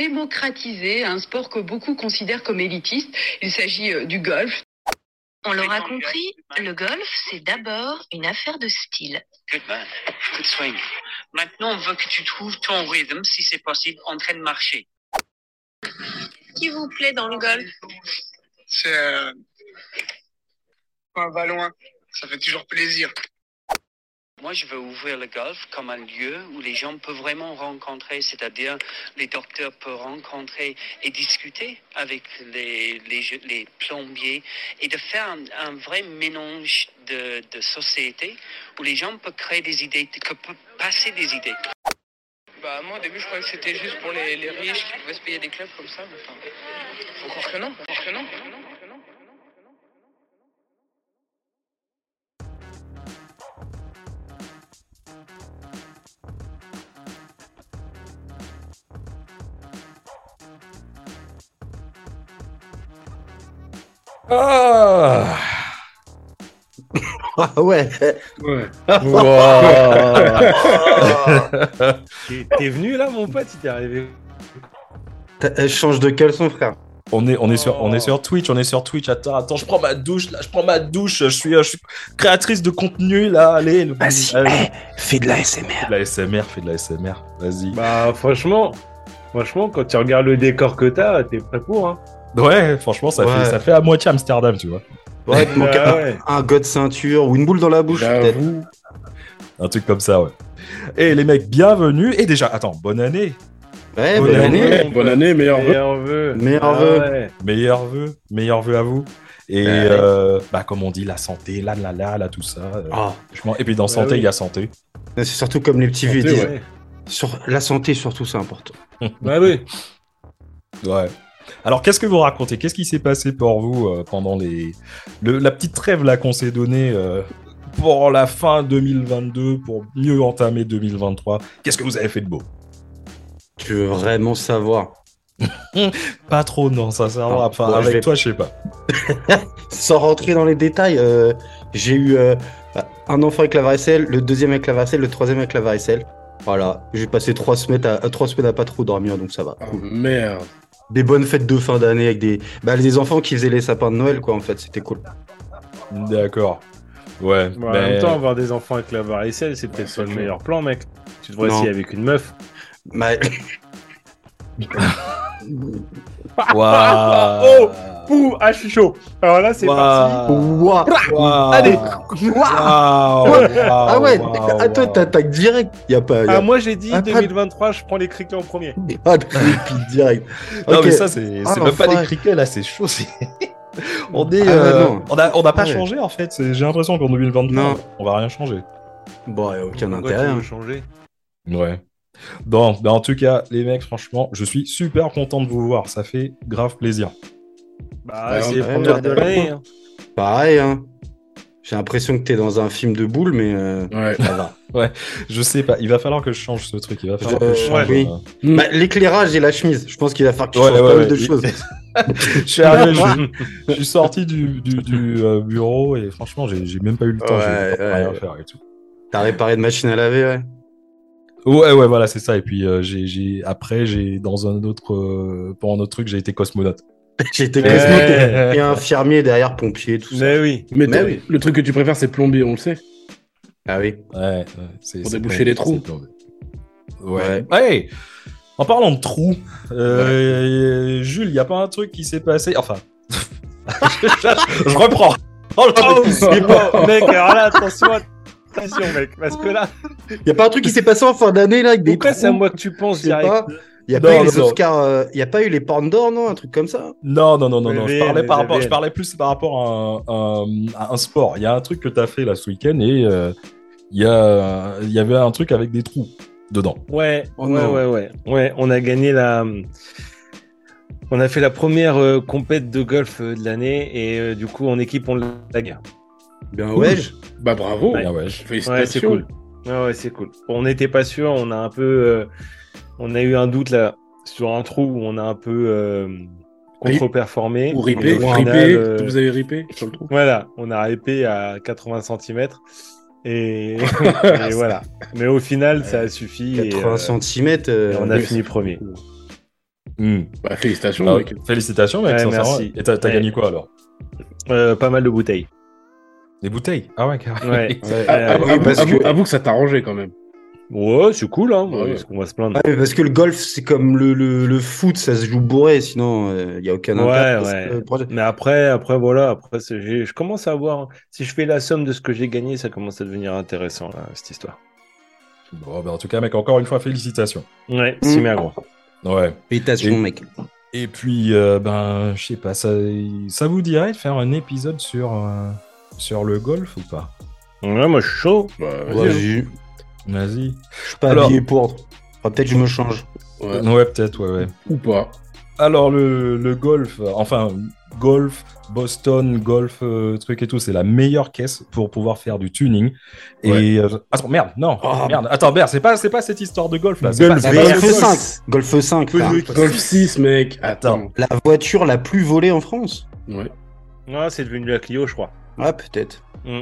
démocratiser un sport que beaucoup considèrent comme élitiste. Il s'agit euh, du golf. On l'aura compris, le golf, c'est d'abord une affaire de style. Good man. Good swing. Maintenant, on veut que tu trouves ton rythme, si c'est possible, en train de marcher. Qu'est-ce qui vous plaît dans le golf? C'est euh, un ballon. Ça fait toujours plaisir. Moi, je veux ouvrir le golf comme un lieu où les gens peuvent vraiment rencontrer, c'est-à-dire les docteurs peuvent rencontrer et discuter avec les, plombiers et de faire un, vrai mélange de, de société où les gens peuvent créer des idées, que peuvent passer des idées. Bah moi au début je croyais que c'était juste pour les, les riches qui pouvaient se payer des clubs comme ça. Mais que non. Ah Ah ouais. Ouais. T'es t'es venu là, mon pote Il t'est arrivé Elle change de caleçon, frère. on est, on, est sur, on est sur Twitch, on est sur Twitch. Attends, attends, je prends ma douche, là, je prends ma douche. Je suis, euh, je suis créatrice de contenu, là. Allez, le- Vas-y, allez. eh, fais de la SMR. Fais de la SMR, fais de la SMR. Vas-y. Bah, franchement, franchement, quand tu regardes le décor que t'as, t'es prêt pour, hein. Ouais, franchement, ça, Ouais. fait, ça fait à moitié Amsterdam, tu vois. Ouais, il manque Ah un, ouais. un god ceinture ou une boule dans la bouche, peut-être. J'avoue. Un truc comme ça, ouais. Et les mecs, bienvenue. Et déjà, attends, bonne année. Ouais, Bonne bonne année. année. Bonne année, meilleur vœu. Meilleur vœu. Meilleur Ah vœu. meilleurs vœux à vous. Et Ouais. euh, bah, comme on dit, la santé, là, là, là, là, tout ça. euh, Ah. Et puis dans santé, il oui. y a santé. c'est surtout comme les petits vieux disent. ouais. Sur la santé, surtout, c'est important. Bah oui. Ouais. Alors, qu'est-ce que vous racontez? Qu'est-ce qui s'est passé pour vous euh, pendant les le- la petite trêve là qu'on s'est donnée euh, pour la fin 2022 pour mieux entamer 2023 Qu'est-ce que vous avez fait de beau? Tu veux vraiment savoir. Pas trop, non, sincèrement. Enfin, bon, je avec vais- toi, je sais pas. Sans rentrer dans les détails, euh, j'ai eu euh, un enfant avec la varicelle, le deuxième avec la varicelle, le troisième avec la varicelle. Voilà, j'ai passé trois semaines à, trois semaines à pas trop dormir, donc ça va. Oh, merde. Des bonnes fêtes de fin d'année avec des, bah, des enfants qui faisaient les sapins de Noël, quoi, en fait, c'était cool. D'accord. Ouais. Bon, En même temps, avoir des enfants avec la varicelle, c'est peut-être pas le meilleur plan, mec. Tu devrais Non. essayer avec une meuf. Bah, Waouh. Oh Pouh, ah, je suis chaud. Alors là, c'est parti. Allez. Waouh. Ah ouais, ah, toi, t'attaques direct. Y a pas. y a Ah, moi, j'ai dit Ah, pas- 2023, je prends les criquets en premier. pas de repeat direct. Non, mais ça, c'est Ah, c'est même pas des criquets, là, c'est chaud. c'est- on est. Ah, euh, non. on a, on a pas Ah, ouais. changé, en fait. c'est- J'ai l'impression qu'en 2023, Non. on va rien changer. Bon, y a aucun Pourquoi intérêt. hein. changer? Ouais. Bon, bah, en tout cas, les mecs, franchement, je suis super content de vous voir. Ça fait grave plaisir. Bah, Ouais, c'est les ouais, premières de ouais. l'année. hein. Pareil, hein. J'ai l'impression que t'es dans un film de boule, mais euh, Ouais. ça va. Je sais pas, il va falloir que je change ce truc. Il va falloir Je- que je change. oui. euh, Bah, L'éclairage et la chemise, je pense qu'il va falloir que tu Ouais, changes ouais, pas ouais. mal de choses. je suis arrivé, je, je suis sorti du, du, du, euh, bureau et franchement, j'ai même pas eu le temps. Ouais, j'ai rien ouais. faire et tout. T'as réparé de machine à laver, ouais. Ouais, ouais, voilà, c'est ça. Et puis euh, j'ai, après, j'ai dans un autre, euh, pour un autre truc, j'ai été cosmonaute. Ouais. cosmonaute et infirmier derrière, pompier, tout ça. Mais oui. Mais, oui. le truc que tu préfères, c'est plombier, on le sait. Ah oui. Ouais, ouais, c'est, Pour c'est déboucher les trous. Ouais. Ouais. En parlant de trous, euh, Jules, il y a pas un truc qui s'est passé? Enfin, je, je reprends. Oh, le Oh, bon, mec, alors là, attention, attention, mec, parce que là, Y a pas un truc qui s'est passé en fin d'année, là, avec des pourquoi trous c'est à moi que tu penses direct pas. Y a Non, pas eu les non. Oscars, euh, y a pas eu les porn d'or, non Un truc comme ça? Non, non, non, non, non. Je parlais, par rapport, je parlais plus par rapport à un, un- à un sport. Il y a un truc que tu as fait là ce week-end et euh, il y, a, il y avait un truc avec des trous dedans. Ouais, Oh ouais, ouais, ouais. Ouais, on a gagné la. On a fait la première euh, compète de golf euh, de l'année et euh, du coup en équipe on l'a gagné. Ben ouais. Bah bravo. Ouais. Ah ouais. Félicitations. Ouais, c'est cool. Ouais, ouais, c'est cool. On n'était pas sûr, on a un peu, euh, on a eu un doute là sur un trou où on a un peu euh, contre-performé. Ou ripé, ripé, euh, vous avez ripé sur le trou. Voilà, on a ripé à 80 cm et, et voilà. Mais au final, ça a suffi. et, 80 euh, cm. et on a fini premier. Hmm. Bah, félicitations, Ah, mec. félicitations, mec. Ouais, merci. Et t'as Ouais. gagné quoi alors Euh, pas mal de bouteilles. Des bouteilles? Ah ouais, carrément. Ouais. Ouais. Ah, Euh, avoue, oui, parce avoue- que- avoue que ça t'a arrangé quand même. Ouais, c'est cool, hein. Ouais. Parce qu'on va se plaindre. Ouais, parce que le golf, c'est comme le, le, le foot, ça se joue bourré, sinon il n'y a aucun Ouais, impact. ouais. Euh, projet- Mais après, après voilà, après je commence à voir. Si je fais la somme de ce que j'ai gagné, ça commence à devenir intéressant là, cette histoire. Bon, ben, en tout cas, mec, encore une fois, félicitations. Ouais, Mm. c'est bien gros. Ouais. Félicitations, Et- mec. Et puis, euh, ben, je sais pas, ça, ça vous dirait de faire un épisode sur, euh, sur le golf ou pas? Ouais, moi je suis chaud. Bah, vas-y, Vas-y. Je suis pas Alors- habillé pour. Enfin, peut-être je me change. Ouais. Ouais, peut-être, ouais, ouais. Ou pas. Alors, le, le golf, enfin, golf, Boston, golf, euh, truc et tout, c'est la meilleure caisse pour pouvoir faire du tuning. Et. Ouais. euh, attends, merde, non, Oh. merde. Attends, Bert, c'est pas, c'est pas cette histoire de golf là. Golf, pas- Golf Golf 5. 5. Golf 5. frère. Golf 6, mec. Attends. La voiture la plus volée en France. Ouais. Ouais, c'est devenu la Clio, je crois. Ah, peut-être. Mm.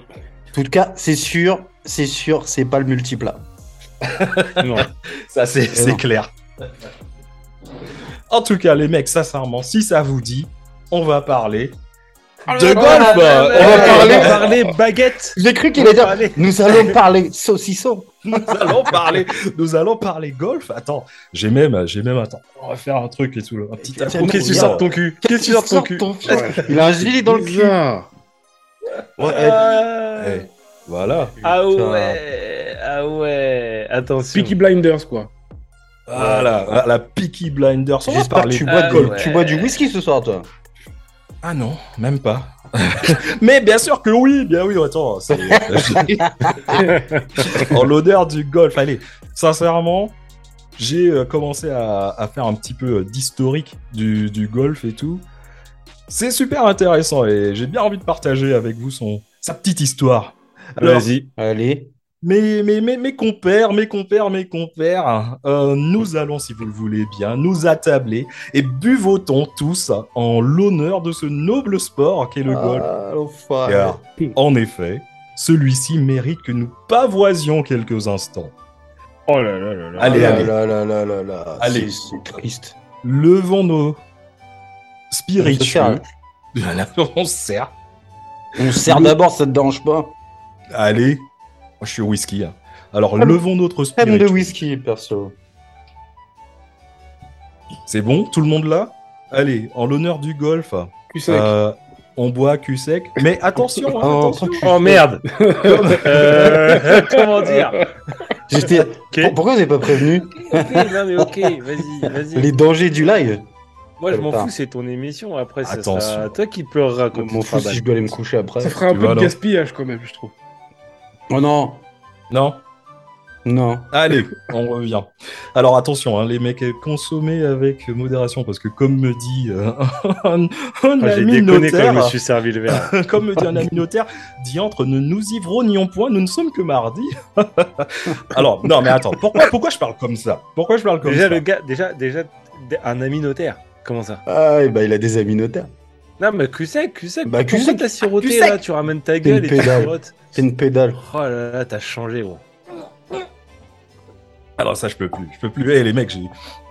En tout cas, c'est sûr, c'est sûr, c'est pas le multiplat. non. Ça, c'est clair. En tout cas, les mecs, sincèrement, si ça vous dit, on va parler de là golf. là là on va là parler. là. parler baguette. J'ai cru qu'il On va allait dire. parler- Nous allons parler saucisson. Nous allons parler. Nous allons parler golf. Attends, j'ai même, j'ai même. Attends, on va faire un truc et tout. Un petit. Qu'est-ce que tu sors de ton cul? Qu'est-ce que tu sors de ton cul? Ouais. Il a un gilet dans le cul. Ouais, eh, Eh, voilà. Ah ouais, ah ouais, attention. Peaky Blinders, quoi. Voilà, la, la Peaky Blinders. J'espère que tu de bois, Ah de- golf. ouais. tu bois du whisky ce soir, toi. Ah non, même pas. Mais bien sûr que oui, bien oui, attends. en l'honneur du golf, allez, sincèrement, j'ai euh, commencé à, à faire un petit peu euh, d'historique du, du golf et tout. C'est super intéressant et j'ai bien envie de partager avec vous son, sa petite histoire. Vas-y. Allez. mes, mes, mes, mes compères, mes compères, mes compères, euh, nous allons, si vous le voulez bien, nous attabler et buvotons tous en l'honneur de ce noble sport qu'est le golf. Ah. Car, en effet, celui-ci mérite que nous pavoisions quelques instants. Oh là là là là. Allez, Ah allez. là là là là là. Allez. C'est- C'est triste. Levons nos spiritueux. on se sert. On se sert d'abord, ça te dérange pas. Allez, moi je suis au whisky. hein. Alors, levons notre Aime de spiritueux. whisky, perso. C'est bon, tout le monde là? Allez, en l'honneur du golf, euh, on boit cul sec. Mais attention, hein, Oh, attention. cul Oh merde. Euh, comment dire? J'étais. Pourquoi vous n'avez pas prévenu? Ok, non mais ok, vas-y, vas-y. les dangers du live Moi je m'en fous, c'est ton émission. Après, ça Attention. sera toi qui pleureras Je m'en fous si je dois aller me coucher après. Ça fera un tu peu de gaspillage quand même, je trouve. Oh non, Non non. Allez, on revient. Alors attention, hein, les mecs, consommez avec modération parce que comme me dit euh, un, un Ah, ami déconné quand je me notaire, suis servi le verre. comme me dit un ami notaire, diantre, ne nous ivrognions point, nous ne sommes que mardi. Alors, non mais attends, pourquoi, pourquoi je parle comme ça? Pourquoi je parle comme Déjà ça? le gars, déjà, déjà un ami notaire. Comment ça? Ah, et bah, il a des amis notaires. Non mais cul sec, cul sec. Bah, sec. t'as siroté là Tu ramènes ta gueule et tu pédale. sirotes. C'est une pédale. Oh là là, t'as changé gros. Alors ça, je peux plus, je peux plus. Eh les mecs, j'ai...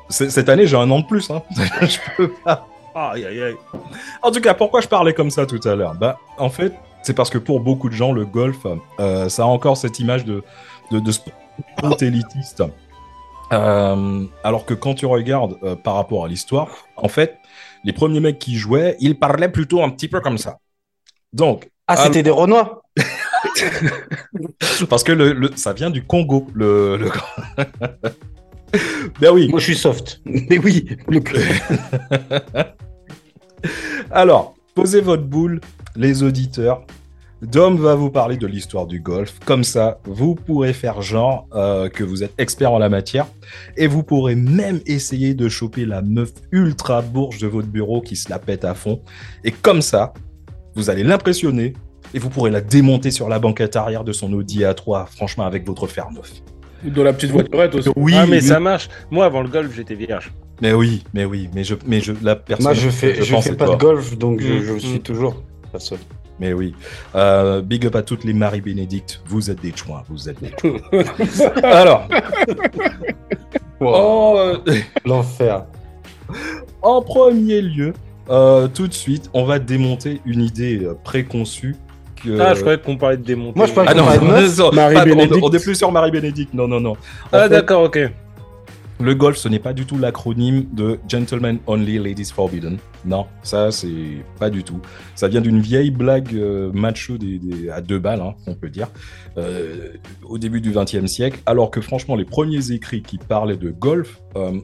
cette année, j'ai un an de plus. Hein. je peux pas. Aïe aïe aïe. En tout cas, pourquoi je parlais comme ça tout à l'heure? Bah, en fait, c'est parce que pour beaucoup de gens, le golf, euh, ça a encore cette image de, de, de sport élitiste. Euh, alors que quand tu regardes euh, par rapport à l'histoire, en fait, les premiers mecs qui jouaient, ils parlaient plutôt un petit peu comme ça. Donc, Ah, c'était des Renois parce que le, le- ça vient du Congo, le. le... ben oui. Moi, je suis soft. Mais oui, le. Alors, posez votre boule, les auditeurs. Dom va vous parler de l'histoire du golf. Comme ça, vous pourrez faire genre euh, que vous êtes expert en la matière. Et vous pourrez même essayer de choper la meuf ultra bourge de votre bureau qui se la pète à fond. Et comme ça, vous allez l'impressionner. Et vous pourrez la démonter sur la banquette arrière de son Audi A3, franchement, avec votre fer neuf. Ou dans la petite voiturette aussi. Oui, ah mais oui. ça marche. Moi avant le golf j'étais vierge. Mais oui, mais oui, mais je, mais je, la personne. Moi, je fais, je fais pas toi. de golf, donc je, Mm, je mm. suis toujours pas seul. Mais oui. Euh, big up à toutes les Marie-Bénédicte. Vous êtes des chouins, vous êtes des chouins. Alors. Oh, euh, L'enfer. En premier lieu, euh, tout de suite, on va démonter une idée préconçue. Que... Ah, je croyais qu'on parlait de démonter. Moi, je parlais Ah non, parlait de non, Marie pas- on- Bénédicte. on est plus sur Marie-Bénédicte. Non, non, non. En Ah, fait, d'accord, ok. Le golf, ce n'est pas du tout l'acronyme de Gentlemen Only, Ladies Forbidden. Non, ça, c'est pas du tout. Ça vient d'une vieille blague euh, macho des, à deux balles, hein, on peut dire, euh, au début du XXe siècle, alors que franchement, les premiers écrits qui parlaient de golf euh,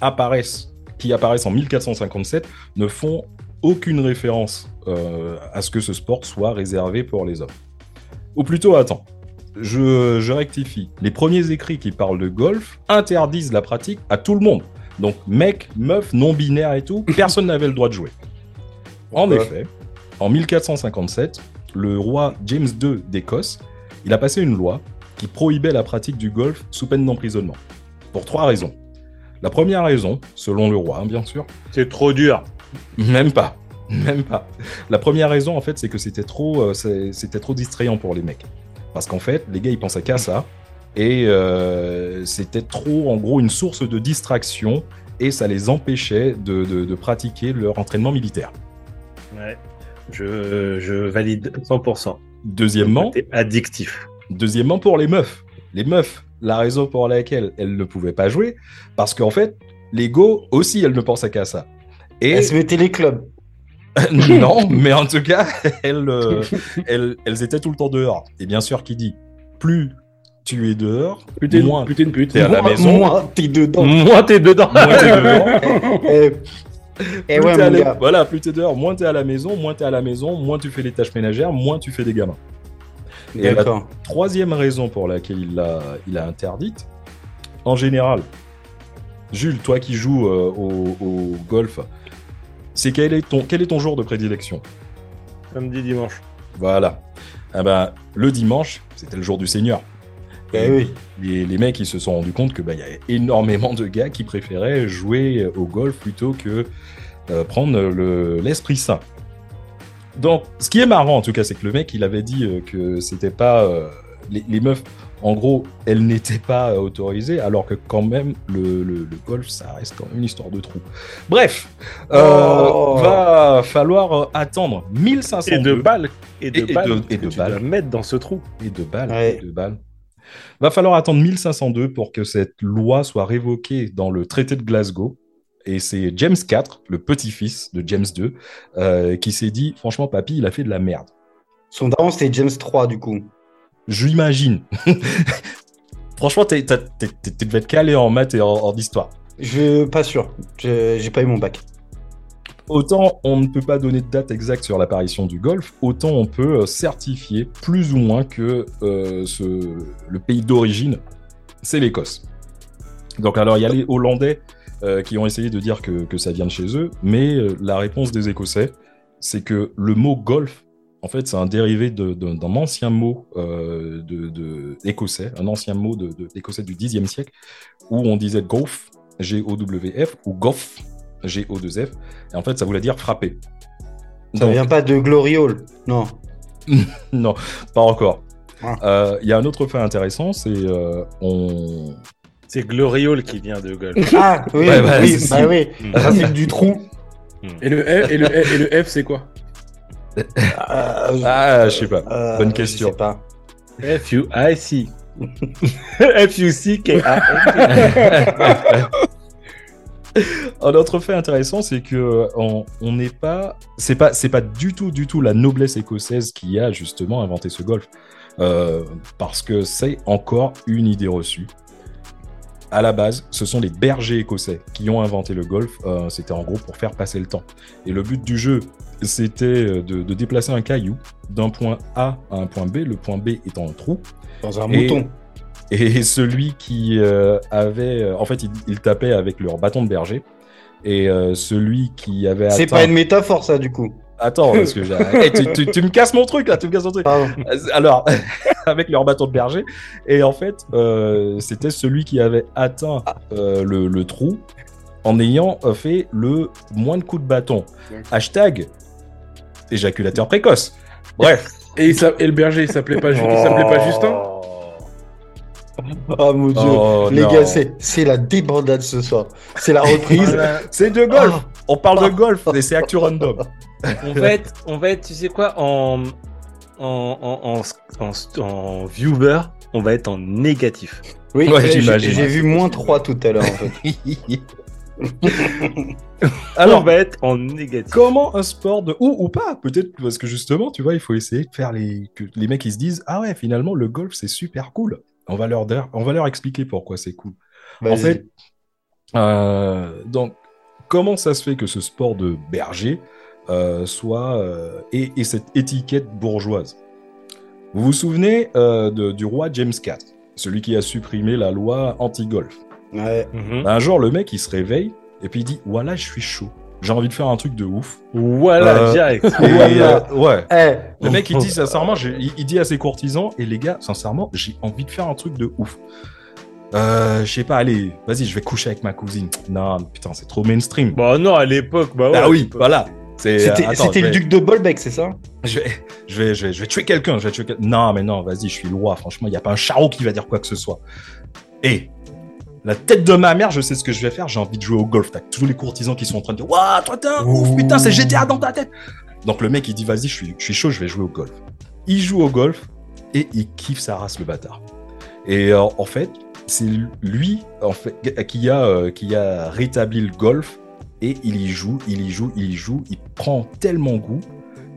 apparaissent, qui apparaissent en 1457 ne font aucune référence euh, à ce que ce sport soit réservé pour les hommes. Ou plutôt, attends, je, je rectifie. Les premiers écrits qui parlent de golf interdisent la pratique à tout le monde. Donc, mec, meuf, non-binaire et tout, personne n'avait le droit de jouer. En effet, en 1457, le roi James II d'Écosse, il a passé une loi qui prohibait la pratique du golf sous peine d'emprisonnement. Pour trois raisons. La première raison, selon le roi, hein, bien sûr, C'est trop dur. même pas. Même pas. La première raison, en fait, c'est que c'était trop, euh, c'était trop distrayant pour les mecs. Parce qu'en fait, les gars, ils pensaient qu'à ça. Et euh, c'était trop, en gros, une source de distraction. Et ça les empêchait de, de- de pratiquer leur entraînement militaire. Ouais. Je, je valide 100%. Deuxièmement, addictif. deuxièmement, pour les meufs. Les meufs, la raison pour laquelle elles ne pouvaient pas jouer, parce qu'en fait, les go aussi, elles ne pensaient qu'à ça. Et Elle se mettait les clubs. Non, mais en tout cas, elles, euh, elles, elles étaient tout le temps dehors. Et bien sûr, qui dit plus tu es dehors, Plus t'es moins plus t'es une pute. t'es à la maison, moins Moi, t'es dedans. Moi, t'es dedans. t'es dehors. Eh, plus eh ouais, t'es à mon la- gars. Voilà, plus t'es dehors, moins t'es à la maison, moins t'es à la maison, moins tu fais les tâches ménagères, moins tu fais des gamins. Et la troisième raison pour laquelle il l'a il a interdite, en général, Jules, toi qui joues euh, au, au golf, c'est quel est ton quel est ton jour de prédilection Samedi, dimanche. Voilà. Ah ben, le dimanche, c'était le jour du Seigneur. Eh oui. les, les mecs ils se sont rendus compte que bah, y a énormément de gars qui préféraient jouer au golf plutôt que euh, prendre le- l'esprit saint. Donc, ce qui est marrant en tout cas, c'est que le mec il avait dit euh, que c'était pas euh, les, les meufs. En gros, elles n'étaient pas euh, autorisées, alors que quand même le, le- le golf, ça reste quand même une histoire de trou. Bref, euh, Oh. va falloir euh, attendre 1502 Et de balles. Et de Et- et balles. de- que et de tu balles. dois mettre dans ce trou. et de balles. Ouais. et de balles. Va falloir attendre 1502 pour que cette loi soit révoquée dans le traité de Glasgow. Et c'est James IV, le petit-fils de James II, euh, qui s'est dit franchement, papy, il a fait de la merde. Son daron, c'était James 3, du coup. Je l'imagine. franchement, t'es- t'as- t'es- t'es- tu devais être calé en maths et en, en histoire. Je pas sûr. Je- J'ai pas eu mon bac. Autant on ne peut pas donner de date exacte sur l'apparition du golf, autant on peut euh, certifier plus ou moins que euh, ce- le pays d'origine, c'est l'Écosse. Donc alors il y a les Hollandais euh, qui ont essayé de dire que, que ça vient de chez eux, mais euh, la réponse des Écossais, c'est que le mot golf, en fait, c'est un dérivé d'un ancien mot euh, de, de- écossais, un ancien mot de, de- écossais du Xe siècle, où on disait golf, G-O-W-F, ou goff, G-O-2-F, et en fait, ça voulait dire frapper. Ça Donc, vient pas de Glory Hall. Non. non, pas encore. Ah. Euh, Il y a un autre fait intéressant, c'est euh, on... C'est Gloriole qui vient de golf. Ah, oui, bah, oui, bah. Mm. Du trou. Et le F, et le F, et le F c'est quoi? Ah, je sais pas. euh, Bonne je question. sais pas. F-U-I-C. F-U-C-K-A. Un autre fait intéressant, c'est que euh, on on n'est pas, c'est pas, c'est pas du tout, du tout la noblesse écossaise qui a justement inventé ce golf, Euh, parce que c'est encore une idée reçue. À la base, ce sont les bergers écossais qui ont inventé le golf. Euh, c'était en gros pour faire passer le temps. Et le but du jeu, c'était euh, de, de déplacer un caillou d'un point A à un point B, le point B étant un trou. Dans un Et- mouton. Et celui qui euh, avait. euh, en fait, il, il tapait avec leur bâton de berger. Et euh, celui qui avait C'est atteint... pas une métaphore, ça, du coup. Attends, parce que j'ai... Eh, tu, tu- tu me casses mon truc, là, tu me casses mon truc. Pardon. Alors, avec leur bâton de berger. Et en fait, euh, c'était celui qui avait atteint euh, le, le trou en ayant fait le moins de coups de bâton. Hashtag éjaculateur précoce. Bref. et, il s'a- et le berger, il s'appelait pas, il s'appelait pas Justin Oh mon dieu. Oh, Les non. gars, c'est la débandade ce soir. C'est la reprise. C'est de golf. Oh, On parle de golf et c'est Actu Random. On va être, on va être, tu sais quoi, en, en, en, en, en- en viewer, on va être en négatif. Oui, Ouais, j'ai vu moins 3 tout à l'heure en fait. Alors, on va être en négatif. comment un sport de ou ou pas peut-être parce que justement tu vois il faut essayer de faire les que les mecs ils se disent ah ouais finalement le golf c'est super cool. On va leur on va leur expliquer pourquoi c'est cool. En fait euh, donc comment ça se fait que ce sport de berger euh, soit euh, et, et cette étiquette bourgeoise? Vous vous souvenez de- du roi James IV celui qui a supprimé la loi anti-golf? Ouais. Mhm. un jour le mec il se réveille et puis il dit voilà je suis chaud j'ai envie de faire un truc de ouf Voilà, Euh, direct. et, euh, ouais Eh, le mec, il dit sincèrement, il, il dit à ses courtisans, et les gars, sincèrement, j'ai envie de faire un truc de ouf. Euh, je sais pas, allez, vas-y, je vais coucher avec ma cousine. Non, putain, c'est trop mainstream. Bah non, à l'époque, bah ouais. ah oui, voilà. C'est, C'était le duc de Bolbec, c'est ça? Je vais, je vais, je vais, je vais tuer quelqu'un. Je vais tuer quel- Non, mais non, vas-y, je suis le roi. Franchement, il y a pas un charreau qui va dire quoi que ce soit. Et la tête de ma mère, je sais ce que je vais faire. J'ai envie de jouer au golf. T'as tous les courtisans qui sont en train de dire, waouh, toi t'es un ouf, putain, c'est GTA dans ta tête. Donc le mec, il dit, vas-y, je suis, je suis chaud, je vais jouer au golf. Il joue au golf et il kiffe sa race, le bâtard. Et euh, en fait, c'est lui, en fait, qui a, euh, qui a rétabli le golf et il y joue, il y joue, il y joue. Il prend tellement goût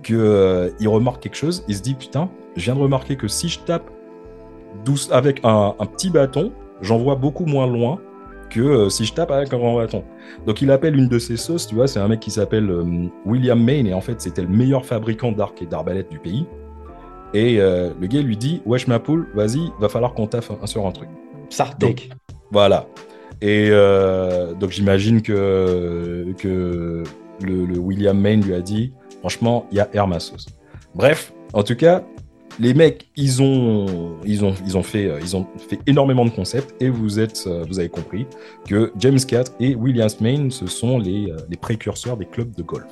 que euh, il remarque quelque chose. Il se dit putain, je viens de remarquer que si je tape douce avec un, un petit bâton, j'en vois beaucoup moins loin que euh, si je tape avec un grand bâton. Donc il appelle une de ses sauces, tu vois, c'est un mec qui s'appelle euh, William Maine et en fait c'était le meilleur fabricant d'arcs et d'arbalètes du pays. Et euh, le gars lui dit wesh ma poule, vas-y, va falloir qu'on taffe un- sur un truc. Sartek. Voilà. Et donc j'imagine que, que le, le William Maine lui a dit, franchement, il y a Hermasos. Bref, en tout cas, les mecs, ils ont, ils ont, ils ont, fait, euh, ils ont fait énormément de concepts et vous, êtes, euh, vous avez compris que James IV et William Maine, ce sont les, euh, les précurseurs des clubs de golf.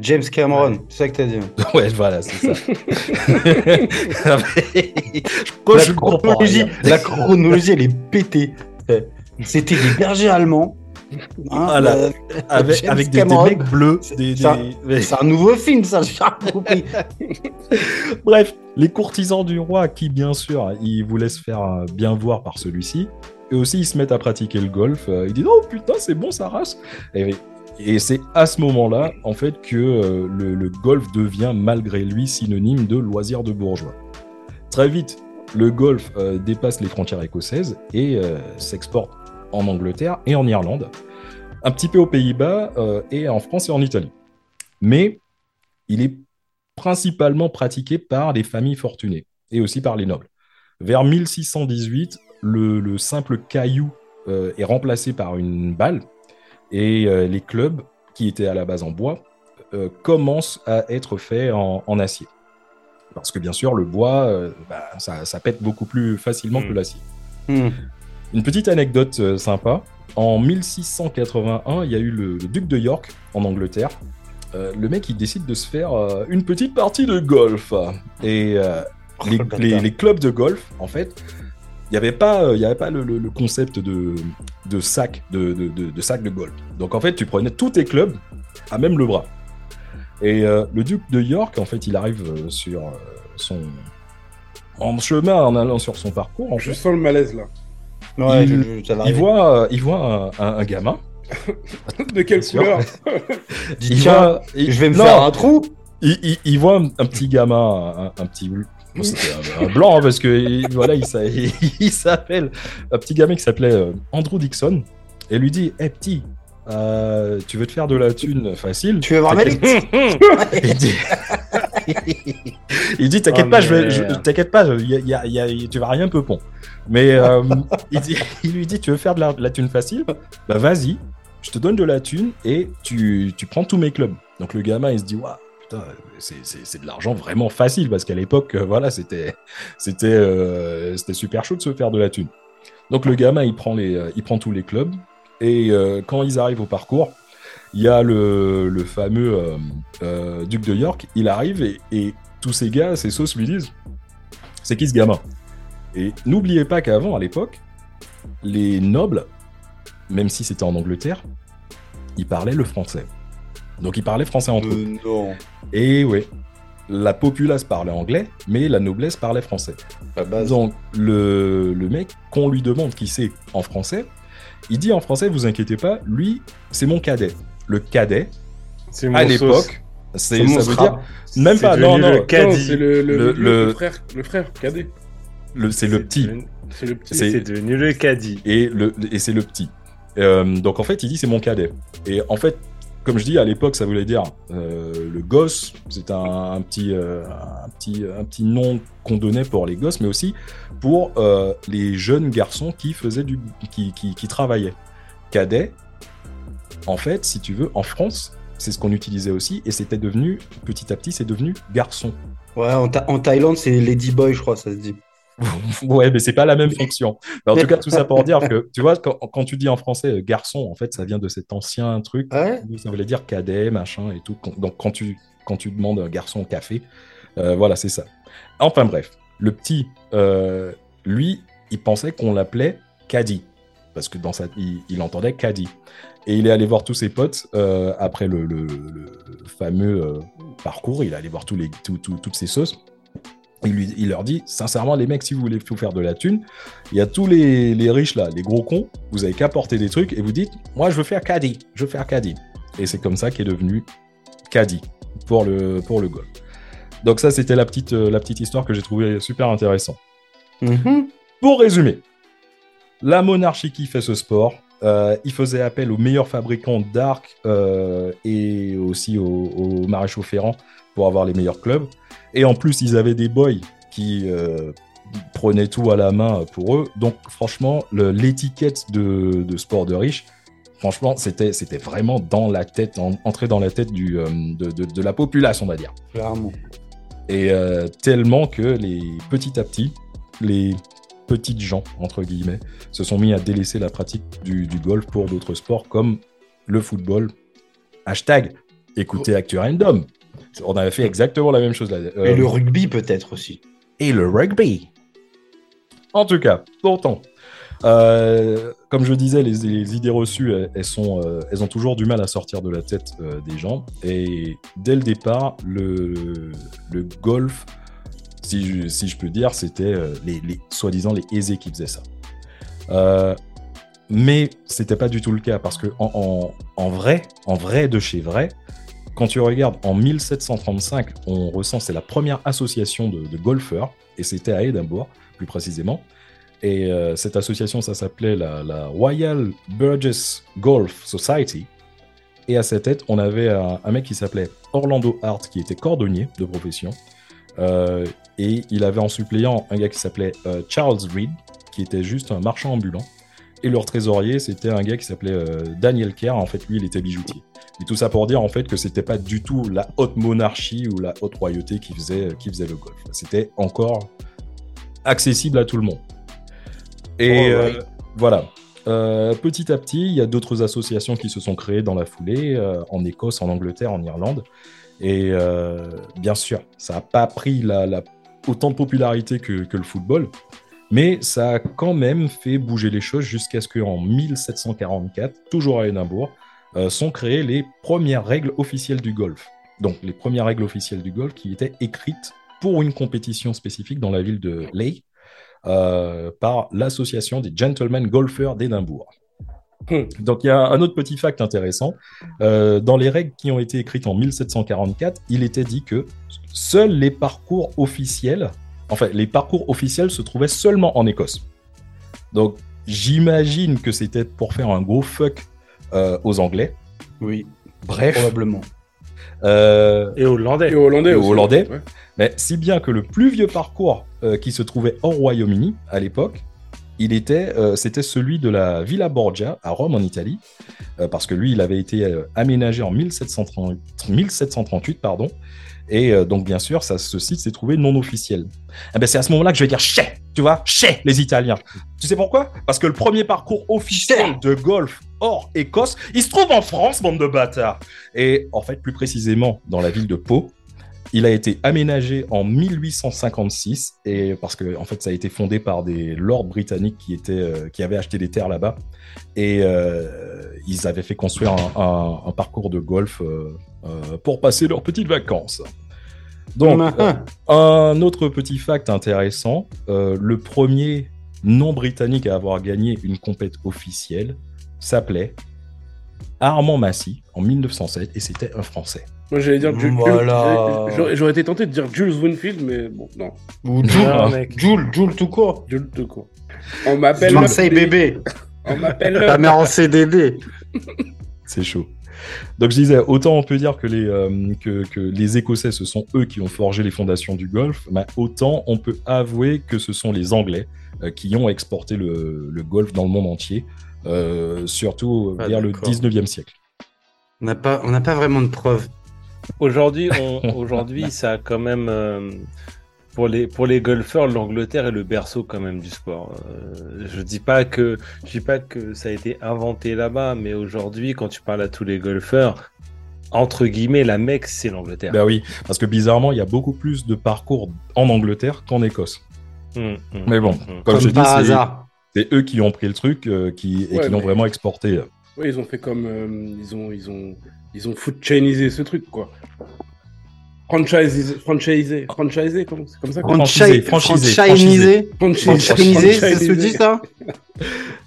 James Cameron, c'est ça que t'as dit. Ouais, voilà, c'est ça. La chronologie, la chronologie, elle est pétée. Eh, C'était des bergers allemands. Hein, Voilà. euh, Avec, des, des mecs bleus. C'est- Des, des- un nouveau film, ça, j'ai compris. Bref, les courtisans du roi, qui bien sûr, ils vous laissent faire euh, bien voir par celui-ci, et aussi ils se mettent à pratiquer le golf. euh, Ils disent oh putain c'est bon ça race. Et, et c'est à ce moment-là en fait que euh, le, le golf devient malgré lui synonyme de loisir de bourgeois. Très vite, le golf euh, dépasse les frontières écossaises et euh, s'exporte en Angleterre et en Irlande, un petit peu aux Pays-Bas euh, et en France et en Italie. Mais il est principalement pratiqué par les familles fortunées et aussi par les nobles. Vers 1618, le, le simple caillou euh, est remplacé par une balle et euh, les clubs, qui étaient à la base en bois, commencent à être faits en, en acier. Parce que bien sûr, le bois, bah, ça, ça pète beaucoup plus facilement que l'acier. Hmm. Une petite anecdote euh, sympa. En 1681, il y a eu le, le duc de York en Angleterre. Euh, le mec, il décide de se faire euh, une petite partie de golf. Et euh, les, Oh, le les- clubs de golf, en fait, il n'y avait pas, y avait pas le, le- le concept de, de sac de, de, de- de sac de golf. Donc en fait, tu prenais tous tes clubs à même le bras. Et le duc de York, en fait, il arrive sur son en chemin en allant sur son parcours. En Je fait, sens le malaise là. Ouais, Il- je- je- voit, euh, il voit un, un- un gamin. De quelle couleur Il voit- il- je vais me non, faire un trou. il, il- il voit un, un petit gamin, un, un petit. bon, c'était un, un blanc hein, parce que il- voilà, il, s'a- il s'appelle un petit gamin qui s'appelait euh, Andrew Dixon et lui dit, hé petit, euh, tu veux te faire de la thune facile Tu veux? Il dit, il dit t'inquiète Oh, pas, je je- t'inquiète pas, il y a- il y a- il y a- tu vas rien peu pont. Mais euh, il, dit, il lui dit tu veux faire de la, de la thune facile? Bah vas-y, je te donne de la thune et tu, tu prends tous mes clubs. Donc le gamin il se dit waouh putain c'est- de l'argent vraiment facile parce qu'à l'époque euh, voilà c'était c'était euh, c'était super chaud de se faire de la thune. Donc le gamin il prend les il prend tous les clubs et euh, quand ils arrivent au parcours il y a le, le fameux euh, euh, duc de York, il arrive et, et tous ces gars, ces sauces lui disent C'est qui ce gamin? Et n'oubliez pas qu'avant, à l'époque, les nobles, même si c'était en Angleterre, ils parlaient le français. Donc ils parlaient français entre eux. Euh, non. Et oui, la populace parlait anglais, mais la noblesse parlait français. Base. Donc le, le mec, qu'on lui demande qui c'est en français, il dit en français, vous inquiétez pas, lui, c'est mon cadet. Le cadet, à l'époque, c'est, ça veut dire même pas, non, non, le caddie. le, le, Le- le- le le- frère, le frère cadet. le- c'est le petit. C'est le petit. C'est- devenu le caddie. et, le, et c'est le petit. Euh, donc en fait, il dit c'est mon cadet. Et en fait, comme je dis, à l'époque, ça voulait dire euh, le gosse, c'est un, un petit, euh, un, petit, un petit nom qu'on donnait pour les gosses, mais aussi pour les jeunes garçons qui faisaient du, qui, qui, qui travaillaient. Cadet, en fait, si tu veux, en France, c'est ce qu'on utilisait aussi, et c'était devenu, petit à petit, c'est devenu garçon. Ouais, en, Tha- en Thaïlande, c'est Lady Boy, je crois, ça se dit. Ouais, mais c'est pas la même fonction. Mais en tout cas, tout ça pour dire que, tu vois, quand, quand tu dis en français euh, garçon, en fait, ça vient de cet ancien truc. Ouais. Ça voulait dire cadet, machin et tout. Donc, quand tu, quand tu demandes un garçon au café, euh, voilà, c'est ça. Enfin, bref, le petit, euh, lui, il pensait qu'on l'appelait Caddy. Parce que dans sa, il, il entendait Caddy. Et il est allé voir tous ses potes euh, après le, le- le fameux euh, parcours. Il est allé voir tous les, tout- tout- toutes ses sauces. Il, lui, il leur dit, sincèrement, les mecs, si vous voulez vous faire de la thune, il y a tous les, les riches là, les gros cons, vous avez qu'à porter des trucs et vous dites, moi je veux faire caddie, je veux faire caddie. Et c'est comme ça qu'est devenu caddie pour le, pour le golf. Donc ça, c'était la petite, euh, la petite histoire que j'ai trouvée super intéressante. Mhm. Pour résumer, la monarchie qui fait ce sport, euh, il faisait appel aux meilleurs fabricants d'arcs euh, et aussi aux, aux maréchaux ferrants pour avoir les meilleurs clubs. Et en plus, ils avaient des boys qui euh, prenaient tout à la main pour eux. Donc franchement, l'étiquette de, de sport de riche, franchement, c'était c'était vraiment dans la tête, en- entré dans la tête du, euh, de, de- de la population, on va dire. Clairement. Et euh, tellement que les petit à petit, les petites gens, entre guillemets, se sont mis à délaisser la pratique du, du golf pour d'autres sports comme le football. Hashtag écoutez Actu Random. On avait fait exactement la même chose là. Euh, Et le rugby, peut-être aussi. et le rugby. En tout cas, pourtant, euh, comme je disais, les, les idées reçues, elles, elles sont, euh, elles ont toujours du mal à sortir de la tête euh, des gens. Et dès le départ, le, le golf, si je, peux dire, c'était euh, les, soi-disant les aisés qui faisaient ça. Euh, mais c'était pas du tout le cas parce que en, vrai, en vrai de chez vrai, quand tu regardes en 1735, on recense c'est la première association de, golfeurs et c'était à Édimbourg plus précisément. Et euh, cette association, ça s'appelait la, Royal Burgess Golf Society. Et à sa tête, on avait un, un mec qui s'appelait Orlando Hart, qui était cordonnier de profession. Euh, et il avait en suppléant un gars qui s'appelait euh, Charles Reed, qui était juste un marchand ambulant. Et leur trésorier, c'était un gars qui s'appelait euh, Daniel Kerr. En fait, lui, il était bijoutier. Et tout ça pour dire en fait que c'était pas du tout la haute monarchie ou la haute royauté qui faisait, qui faisait le golf. C'était encore accessible à tout le monde. Et Alright. euh, voilà. Euh, petit à petit, il y a d'autres associations qui se sont créées dans la foulée, euh, en Écosse, en Angleterre, en Irlande. Et euh, bien sûr, ça n'a pas pris la, la- autant de popularité que, le football, mais ça a quand même fait bouger les choses jusqu'à ce qu'en 1744, toujours à Édimbourg, euh, sont créées les premières règles officielles du golf. Donc les premières règles officielles du golf qui étaient écrites pour une compétition spécifique dans la ville de Leigh euh, par l'association des gentlemen golfeurs d'Édimbourg. Donc il y a un autre petit fact intéressant. Euh, dans les règles qui ont été écrites en 1744, il était dit que seuls les parcours officiels, enfin les parcours officiels se trouvaient seulement en Écosse. Donc j'imagine que c'était pour faire un gros fuck euh, aux Anglais. Oui, Bref, probablement. euh, Et hollandais. Et hollandais Et aussi. hollandais. Ouais. mais si bien que le plus vieux parcours euh, qui se trouvait hors Royaume-Uni à l'époque, il était, euh, c'était celui de la Villa Borgia à Rome en Italie, euh, parce que lui, il avait été euh, aménagé en 1730 1738, pardon. Et euh, donc, bien sûr, ça, ce site s'est trouvé non officiel. Eh ben, c'est à ce moment-là que je vais dire chais, tu vois, chais, les Italiens. Tu sais pourquoi? Parce que le premier parcours officiel de golf hors Écosse, il se trouve en France, bande de bâtards. Et en fait, plus précisément, dans la ville de Pau, il a été aménagé en 1856 et parce que en fait ça a été fondé par des lords britanniques qui étaient euh, qui avaient acheté des terres là-bas et euh, ils avaient fait construire un, un- un parcours de golf euh, pour passer leurs petites vacances. Donc un autre petit fact intéressant, le premier non britannique à avoir gagné une compète officielle s'appelait Armand Massy en 1907 et c'était un Français. Moi, j'allais dire Jules. Voilà. Jules- J'aurais été tenté de dire Jules Winfield, mais bon, non. Ou Non, Joule, mec. Joule, Joule tout court. Jules de quoi. On m'appelle. Marseille bébé. On m'appelle. Ta mère en CDD. C'est chaud. Donc je disais, autant on peut dire que les, euh, que, que les Écossais, ce sont eux qui ont forgé les fondations du golf, mais autant on peut avouer que ce sont les Anglais euh, qui ont exporté le, le golf dans le monde entier, euh, surtout Ah, vers le d'accord. 19e siècle. On n'a pas, on n'a pas vraiment de preuves. Aujourd'hui, aujourd'hui, ça a quand même euh, pour les pour les golfeurs, l'Angleterre est le berceau quand même du sport. Euh, je dis pas que je dis pas que ça a été inventé là-bas, mais aujourd'hui, quand tu parles à tous les golfeurs, entre guillemets, la Mecque, c'est l'Angleterre. Bah oui, parce que bizarrement, il y a beaucoup plus de parcours en Angleterre qu'en Écosse. Hum, hum, Mais bon, hum. comme, Comme je dis, c'est eux qui ont pris le truc euh, qui, et Ouais, qui l'ont mais- vraiment exporté. Oui, ils ont fait comme. euh, ils ont. Ils ont. Ils ont food chainisé ce truc, quoi. Franchisé. Franchisé. Franchisé, c'est comme ça Franchisé, Franchisé. franchisé, Franchisé. Que tu dis ça?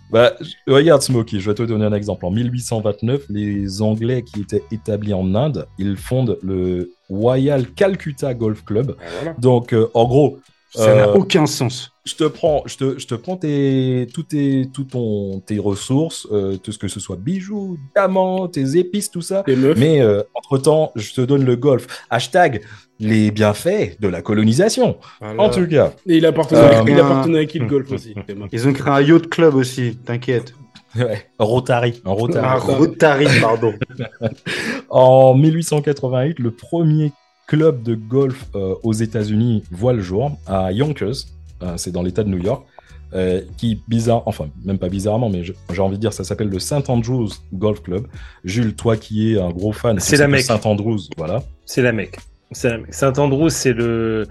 Bah, je- regarde Smokey, je vais te donner un exemple. En 1829, les Anglais qui étaient établis en Inde, ils fondent le Royal Calcutta Golf Club. Ah, voilà. Donc, euh, en gros, Ça n'a Euh, aucun sens. je te prends, je te, je te prends tes, tout tes, tout ton, tes ressources, euh, tout ce que ce soit bijoux, diamants, tes épices, tout ça. Mais euh, entre-temps, je te donne le golf. Hashtag les bienfaits de la colonisation. Voilà. En tout cas, Et il appartenait, Euh, il un- appartenait à qui le golf aussi Ils ont créé un yacht club aussi, t'inquiète. ouais, Rotary. Un Rotary. Un Rotary, pardon. En 1888, le premier club de golf euh, aux États-Unis voit le jour à Yonkers, euh, c'est dans l'État de New York, euh, qui bizarre, enfin même pas bizarrement, mais j'ai envie de dire ça s'appelle le Saint Andrews Golf Club. Jules, toi qui es un gros fan, C'est la de Mecque. Saint Andrews, voilà. C'est la Mecque. C'est la Mecque. Saint-Andrew, c'est le,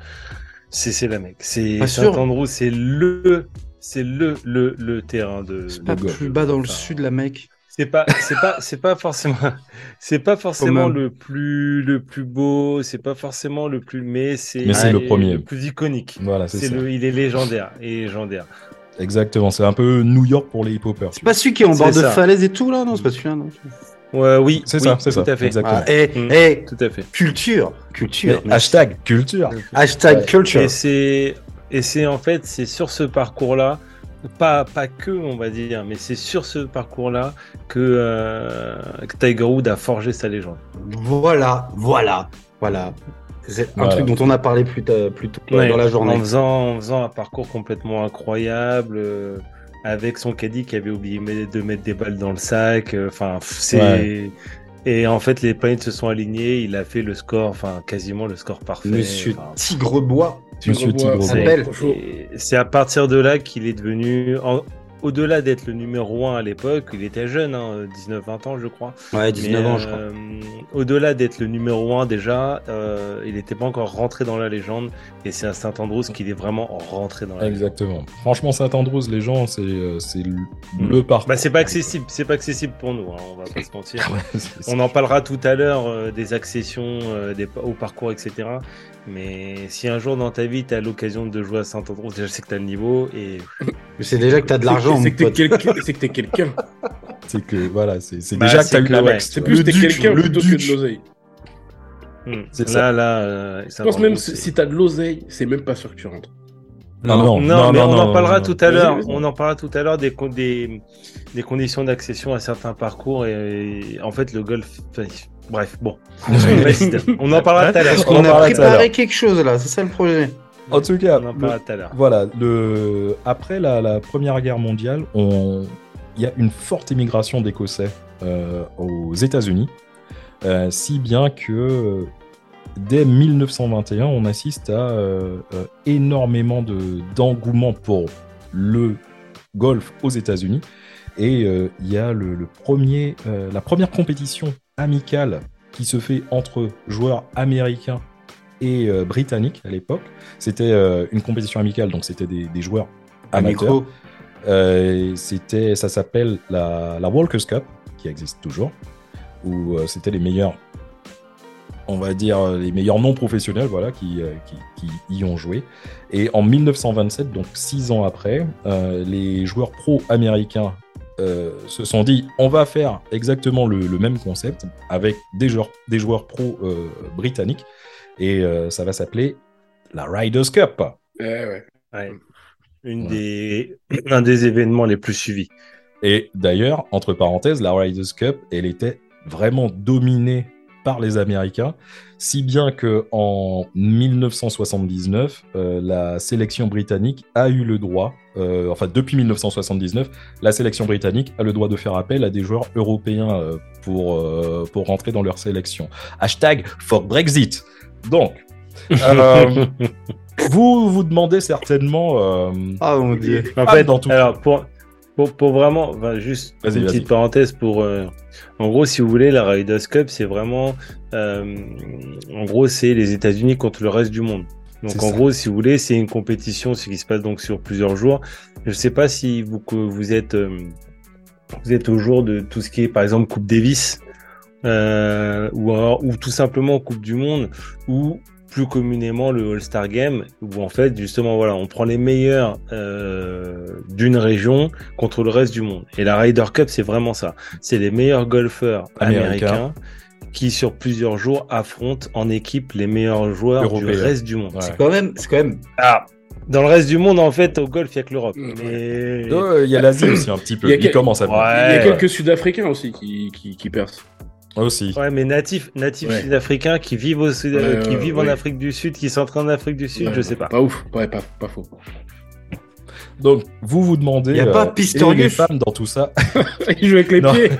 c'est c'est la Mecque. C'est Pas sûr. Saint-Andrew, c'est le, c'est le, le, le terrain de. C'est pas de golf. plus bas dans le Enfin, sud, la mec. C'est pas, c'est pas, c'est pas forcément, c'est pas forcément le plus, le plus beau. C'est pas forcément le plus, mais c'est. Mais c'est le premier. Le plus iconique. Voilà, c'est C'est ça. le, il est légendaire. Est légendaire. Exactement, c'est un peu New York pour les hip-hoppers. C'est pas celui qui est en bord de ça. falaise et tout, là Non, c'est pas celui-là, non Ouais, oui. C'est oui, ça, c'est tout ça, à fait. exactement. Ah, Eh, Mm. eh, Tout à fait. culture. Culture. Mais hashtag culture. Hashtag culture. Et c'est et c'est en fait c'est sur ce parcours-là, pas pas que on va dire, mais c'est sur ce parcours-là que, euh, que Tiger Woods a forgé sa légende. Voilà, voilà, voilà. C'est un Voilà. truc dont on a parlé plus, tard- plus tôt Ouais, dans la En journée. faisant en faisant un parcours complètement incroyable. euh, avec son caddie qui avait oublié de mettre des balles dans le sac, euh, enfin c'est Ouais. Et en fait les planètes se sont alignées, il a fait le score, enfin quasiment le score parfait. Monsieur enfin, Tigrebois. Monsieur Tigre-bois, c'est à partir de là qu'il est devenu, en- au-delà d'être le numéro 1 à l'époque, il était jeune, hein, 19-20 ans je crois. Ouais, 19 Mais, ans, je crois. euh, Au-delà d'être le numéro 1 déjà, euh, il n'était pas encore rentré dans la légende. Et c'est à Saint-Andrews qu'il est vraiment rentré dans la légende. Exactement. Franchement, Saint Andrews, les gens, c'est euh, c'est le, le parcours. Bah, c'est pas accessible, c'est pas accessible pour nous, hein, on va pas se mentir. On en parlera tout à l'heure euh, des accessions euh, des, au parcours, etc. Mais si un jour dans ta vie tu as l'occasion de jouer à Saint-Andrews, déjà c'est que tu as le niveau et Mais c'est déjà que t'as de C'est que- l'argent, C'est que t'es pote. quelqu'un. C'est que t'es quelqu'un. C'est que voilà, c'est Bah, déjà que c'est t'as eu que, la ouais, next. C'est plus duc, quelqu'un le plutôt que duc. de l'oseille. Hmm. C'est là, ça. là, euh, Je pense même si si t'as de l'oseille, c'est même pas sûr que tu rentres. Ah non, non, non, mais non, on non, en parlera non, tout à l'heure. On en parlera tout à l'heure des, con- des, des conditions d'accession à certains parcours et, et en fait le golf. Bref, bon. On en parlera tout à l'heure. On a préparé quelque chose là, c'est ça le projet. En tout cas, On en le- parlera tout à l'heure. voilà, le... après la, la Première Guerre mondiale, on... il y a une forte immigration d'Écossais euh, aux États-Unis, euh, si bien que euh, dès 1921, on assiste à euh, énormément de- d'engouement pour le golf aux États-Unis. Et euh, il y a le, le premier, euh, la première compétition amicale qui se fait entre joueurs américains et euh, britannique à l'époque. C'était euh, une compétition amicale, donc c'était des, des joueurs amateurs. Euh, c'était, ça s'appelle la, la Walkers Cup, qui existe toujours, où c'était les meilleurs, on va dire, les meilleurs non professionnels, voilà, qui, qui, qui y ont joué. Et en 1927, donc six ans après, les joueurs pro américains euh, se sont dit, on va faire exactement le, le même concept avec des joueurs, des joueurs pro euh, britanniques, et euh, ça va s'appeler la Riders Cup. Eh ouais. Ouais. Une Ouais. des, un des événements les plus suivis. Et d'ailleurs, entre parenthèses, la Riders Cup, elle était vraiment dominée par les Américains, si bien que en 1979, euh, la sélection britannique a eu le droit, euh, enfin depuis 1979, la sélection britannique a le droit de faire appel à des joueurs européens euh, pour, euh, pour rentrer dans leur sélection. Hashtag for Brexit. Donc, euh, vous vous demandez certainement... euh, Ah mon dieu. En Ah, fait, dans tout. alors pour, pour, pour vraiment, enfin, juste une petite parenthèse pour. euh, en gros, si vous voulez, la Raiders Cup, c'est vraiment. euh, en gros, c'est les États-Unis contre le reste du monde. Donc, en ça. gros, si vous voulez, c'est une compétition, ce qui se passe donc sur plusieurs jours. Je sais pas si vous, que vous êtes, euh, vous êtes au jour de tout ce qui est, par exemple, Coupe Davis, euh, ou alors, ou tout simplement Coupe du Monde, ou plus communément le All-Star Game, où en fait, justement, voilà, on prend les meilleurs euh, d'une région contre le reste du monde. Et la Ryder Cup, c'est vraiment ça. C'est les meilleurs golfeurs Américains. américains qui, sur plusieurs jours, affrontent en équipe les meilleurs joueurs du reste du monde. Ouais. C'est quand même, c'est quand même. Ah, dans le reste du monde, en fait, au golf, il n'y a que l'Europe. Mm, Mais... Euh, Il y a l'Asie aussi un petit peu. Il y a Il, quel- commence à Ouais. Il y a Ouais. quelques Sud-Africains aussi qui, qui, qui percent. Aussi. Ouais, mais natifs, sud-africains qui vivent, au sud, qui vivent en Afrique du Sud, qui s'entraînent en Afrique du Sud, je sais pas. Pas ouf, ouais, pas, pas faux. Donc, vous vous demandez. Il n'y a euh, pas Pistorius. femmes dans tout ça. il joue avec les pieds.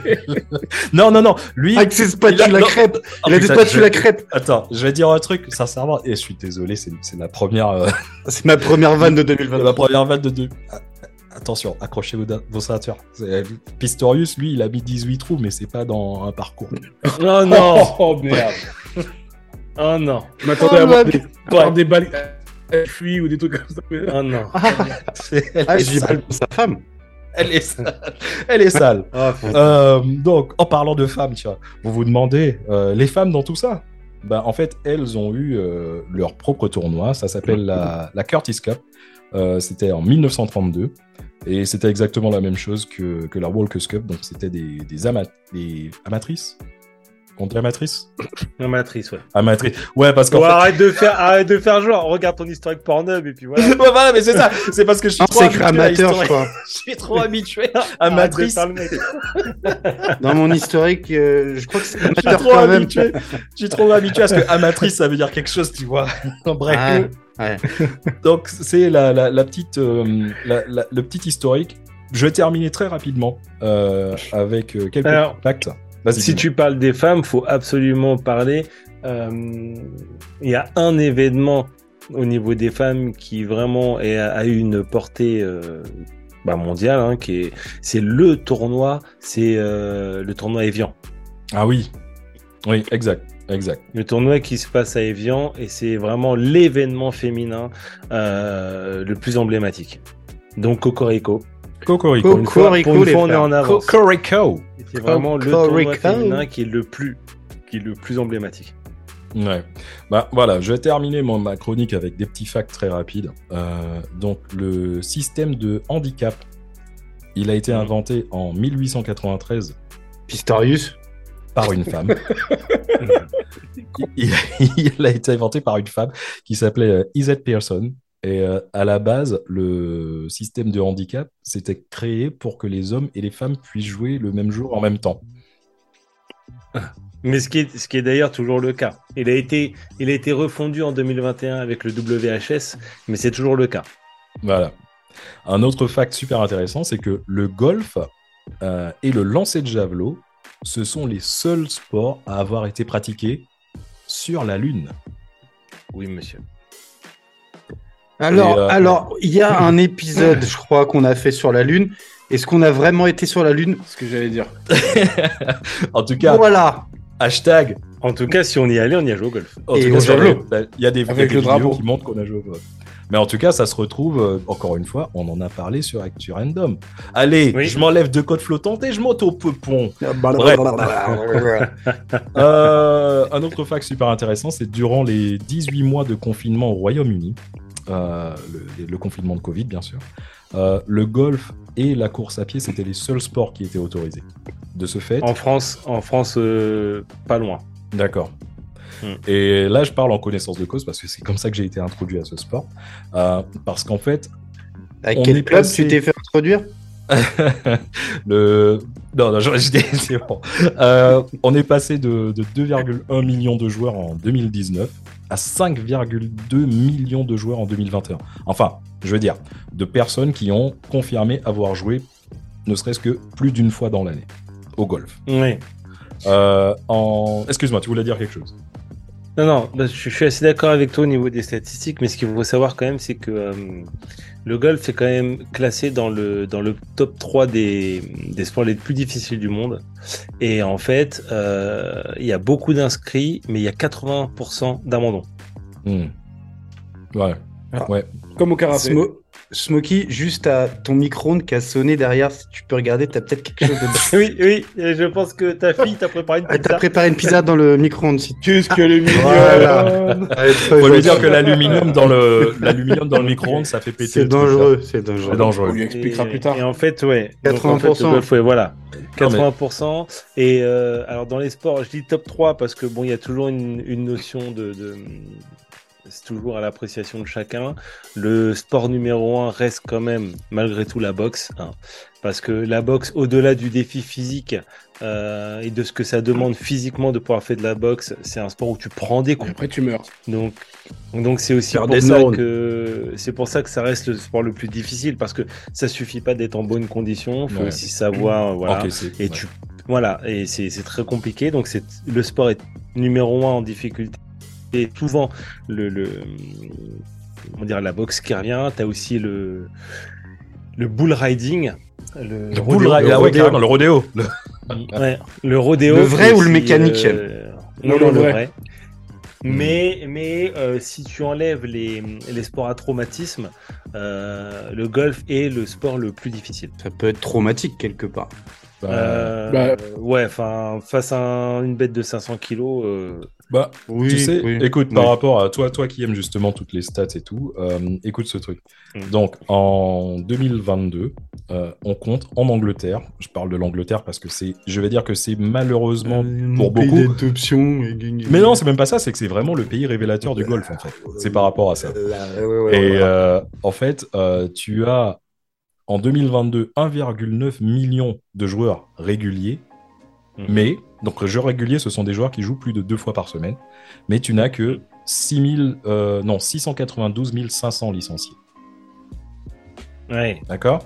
non, non, non. Lui. Ah, avec ses spatules la crêpe. il a ah, des spatules la crêpe. Attends, je vais dire un truc, sincèrement. Et je suis désolé, c'est ma première. Euh, c'est ma première vanne de 2020. ma première vanne de 2020. Attention, accrochez vos, vos ceintures. C'est- Pistorius, lui, il a mis 18 trous, mais c'est pas dans un parcours. Oh non Oh merde. Oh non Je m'attendais Oh, à voir mec. des, voir des balles à fuit ou des trucs comme ça. mais- Oh non Ah, est j'ai pas sa femme. elle est sale. Elle est sale. Oh, putain. Euh, donc, en parlant de femmes, tu vois, vous vous demandez, euh, les femmes dans tout ça? Bah, En fait, elles ont eu euh, leur propre tournoi. Ça s'appelle la, la Curtis Cup. Euh, c'était en 1932. Et c'était exactement la même chose que, que la Walkers Cup. Donc, c'était des, des, des amatrices On dit amatrices Non, matrice, ouais. Amatrices. Ouais, parce qu'en fait. arrête, de faire, arrête de faire genre, regarde ton historique Pornhub et puis voilà. Ouais, voilà, mais c'est ça. C'est parce que je suis Non, trop à amateur, je crois. Je suis trop habitué à mec. Dans mon historique, euh, je crois que c'est Je suis amateur trop quand même. habitué. Je suis trop habitué à ce que amatrice, ça veut dire quelque chose, tu vois. Bref. Ouais, ouais. Donc, c'est la, la, la petite, euh, la- la- le petit historique. Je vais terminer très rapidement euh, avec euh, quelques Alors, Vas-y. Si tu parles des femmes, faut absolument parler. euh, Il y a un événement au niveau des femmes qui vraiment est- a, eu une portée euh, bah, mondiale, hein, qui est, c'est le tournoi, c'est euh, le tournoi Evian. Ah oui. Oui, exact. Exact. Le tournoi qui se passe à Evian et c'est vraiment l'événement féminin euh, le plus emblématique. Donc Cocorico. Cocorico. Une fois, Cocorico, pour une les fois, on est en avance. Cocorico. C'est vraiment le tournoi féminin qui est le plus, qui est le plus emblématique. Ouais. Bah voilà, je vais terminer mon, ma chronique avec des petits facts très rapides. Euh, donc le système de handicap, il a été Mhm. inventé en 1893 Pistorius. par une femme. il, il a été inventé par une femme qui s'appelait euh, Isette Pearson. Et euh, à la base, le système de handicap, c'était créé pour que les hommes et les femmes puissent jouer le même jour en même temps. Mais ce qui est, ce qui est d'ailleurs toujours le cas. Il a été, il a été refondu en 2021 avec le WHS, mais c'est toujours le cas. Voilà. Un autre fact super intéressant, c'est que le golf euh, et le lancer de javelot, ce sont les seuls sports à avoir été pratiqués sur la Lune. Oui, monsieur. Alors, euh, alors, il y a un épisode, je crois, qu'on a fait sur la Lune. Est-ce qu'on a vraiment été sur la Lune? Ce que j'allais dire. en tout cas, Voilà. hashtag En tout cas, si on y allait, on y a joué au golf. En Et tout cas, au sur javelot. le- il y a des, il y a Avec des le vidéos drapeau. qui montrent qu'on a joué au golf. Mais en tout cas, ça se retrouve, euh, encore une fois, on en a parlé sur Actu Random. Allez, Oui. je m'enlève de code flottante et je m'auto-peupon. Bref. Euh, un autre fact super intéressant, c'est durant les 18 mois de confinement au Royaume-Uni, le, le confinement de Covid bien sûr, euh, le golf et la course à pied, c'était les seuls sports qui étaient autorisés. De ce fait, En France, en France, euh, pas loin. D'accord. Hmm. Et là, je parle en connaissance de cause parce que c'est comme ça que j'ai été introduit à ce sport. Euh, parce qu'en fait, Avec On quel club passé- tu t'es fait introduire? Le. Non, non, je, je dis, c'est bon. Euh, on est passé de, de 2,1 millions de joueurs en 2019 à 5,2 millions de joueurs en 2021. Enfin, je veux dire, de personnes qui ont confirmé avoir joué ne serait-ce que plus d'une fois dans l'année au golf. Oui. Euh, en... Excuse-moi, tu voulais dire quelque chose? Non, non, bah, je je suis assez d'accord avec toi au niveau des statistiques, mais ce qu'il faut savoir quand même, c'est que euh, le golf est quand même classé dans le, dans le top 3 des, des sports les plus difficiles du monde. Et en fait, euh, il y a beaucoup d'inscrits, mais il y a 80% d'abandon. Hmm. Ouais. Ah. Ouais. Comme au karaté. Smo- Smokey, juste à ton micro-ondes qui a sonné derrière, si tu peux regarder, t'as peut-être quelque chose dedans. oui, oui, et je pense que ta fille t'a préparé une Ah, pizza. T'as préparé une pizza dans le micro-ondes si tu Qu'est-ce est mignonne Voilà. Faut lui dire que l'aluminium dans le l'aluminium dans le micro-ondes, ça fait péter. C'est dangereux, c'est dangereux. C'est dangereux. On lui expliquera Et- plus tard. Et en fait, ouais. Donc, en fait, 80%. le golf, ouais, voilà. Non, mais- 80%. Et euh, alors, dans les sports, je dis top 3 parce que bon, il y a toujours une, une notion de. de- c'est toujours à l'appréciation de chacun. Le sport numéro 1 reste quand même, malgré tout, la boxe. hein. parce que la boxe, au-delà du défi physique euh, et de ce que ça demande physiquement de pouvoir faire de la boxe, c'est un sport où tu prends des Et coups. après, tu meurs. Donc, donc c'est aussi pour ça que c'est pour ça que ça reste le sport le plus difficile parce que ça suffit pas d'être en bonne condition, faut Ouais. aussi savoir voilà. Ok, c'est- Et ouais. tu voilà et c'est c'est très compliqué donc c'est le sport est numéro un en difficulté et souvent le le on dire la boxe qui revient, t'as aussi le le bull riding. Le, Le bull rodéo. Le rodéo. le rodéo. Le- Ouais, le rodéo. Le vrai c'est ou le mécanique euh, Non, Non, non, le le vrai. vrai. Mais, mais euh, si tu enlèves les, les sports à traumatisme, euh, le golf est le sport le plus difficile. Ça peut être traumatique quelque part. Bah, Euh, bah- Ouais, enfin, face à un- une bête de 500 kilos, euh, bah, Oui, tu sais, oui. écoute, Oui. par rapport à toi, toi qui aimes justement toutes les stats et tout, euh, écoute ce truc. Mm. Donc, en 2022, euh, on compte en Angleterre. Je parle de l'Angleterre parce que c'est, je vais dire que c'est malheureusement pour pays beaucoup. d'adoption. et- Mais non, c'est même pas ça. C'est que c'est vraiment le pays révélateur du golf en fait. C'est par rapport à ça. Et euh, en fait, euh, tu as en 2022 1,9 million de joueurs réguliers, Mhm. mais donc les joueurs réguliers, ce sont des joueurs qui jouent plus de deux fois par semaine, mais tu n'as que 6000, euh, non 692 500 licenciés, ouais. d'accord?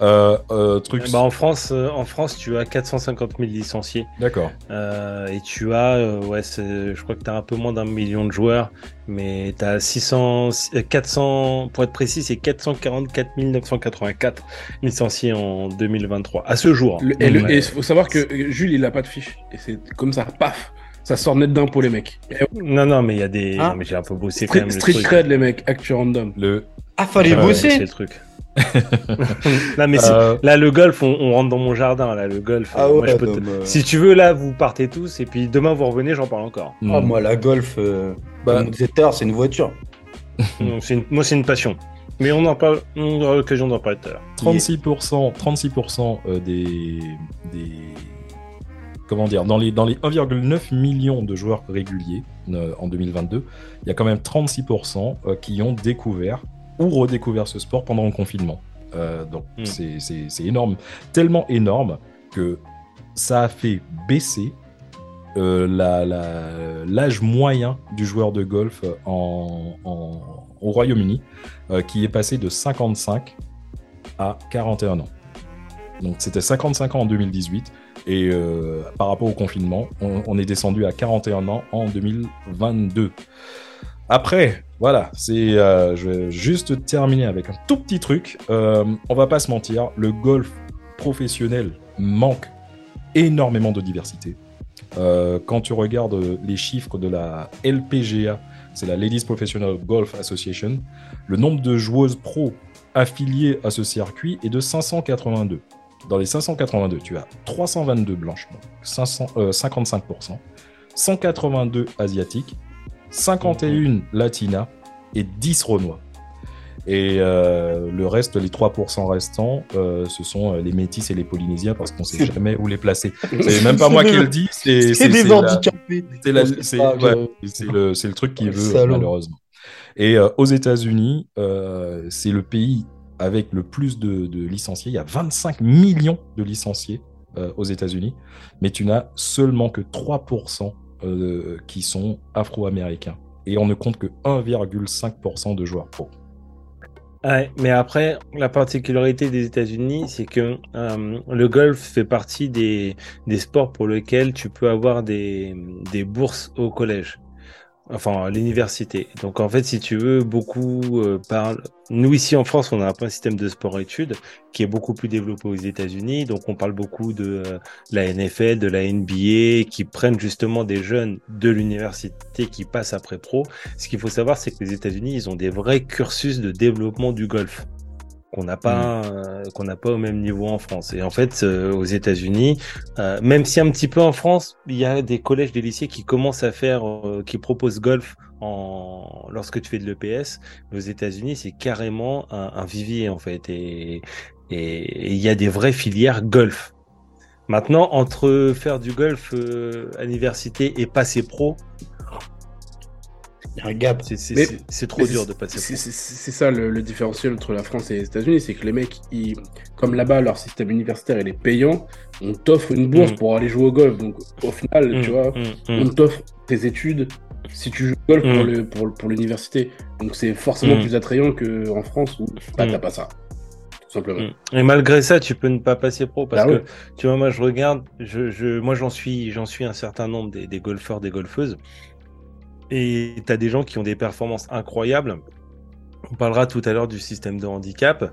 Euh, euh, Truc, Bah, en France, euh, en France, tu as 450 000 licenciés d'accord. euh, et tu as, euh, ouais, je crois que tu as un peu moins d'un million de joueurs, mais tu as 600, euh, 400, pour être précis, c'est 444 984 licenciés en 2023 à ce jour. Le- et le- il faut savoir que Jules, il a pas de fiche. Et c'est comme ça, paf Ça sort net d'un pour les mecs. Non, non, mais il y a des, Ah. non, mais j'ai un peu bossé quand Street, même le street truc. cred, les mecs, actu random. Le, Ah, fallait Ouais, C'est bosser le truc. non, mais c'est- euh, là, le golf, on, on rentre dans mon jardin. Là, le golf. Ah moi, ouais, je peux non, te- mais- Si tu veux, là, vous partez tous et puis demain vous revenez, j'en parle encore. Ah, moi, la golf, euh, Bah- c'est une voiture. Donc, c'est une- moi, c'est une passion. Mais on en parle, on aura l'occasion d'en parler tout à l'heure. 36%, 36% euh, des, des. Comment dire Dans les, dans les 1,9 millions de joueurs réguliers euh, en 2022, il y a quand même 36% euh, qui ont découvert ou redécouvert ce sport pendant le confinement. Euh, donc Mm. c'est- énorme. Tellement énorme que ça a fait baisser euh, l'âge moyen du joueur de golf en, en- au Royaume-Uni, euh, qui est passé de 55 à 41 ans. Donc c'était 55 ans en 2018 et euh, par rapport au confinement, on, on est descendu à 41 ans en 2022. Après, voilà, euh, je vais juste terminer avec un tout petit truc. Euh, on va pas se mentir, le golf professionnel manque énormément de diversité. Euh, quand tu regardes les chiffres de la LPGA, c'est la Ladies Professional Golf Association, le nombre de joueuses pro affiliées à ce circuit est de 582. Dans les 582, tu as 322 blanches, donc 500, euh, 55%, 182 asiatiques, 51 latinas et 10 renois. Et euh, le reste, les 3% restants, euh, ce sont euh, les métis et les polynésiens parce qu'on sait jamais où les placer. C'est même pas moi qui le dis, c'est des handicapés. c'est ouais, le, le truc qui veut, salaud. malheureusement. Et euh, aux États-Unis, c'est le pays avec le plus de, de licenciés. Il y a 25 millions de licenciés aux États-Unis, mais tu n'as seulement que 3% euh, qui sont afro-américains. Et on ne compte que 1,5% de joueurs pro. Mais après, la particularité des États-Unis, c'est que euh, le golf fait partie des, sports pour lesquels tu peux avoir des bourses au collège, enfin l'université. Donc en fait, si tu veux, beaucoup euh, parlent. Nous ici en France, on a un peu un système de sport-études qui est beaucoup plus développé aux États-Unis. Donc on parle beaucoup de euh, la NFL, de la NBA, qui prennent justement des jeunes de l'université qui passent après pro. Ce qu'il faut savoir, c'est que les États-Unis, ils ont des vrais cursus de développement du golf qu'on n'a pas euh, qu'on n'a pas au même niveau en France. Et en fait, euh, aux États-Unis, euh, même si un petit peu en France, il y a des collèges, des lycées qui commencent à faire, euh, qui proposent golf en lorsque tu fais de l'EPS. Aux États-Unis, c'est carrément un, un vivier en fait, et et et il y a des vraies filières golf. Maintenant, entre faire du golf euh, à l'université et passer pro, Il y a un gap. c'est trop dur de passer C'est pro. c'est- c'est ça le, le différentiel entre la France et les États-Unis, c'est que les mecs, ils, comme là-bas, leur système universitaire il est payant, on t'offre une bourse Mm. pour aller jouer au golf. Donc au final, Mm, tu vois, mm, on t'offre tes études si tu joues au golf pour le- pour, pour l'université. Donc c'est forcément plus attrayant qu'en France où bah, t'as pas ça. Tout simplement. Et malgré ça, tu peux ne pas passer pro parce Bah que tu vois, moi je regarde, je, je, moi j'en suis, j'en suis un certain nombre des, des golfeurs, des golfeuses, et t'as des gens qui ont des performances incroyables. On parlera tout à l'heure du système de handicap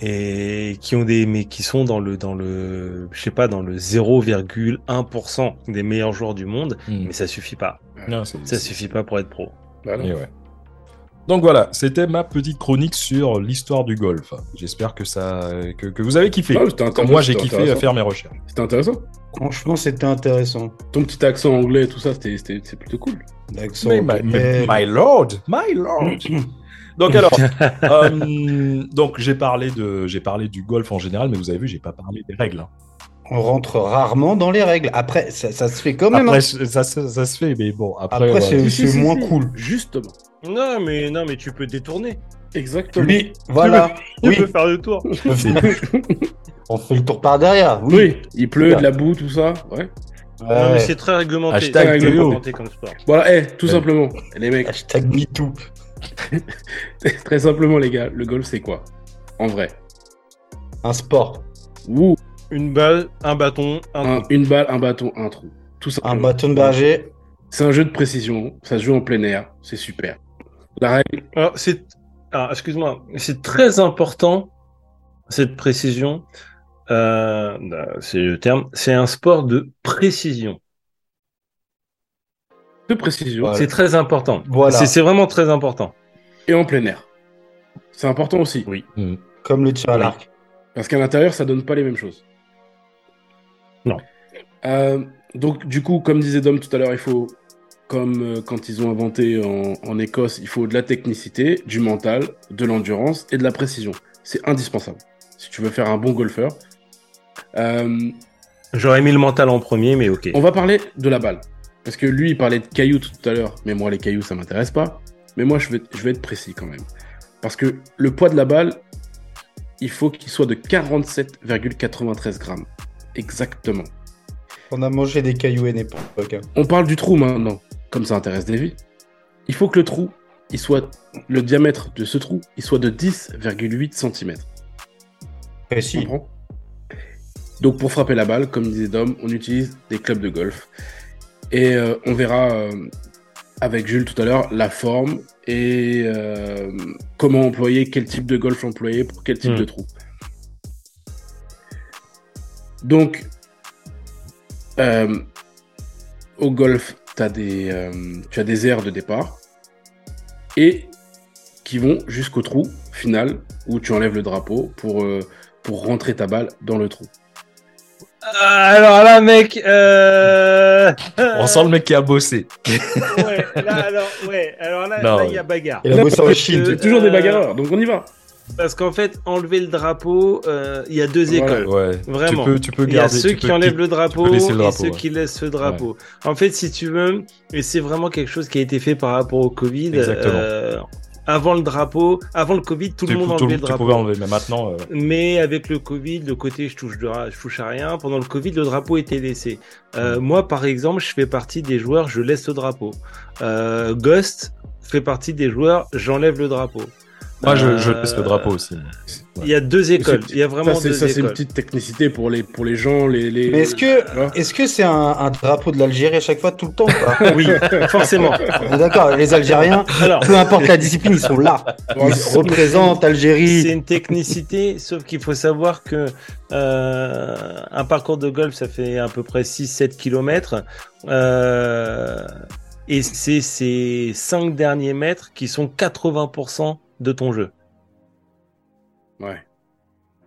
et qui ont des, mais qui sont dans le, dans le, je sais pas, dans le 0,1% des meilleurs joueurs du monde, mais ça suffit pas. Non, Ça suffit pas pour être pro. Bah non. Et ouais. Donc voilà, c'était ma petite chronique sur l'histoire du golf. J'espère que ça, que, que vous avez kiffé. Comme intéressant, moi, j'ai kiffé à faire mes recherches. C'était intéressant. Franchement, c'était intéressant. Ton petit accent anglais et tout ça, c'était c'était- c'est plutôt cool. L'accent my, anglais. my lord, my lord. Donc alors, euh, donc j'ai parlé de, j'ai parlé du golf en général, mais vous avez vu, j'ai pas parlé des règles. hein. On rentre rarement dans les règles. Après, ça, ça se fait quand même. Après, hein. ça, ça, ça se fait, mais bon, après, Après, ouais. c'est moins si. cool. Justement. Non, mais non, mais tu peux détourner. Exactement. Lui, voilà. Tu Oui, peux faire le tour. on fait le tour par derrière. Oui. Oui, il pleut, de la boue, tout ça. Ouais. Non, mais c'est très réglementé. Hashtag très Théo. réglementé comme sport. Voilà, eh, tout Ouais. simplement. Les mecs, Hashtag MeToo. très simplement, les gars, le golf, c'est quoi? En vrai. Un sport. Ouh, Une balle, un bâton, un un- trou. une balle, un bâton, un trou. Tout simplement. Un bâton de berger. C'est un jeu de précision, ça se joue en plein air, c'est super. La règle, Alors, c'est. Excuse-moi, c'est très important, cette précision. Euh, bah, c'est le terme. C'est un sport de précision. de précision Voilà. C'est très important. Voilà. C'est- C'est vraiment très important. et en plein air. C'est important aussi, Oui. Mm. Comme le tir à l'arc. parce qu'à l'intérieur, ça donne pas les mêmes choses. Non. Euh, donc, du coup, comme disait Dom tout à l'heure, il faut, comme euh, quand ils ont inventé en, en Écosse, il faut de la technicité, du mental, de l'endurance et de la précision. C'est indispensable si tu veux faire un bon golfeur. Euh, J'aurais mis le mental en premier, mais ok. On va parler de la balle. Parce que lui, il parlait de cailloux tout à l'heure, mais moi, les cailloux, ça m'intéresse pas. Mais moi, je vais, je vais être précis quand même. Parce que le poids de la balle, il faut qu'il soit de 47,93 grammes. Exactement. On a mangé des cailloux époque. hein. On parle du trou maintenant, comme ça intéresse Davy. Il faut que le trou, il soit, le diamètre de ce trou, il soit de 10,8 cm. Précis. Donc pour frapper la balle, comme disait Dom, on utilise des clubs de golf. Et euh, on verra euh, avec Jules tout à l'heure la forme et euh, comment employer, quel type de golf employer pour quel type Mm. de trou. Donc, au golf, t'as des, euh, tu as des aires de départ et qui vont jusqu'au trou final où tu enlèves le drapeau pour, euh, pour rentrer ta balle dans le trou. Ah, alors là, mec, euh... On sent le mec qui a bossé. ouais, là, alors, ouais, alors là, il y a bagarre. Il a bossé en Chine. C'est toujours des euh, bagarreurs, donc on y va. Parce qu'en fait, enlever le drapeau, euh, il y a deux écoles. Ouais. Vraiment. Tu peux, tu peux Il y a garder. ceux tu qui peux- enlèvent tu- le drapeau, et ceux ouais. qui laissent le drapeau. En fait, si tu veux, et c'est vraiment quelque chose qui a été fait par rapport au Covid. Exactement. euh, avant le drapeau, avant le Covid, tout Tu, le monde tu- enlevait tu le drapeau. pouvais enlever, mais maintenant. euh, Mais avec le Covid, le côté je touche, de, je touche à rien, pendant le Covid, le drapeau était laissé. Euh, moi, par exemple, je fais partie des joueurs, je laisse le drapeau. Euh, Ghost fait partie des joueurs, j'enlève le drapeau. Moi, je, Euh, je laisse le drapeau aussi. Il y a deux écoles. C'est- Il y a vraiment Ça, c'est deux ça, c'est une petite technicité pour les, pour les gens. Les, les... Mais est-ce que vois est-ce que c'est un, un drapeau de l'Algérie à chaque fois, tout le temps pas Oui, forcément. On est D'accord, les Algériens, Alors, peu importe la discipline, ils sont là. Ils représentent C'est Algérie. une technicité, sauf qu'il faut savoir que euh, un parcours de golf, ça fait à peu près 6-7 km. Euh, et c'est ces 5 derniers mètres qui sont 80% de ton jeu. Ouais.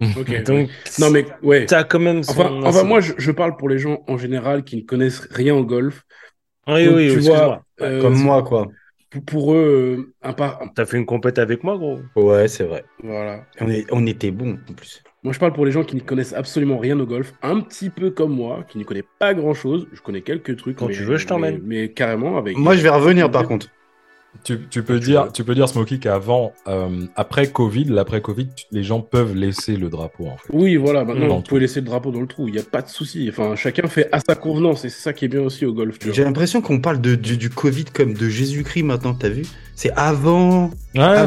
Ok. Donc, Non, mais ouais. t'as quand même son Enfin, moi, je, je parle pour les gens en général qui ne connaissent rien au golf. Oui, Donc, oui, tu vois, euh, Comme moi, quoi. Pour, eux, un par... T'as fait une compète avec moi, gros. Ouais, c'est vrai. voilà. On, est, on était bons, en plus. Moi, je parle pour les gens qui ne connaissent absolument rien au golf, un petit peu comme moi, qui ne connaît pas grand-chose. Je connais quelques trucs. Quand mais- tu veux, je t'emmène. Mais, mais carrément avec. Moi, je vais revenir, par contre. Tu, tu peux tu dire, tu peux dire, Smokey, qu'avant, euh, après Covid, l'après Covid, les gens peuvent laisser le drapeau, en fait. Oui, voilà. Maintenant, Dans vous pouvez laisser le drapeau dans le trou. Il n'y a pas de souci. Enfin, chacun fait à sa convenance. Et c'est ça qui est bien aussi au golf. J'ai l'impression qu'on parle de, du, du Covid comme de Jésus-Christ maintenant, t'as vu? C'est avant, Ouais,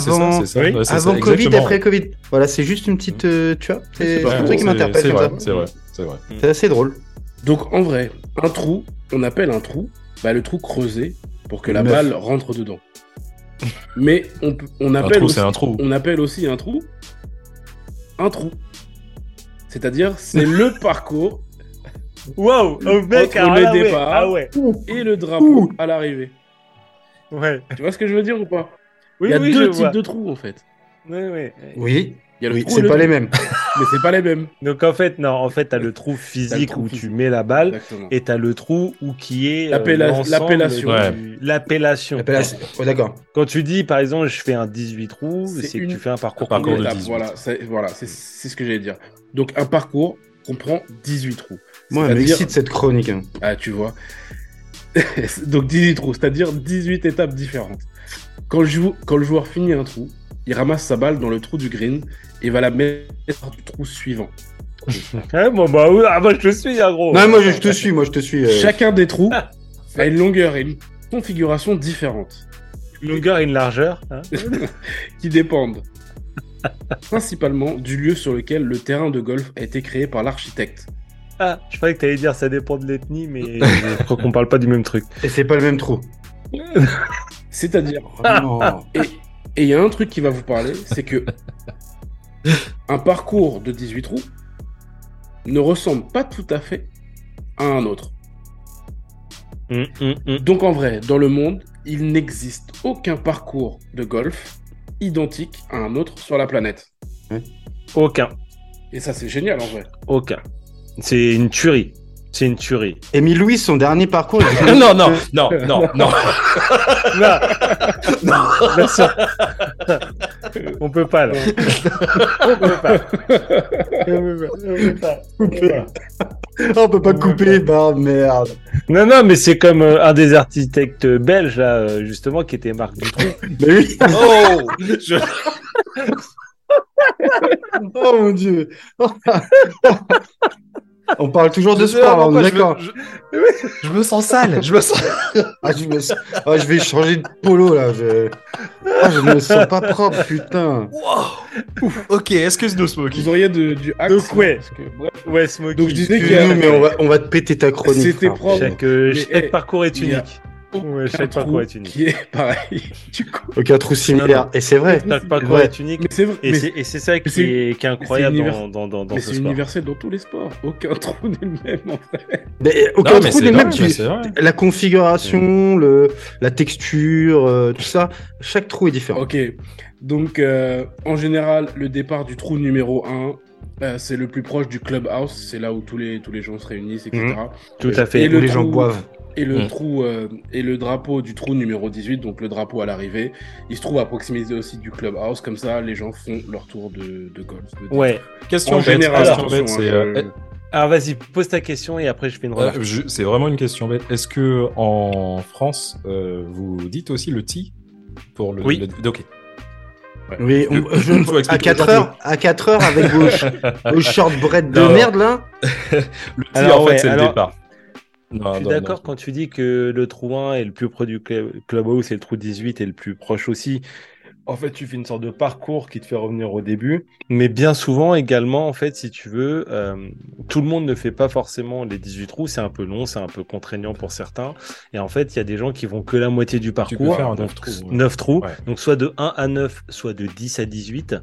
c'est Avant- ça, c'est ça. oui, Ouais, c'est avant ça, Covid, après Covid. Voilà, c'est juste une petite. euh, tu vois C'est un truc qui m'interpelle C'est vrai, ça. c'est vrai, c'est vrai. C'est assez drôle. Donc, en vrai, un trou, on appelle un trou bah, le trou creusé pour que la Neuf. balle rentre dedans. Mais on, appelle trou, aussi- un trou. on appelle aussi un trou un trou. C'est-à-dire, c'est le parcours Waouh, oh, mec, Entre alors le départ. Ah ouais, et le drapeau à l'arrivée. ouais. Tu vois ce que je veux dire ou pas? Oui, Il y a oui, deux types vois. de trous en fait. Ouais. Oui, Il y a le oui trou et c'est le pas trou. les mêmes. Mais c'est pas les mêmes. Donc en fait, non, en fait, t'as le trou physique trou où physique. tu mets la balle. Exactement. Et t'as le trou où qui est euh, l'appellation. du- Ouais. L'appellation. Appellation. Oh, d'accord. Quand tu dis, par exemple, je fais un 18 trous, C'est que tu fais un parcours. Un parcours de étape, 18. Voilà, c'est voilà, c'est- c'est ce que j'allais dire. Donc un parcours comprend 18 trous. Moi, elle m'excite cette chronique. hein. Ah, tu vois. Donc 18 trous, c'est-à-dire 18 étapes différentes. Quand le, jou- quand le joueur finit un trou, il ramasse sa balle dans le trou du green et va la mettre du trou suivant. Ouais, bon, bah oui, ah, bah, je te suis, hein, gros. Non, moi, je, je te suis, moi, je te suis. euh, Chacun des trous a une longueur et une configuration différente Une longueur et une largeur. hein. qui dépendent principalement du lieu sur lequel le terrain de golf a été créé par l'architecte. Ah, je croyais que t'allais dire ça dépend de l'ethnie, mais je crois qu'on parle pas du même truc. Et c'est pas le même trou. C'est-à-dire, Oh, et et il y a un truc qui va vous parler, c'est que un parcours de 18 trous ne ressemble pas tout à fait à un autre. Hum, hum, hum. Donc en vrai, dans le monde, il n'existe aucun parcours de golf identique à un autre sur la planète. Aucun. Et ça, c'est génial en vrai. Aucun. C'est une tuerie. C'est une tuerie. Émile Louis, son dernier parcours. non, non, non, non, non. Non, bien sûr. On peut pas, là. On peut pas. On peut pas. On peut pas. Oh, couper, bah merde. Non, non, mais c'est comme euh, un des architectes belges, là, euh, justement, qui était Marc Dutroux. Mais oui. Oh je... Oh mon dieu. On parle toujours de sport, on d'accord. Je, je- je me sens sale. Je me sens. Ah, je, me... ah, je vais changer de polo là. Je... Ah, je me sens pas propre, putain. Wow. Ok, excuse-nous, Smokey. Vous auriez de- du axe. Donc, ouais. parce que, bref, Ouais, Smokey. Donc, je disais a- Excuse-nous, mais on va, on va te péter ta chronique. C'était propre. Chaque, euh, Mais, chaque eh, parcours est unique. Ouais, aucun chaque trou parcours est unique. qui est pareil. Du coup, Aucun trou similaire. Et c'est vrai. Chaque parcours est unique. mais c'est vrai. Et mais- c'est- c'est ça qui c'est- est, qui est incroyable univers- dans, dans, dans, dans mais ce c'est sport. universel dans tous les sports. Aucun trou n'est le même en fait. Mais Non, aucun mais trou c'est n'est le même. tu- c'est. La configuration, le, la texture, euh, tout ça, chaque trou est différent. Ok, donc euh, en général, le départ du trou numéro 1, euh, c'est le plus proche du clubhouse, c'est là où tous les, tous les gens se réunissent, etc. Mhm. Tout à fait. Et Où le les gens boivent. Et le Mm. trou euh, et le drapeau du trou numéro 18, donc le drapeau à l'arrivée, il se trouve à proximité aussi du clubhouse, comme ça les gens font leur tour de, de golf. de- Ouais. Question En bête. général, question attention, bête, c'est, hein, euh, je- Alors vas-y, pose ta question et après je fais une remarque. Euh, je- c'est vraiment une question bête. Est-ce que en France, euh, vous dites aussi le T pour le, Oui. le- Ok. Oui, on- Le- je- faut à expliquer 4 aux gens heures, à 4 heures avec vos, vos short bread de Non. merde là. Le T, Alors, en fait, ouais, c'est le alors- départ. Non, Je suis d'accord quand tu dis que le trou 1 est le plus proche du cl- clubhouse et le trou 18 est le plus proche aussi. En fait, tu fais une sorte de parcours qui te fait revenir au début. Mais bien souvent également, en fait, si tu veux, euh, tout le monde ne fait pas forcément les 18 trous. C'est un peu long, c'est un peu contraignant pour certains. Et en fait, il y a des gens qui vont que la moitié du parcours. faire un donc neuf trous, ouais. 9 trous. Ouais. Donc soit de 1 à 9, soit de 10 à 18.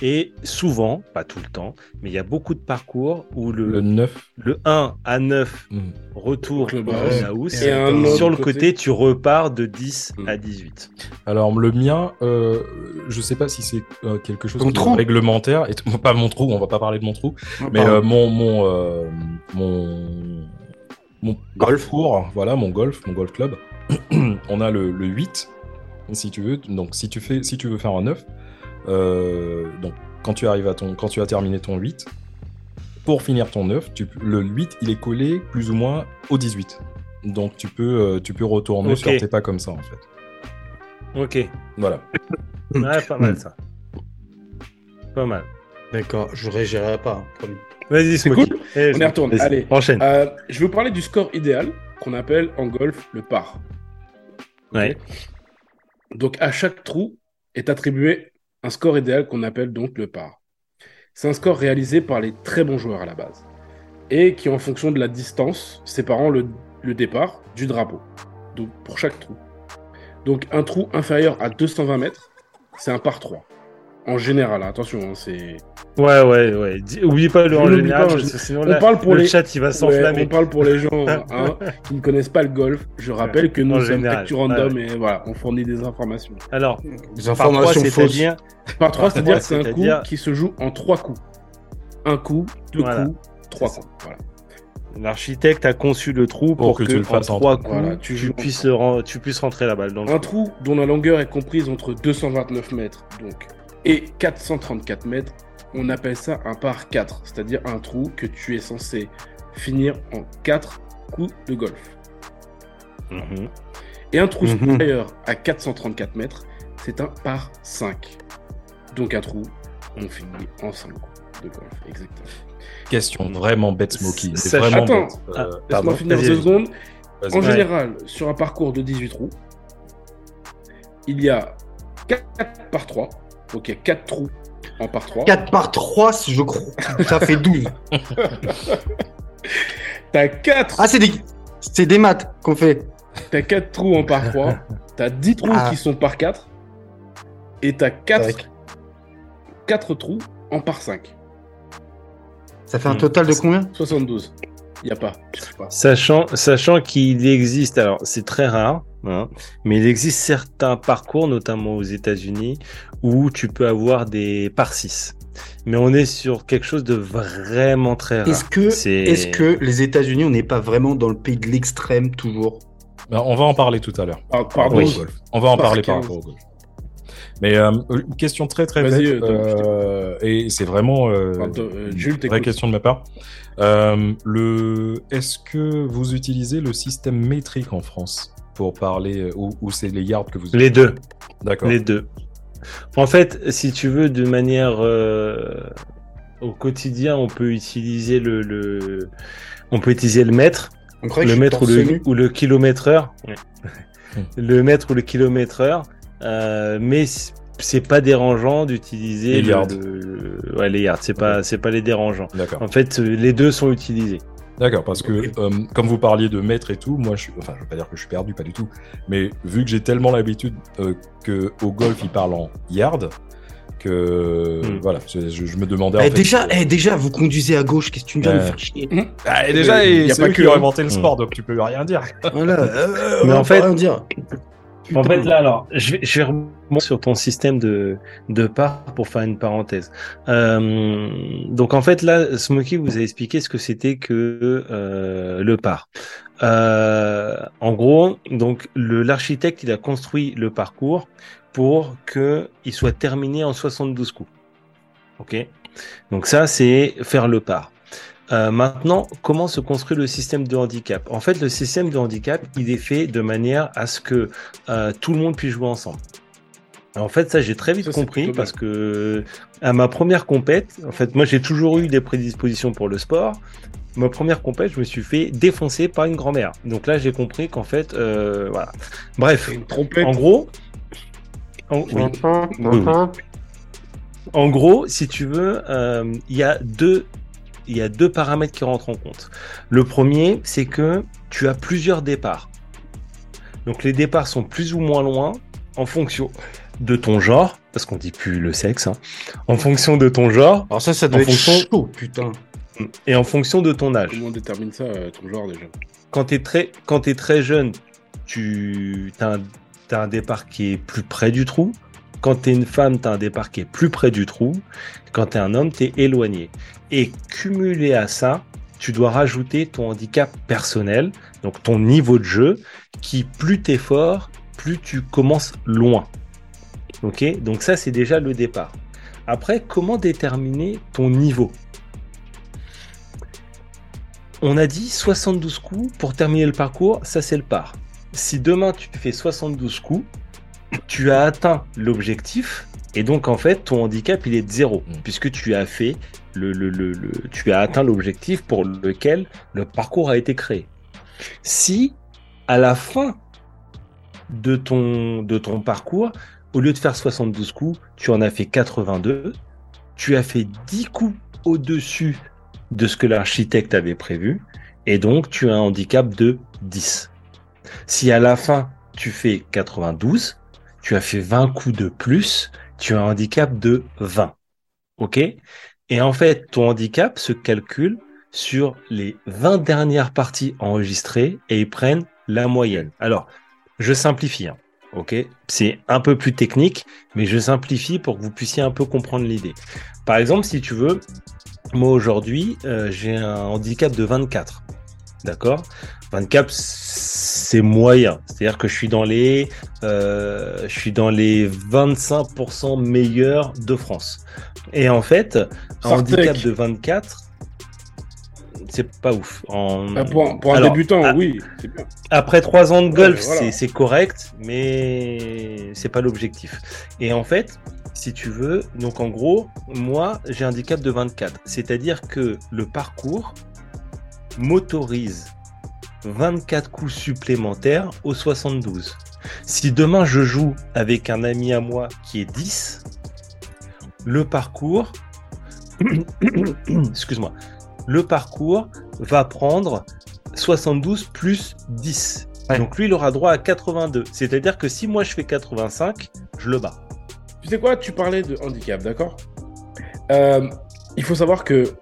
Et souvent, pas tout le temps, mais il y a beaucoup de parcours où le, Le 9. le 1 à 9 hmm. retour au Clubhouse. house. Et Et sur le côté- côté, tu repars de 10 Mm. à 18. Alors, le mien, euh, je sais pas si c'est euh, quelque chose qui est réglementaire. Et pas mon trou, on va pas parler de mon trou. Mais Pardon. euh, mon mon euh, mon mon Golf. parcours, voilà mon golf, mon golf club. on a le, le 8 si tu veux. Donc si tu fais si tu veux faire un 9 euh, donc quand tu arrives à ton quand tu as terminé ton 8 pour finir ton 9, tu, le 8 il est collé plus ou moins au 18. Donc tu peux euh, tu peux retourner Ok. sur tes pas comme ça en fait. Ok. Voilà. Ouais, pas mal ça. Pas mal. D'accord, je réagirai pas. hein, promis. Vas-y, C'est cool. Eh, On y retourne. vas-y, Allez. Enchaîne. Euh, je vais vous parler du score idéal qu'on appelle en golf le par. Ouais. Donc à chaque trou est attribué un score idéal qu'on appelle donc le par. C'est un score réalisé par les très bons joueurs à la base et qui en fonction de la distance séparant le, le départ du drapeau. Donc pour chaque trou. Donc un trou inférieur à 220 mètres, c'est un par 3. En général, hein, attention, hein, c'est. Ouais, ouais, ouais. Dis- Oublie pas le en général, pas, en parce gé- que sinon On là, parle pour le les. chat il va Ouais, s'enflammer. on parle pour les gens hein, qui ne connaissent pas le golf. Je rappelle que nous sommes Actu Random et voilà, on fournit des informations. Alors, Des informations fausses. c'est-à-dire Par 3, c'est-à-dire Ouais, que c'est un coup qui se joue en 3 coups. Un coup, deux Voilà. coups, trois coups. Voilà. L'architecte a conçu le trou pour, que que, tu le en fasses en trois coups, Voilà, tu puisses tu rentrer la balle dans le Un trou. trou dont la longueur est comprise entre 229 mètres donc, et 434 mètres, on appelle ça un par 4, c'est-à-dire un trou que tu es censé finir en 4 coups de golf. Mhm. Et un trou Mhm. supérieur à 434 mètres, c'est un par 5. Donc un trou, on finit en 5 coups de golf, exactement. Question vraiment bête, Smokey. C'est vraiment Attends. bête. Euh, Laisse-moi Pardon, finir vas-y, deux vas-y. secondes. vas-y. En Ouais. général, sur un parcours de 18 trous, il y a 4 par 3. Donc il y a 4 trous en par 3. 4 par 3, je crois. Ça fait 12. T'as 4, Ah, c'est des... c'est des maths qu'on fait. t'as 4 trous en par 3. T'as 10 trous Ah. qui sont par 4. Et t'as 4, Tac. 4 trous en par 5. Ça fait un Hmm. total de combien 72. Il n'y a pas. Sachant, sachant qu'il existe, alors c'est très rare, hein, mais il existe certains parcours, notamment aux États-Unis, où tu peux avoir des par 6. Mais on est sur quelque chose de vraiment très rare. Est-ce que, les États-Unis, on n'est pas vraiment dans le pays de l'extrême toujours? Ben, on va en parler tout à l'heure. Ah, pardon. On va en Par parler par 15. rapport au golf. Mais euh, une question très très bête, euh, euh, et c'est vraiment euh, euh, Jules, une vraie question de ma part. Euh, le, est-ce que vous utilisez le système métrique en France pour parler ou, ou c'est les yards que vous Les deux. D'accord. Les deux. En fait, si tu veux, de manière euh, au quotidien, on peut utiliser le, le- on peut utiliser le mètre, le mètre ou le, ou le kilomètre heure, le mètre ou le kilomètre heure, euh, mais c'est pas dérangeant d'utiliser Les le- yards. le- ouais, les yards. C'est pas, c'est pas les dérangeants. D'accord. En fait, euh, les deux sont utilisés. D'accord, parce que euh, comme vous parliez de maître et tout, moi, je suis, enfin, je veux pas dire que je suis perdu, pas du tout, mais vu que j'ai tellement l'habitude euh, que au golf ils parlent en yard, que Hmm. voilà, je, me demandais. en Eh, fait, déjà, eh, déjà, vous conduisez à gauche, qu'est-ce que tu me viens de faire chier Ah, et déjà, Euh, et y a c'est pas que, qui ont inventé le Hmm. sport, donc tu peux rien dire. Voilà. euh, Mais on en fait- rien dire. En fait, là, alors, je vais, je vais remonter sur ton système de, de part pour faire une parenthèse. Euh, donc, en fait, là, Smokey vous a expliqué ce que c'était que euh, le par. Euh, en gros, donc, l'architecte, il a construit le parcours pour que il soit terminé en 72 coups. Ok? Donc ça, c'est faire le par. Euh, maintenant, comment se construit le système de handicap? En fait, le système de handicap, il est fait de manière à ce que euh, tout le monde puisse jouer ensemble. En fait, ça, j'ai très vite Ça, compris parce que à ma première compète, en fait, moi, j'ai toujours eu des prédispositions pour le sport. Ma première compète, je me suis fait défoncer par une grand-mère. Donc là, j'ai compris qu'en fait, euh, voilà. Bref, Une trompette. en gros, en- oui. Gros, si tu veux, euh, il y a deux, il y a deux paramètres qui rentrent en compte. Le premier, c'est que tu as plusieurs départs. Donc les départs sont plus ou moins loin en fonction de ton genre, parce qu'on dit plus le sexe, hein, en fonction de ton genre Alors ça, ça doit En être fonction- chaud, putain. et en fonction de ton âge. Comment on détermine ça, euh, ton genre déjà? Quand tu es très quand t'es très jeune, tu as un, t'as un départ qui est plus près du trou. Quand tu es une femme, tu as un départ qui est plus près du trou. Quand tu es un homme, tu es éloigné. Et cumulé à ça, tu dois rajouter ton handicap personnel, donc ton niveau de jeu, qui plus tu es fort, plus tu commences loin. OK? Donc ça c'est déjà le départ. Après, comment déterminer ton niveau? On a dit 72 coups pour terminer le parcours, ça c'est le par. Si demain tu fais 72 coups, tu as atteint l'objectif et donc en fait ton handicap il est de zéro Mm. puisque tu as fait le, le- le- le- tu as atteint l'objectif pour lequel le parcours a été créé. Si à la fin de ton, de ton parcours, au lieu de faire 72 coups, tu en as fait 82, tu as fait 10 coups au-dessus de ce que l'architecte avait prévu, et donc tu as un handicap de 10. Si à la fin tu fais 92, tu as fait 20 coups de plus, tu as un handicap de 20. OK? Et en fait, ton handicap se calcule sur les 20 dernières parties enregistrées et ils prennent la moyenne. Alors, je simplifie. hein, OK? C'est un peu plus technique, mais je simplifie pour que vous puissiez un peu comprendre l'idée. Par exemple, si tu veux, moi aujourd'hui, euh, j'ai un handicap de 24. D'accord? 24, c'est moyen. C'est-à-dire que je suis dans les, euh, je suis dans les 25% meilleurs de France. Et en fait, un Sartec. handicap de 24, c'est pas ouf. En... Ah, pour, un- pour un Alors, débutant, oui. bien. après trois ans de golf, Ouais, voilà. c'est- c'est correct, mais c'est pas l'objectif. Et en fait, si tu veux, donc en gros, moi, j'ai un handicap de 24. C'est-à-dire que le parcours m'autorise 24 coups supplémentaires au 72. Si demain je joue avec un ami à moi qui est 10, le parcours, excuse-moi, le parcours va prendre 72 plus 10. Ouais. Donc lui, il aura droit à 82. C'est-à-dire que si moi je fais 85, je le bats. Tu sais quoi, tu parlais de handicap, d'accord? Euh, Il faut savoir que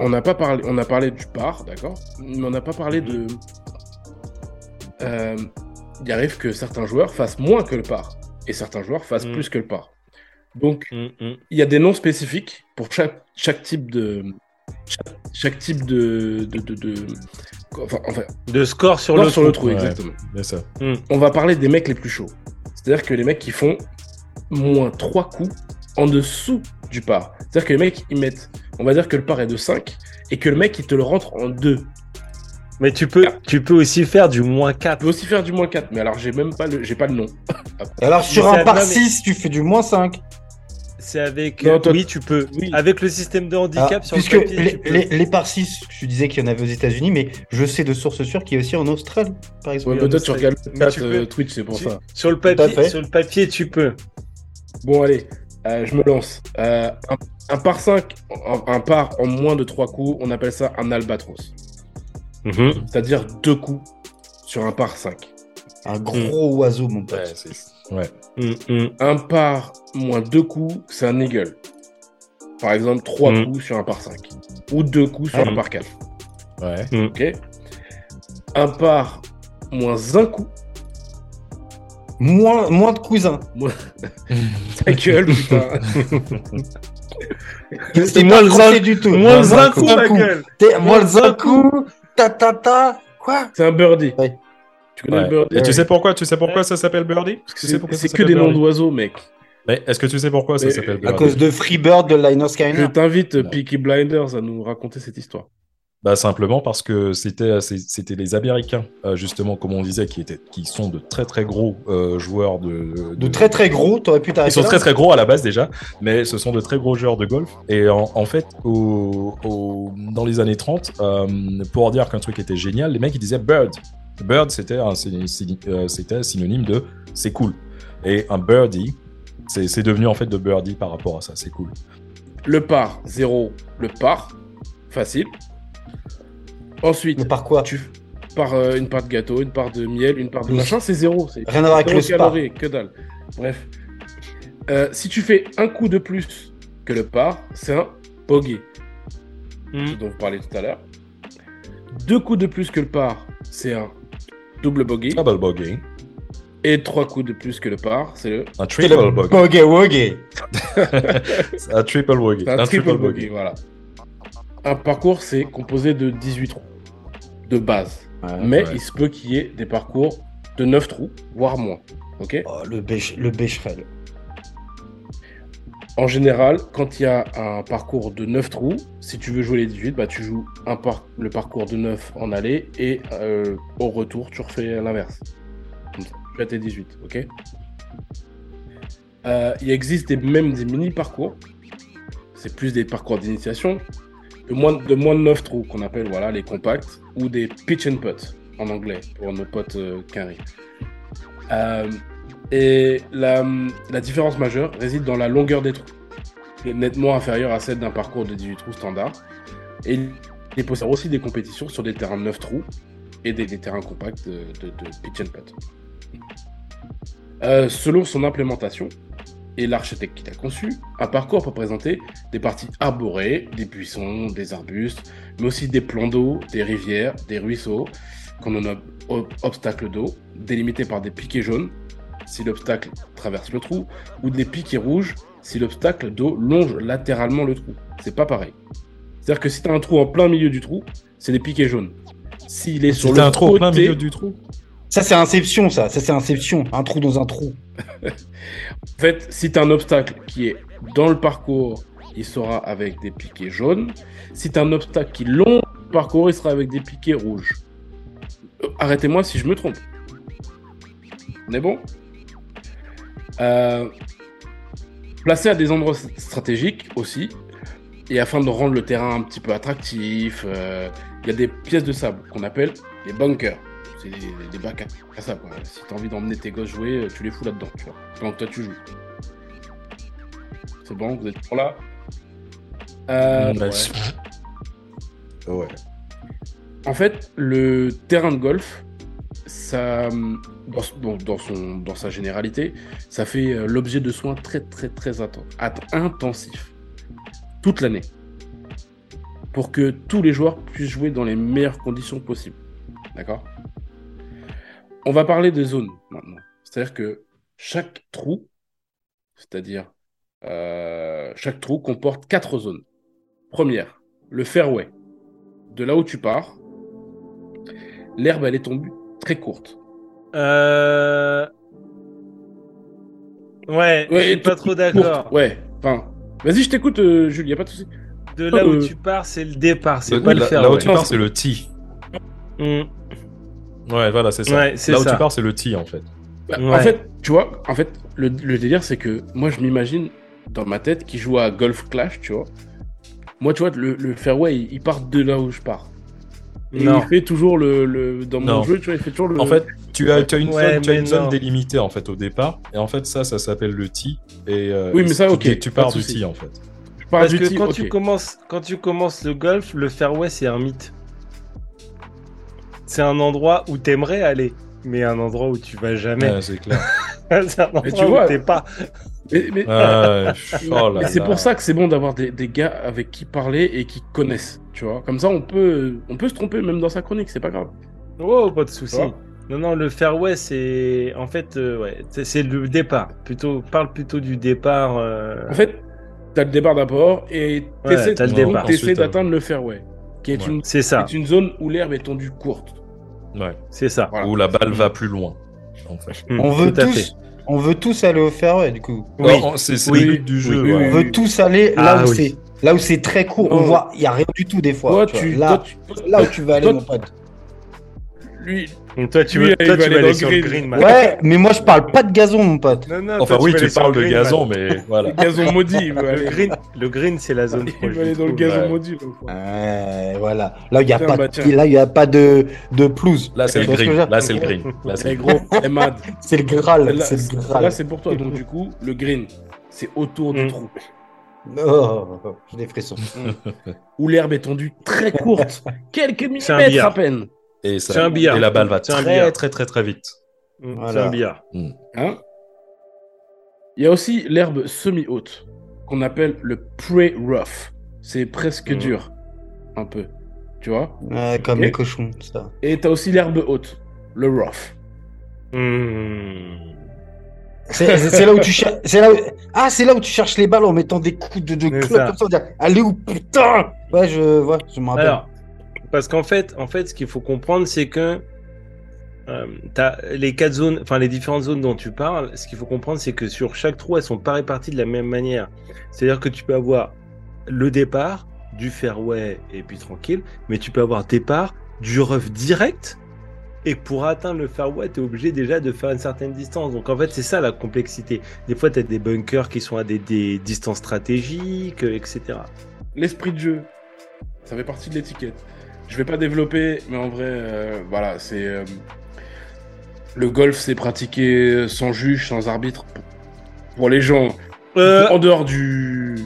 on n'a pas parlé, on a parlé du par, d'accord, mais on n'a pas parlé de. Euh, il arrive que certains joueurs fassent moins que le par et certains joueurs fassent Mm. plus que le par. Donc Hum, hum. il y a des noms spécifiques pour chaque, chaque type de chaque, chaque type de, de, de, de- enfin, enfin, De score sur le sur trou. le trou Ouais. exactement. On va parler des mecs les plus chauds. C'est-à-dire que les mecs qui font moins 3 coups en dessous du par. C'est-à-dire que les mecs, ils mettent, on va dire que le par est de 5 et que le mec, il te le rentre en 2. Mais tu peux, tu peux aussi faire du moins Tu 4. peux aussi faire du moins 4, mais alors j'ai même pas le, j'ai pas le nom. Alors sur un par non, mais- 6, tu fais du moins 5. C'est avec. Non, toi- oui, tu peux. Oui. Avec le système de handicap Alors, sur puisque le papier. les, tu peux. les, les par 6, je disais qu'il y en avait aux États-Unis, mais je sais de sources sûres qu'il y a aussi en Australie, par exemple. Ouais, peut-être tu regardes le tu euh, Twitch, c'est pour tu- ça. Sur le papier, sur le papier, tu peux. Bon, allez. Euh, je me lance. Euh, un, un par 5, un, un par en moins de 3 coups, on appelle ça un albatros. Mhm. C'est-à-dire deux coups sur un par 5. Un gros oiseau, mon pote. Ouais, ouais. Mm, mm. Un par moins deux coups, c'est un eagle. Par exemple, trois Mm. coups sur un par 5. Ou deux coups sur Mm. un par 4. Ouais. Ok Un par moins un coup. Moins, moins de cousins. Ta gueule, putain. C'est moins pas le du tout. Moins Moins un coup, ma gueule. Moins le coup. Ta ta ta. Quoi? C'est un birdie. Ouais. Tu connais Ouais. le birdie? Et tu Ouais. sais pourquoi? Tu sais pourquoi ça s'appelle Birdie? Tu sais C'est pourquoi ça c'est que des noms d'oiseaux, mec. Mais Est-ce que tu sais pourquoi ça s'appelle À Birdie? cause de Freebird de Liner Je Skyner. t'invite, Non. Peaky Blinders, à nous raconter cette histoire. Bah simplement parce que c'était c'était les Américains euh, justement comme on disait qui étaient qui sont de très très gros euh, joueurs de, De très très gros, t'aurais pu Ils t'arrêter sont là très très gros à la base déjà, mais ce sont de très gros joueurs de golf. Et en, en fait, au, au- dans les années 30, euh, pour dire qu'un truc était génial, les mecs ils disaient bird. Bird c'était un, euh, c'était synonyme de c'est cool. Et un birdie, c'est c'est devenu en fait de birdie par rapport à ça, c'est cool. Le par, 0, le par. Facile. Ensuite, Mais par quoi tu par euh, une part de gâteau, une part de miel, une part de Oui. machin, c'est zéro. C'est Rien à voir avec le spa. calorie, que dalle. Bref. Euh, si tu fais un coup de plus que le par, c'est un bogey, Mm. dont vous parlez tout à l'heure. Deux coups de plus que le par, c'est un double bogey. Double bogey, Et trois coups de plus que le par, c'est le un triple le bogey, bogey wogey. un triple bogey, triple bogey. Voilà. Un parcours, c'est composé de 18 trous de base. Mais ouais. il se peut qu'il y ait des parcours de 9 trous, voire moins. Ok? Oh, le le bécherel. En général, quand il y a un parcours de 9 trous, si tu veux jouer les 18, bah, tu joues un par- le parcours de 9 en aller et euh, au retour, tu refais l'inverse. Tu as tes 18, ok? Euh, Il existe des, même des mini-parcours. C'est plus des parcours d'initiation. De moins, de moins de 9 trous qu'on appelle voilà, les compacts ou des pitch and putt en anglais pour nos potes euh. Euh, et la, la différence majeure réside dans la longueur des trous, qui est nettement inférieure à celle d'un parcours de 18 trous standard. Et il possible aussi des compétitions sur des terrains de 9 trous et des, terrains compacts de pitch and putt. Euh, selon son implémentation et l'architecte qui l'a conçu, un parcours peut présenter des parties arborées, des buissons, des arbustes, mais aussi des plans d'eau, des rivières, des ruisseaux, qu'on nomme ob- obstacles d'eau, délimités par des piquets jaunes si l'obstacle traverse le trou, ou des piquets rouges si l'obstacle d'eau longe latéralement le trou. C'est pas pareil. C'est-à-dire que si tu as un trou en plein milieu du trou, c'est des piquets jaunes. S'il est sur le un trou au plein milieu du trou. Ça, c'est Inception, ça. Ça, c'est Inception. Un trou dans un trou. En fait, si tu as un obstacle qui est dans le parcours, il sera avec des piquets jaunes. Si tu as un obstacle qui longe le parcours, il sera avec des piquets rouges. Euh, Arrêtez-moi si je me trompe. On est bon? Euh, Placé à des endroits stratégiques aussi, et afin de rendre le terrain un petit peu attractif, euh, il y a des pièces de sable qu'on appelle les bunkers. C'est des, des bacs à, sable. quoi. Si tu as envie d'emmener tes gosses jouer, euh, tu les fous là-dedans, tu vois, pendant que toi tu joues. C'est bon, vous êtes pour là? Euh, bah, ouais. Ouais. En fait, le terrain de golf, ça, dans, dans- son, dans sa généralité, ça fait euh, l'objet de soins très très très atten- intensifs toute l'année pour que tous les joueurs puissent jouer dans les meilleures conditions possibles. D'accord? On va parler de zones maintenant. C'est-à-dire que chaque trou, c'est-à-dire euh, chaque trou comporte quatre zones. Première, le fairway. De là où tu pars, l'herbe elle est tombée très courte. Euh... Ouais, je suis pas trop d'accord. Ouais, enfin, vas-y, je t'écoute, euh, Jules, y a pas de souci. De là où Euh, tu pars, c'est le départ, c'est Le- pas le faire. là où ouais. tu pars, c'est le tee. Mm. Ouais, voilà, c'est ça. Ouais, là où ça. tu pars, c'est le tee en fait. Bah, Ouais. En fait, tu vois, en fait, le, le délire, c'est que moi, je m'imagine dans ma tête qui joue à Golf Clash, tu vois. Moi, tu vois, le, le fairway, il, il part de là où je pars. Et Non. il fait toujours le, le dans mon Non. jeu, tu vois, il fait toujours le. En fait, tu as, tu as une Ouais, zone, tu as une zone délimitée en fait au départ, et en fait ça, ça s'appelle le tee. Et euh, Oui, mais ça, tu- ok, Tu pars du tee en fait. Parce du que quand, tu commences, quand tu commences le golf, le fairway, c'est un mythe. C'est un endroit où t'aimerais aller, mais un endroit où tu vas jamais. Ouais, c'est clair. c'est un endroit tu vois- où t'es pas. Mais, mais- Ouais, oh là mais c'est là. pour ça que c'est bon d'avoir des, des gars avec qui parler et qui connaissent, tu vois. Comme ça, on peut, on peut se tromper même dans sa chronique, c'est pas grave. Oh, pas de souci. Ouais. Non, non, le fairway, c'est. En fait, euh, ouais, c'est c'est le départ. Plutôt, parle plutôt du départ. euh, En fait, t'as le départ d'abord et Ouais, t'essaies t'as le donc, départ. t'essaies Ensuite, d'atteindre le fairway, qui est, Ouais. une, c'est ça. est une zone où l'herbe est tendue courte. Ouais. C'est ça. Voilà. Où la balle va plus loin. En fait. Mm, On veut tout tous, fait. on veut tous aller au fairway du coup. Oui. C'est Oui. le but du jeu. Oui, ouais. On veut tous aller là Ah où oui. c'est, là où c'est très court. On Non. voit, il y a rien du tout des fois. Toi, tu vois. tu, là, toi, tu- là où tu vas aller, toi, mon pote. Lui, Donc, toi, tu veux, il toi, va tu aller vas dans aller le sur le green. green, man. Ouais, mais moi je parle pas de gazon, mon pote. Non, non, Enfin toi, oui, tu parles le de green, gazon, man. mais voilà. le gazon maudit, Le green, le green, c'est la zone il veut aller dans le gazon maudit. Ouais, voilà. Là, il y a pas, bah, de- tiens. là, il y a pas de, de pelouse. Là, c'est le green. Là, c'est le green. Là, c'est Eh le gros, eh mad. C'est le Graal. Là, C'est le Graal. là, c'est pour toi. Donc, du coup, le green, c'est autour du Mm. trou. Oh, j'ai des frissons. Où l'herbe est tendue très courte. Quelques millimètres à peine. Et, ça- C'est un billard. et la balle va C'est un très, billard. très, très, très vite. Mm, Voilà. C'est un billard. Hein? Il y a aussi l'herbe semi-haute, qu'on appelle le prey rough. C'est presque Mhm. dur. Un peu. Tu vois? Ouais, comme les cochons, ça. Et t'as aussi l'herbe haute, le rough. Mm. C'est là où tu cherches. c'est là où- Ah, c'est là où tu cherches les balles en mettant des coups de, de club ça. comme ça. Allez où putain? Ouais, je, ouais, je me rappelle. Alors, parce qu'en fait, en fait, ce qu'il faut comprendre, c'est que euh, les quatre zones, enfin les différentes zones dont tu parles. Ce qu'il faut comprendre, c'est que sur chaque trou, elles sont pas réparties de la même manière. C'est-à-dire que tu peux avoir le départ du fairway et puis tranquille, mais tu peux avoir départ du rough direct. Et pour atteindre le fairway, tu es obligé déjà de faire une certaine distance. Donc en fait, c'est ça la complexité. Des fois, tu as des bunkers qui sont à des, distances stratégiques, etc. L'esprit de jeu, ça fait partie de l'étiquette. Je vais pas développer, mais en vrai, euh, voilà, c'est. euh, le golf, c'est pratiqué sans juge, sans arbitre. Pour les gens, Euh, en dehors du.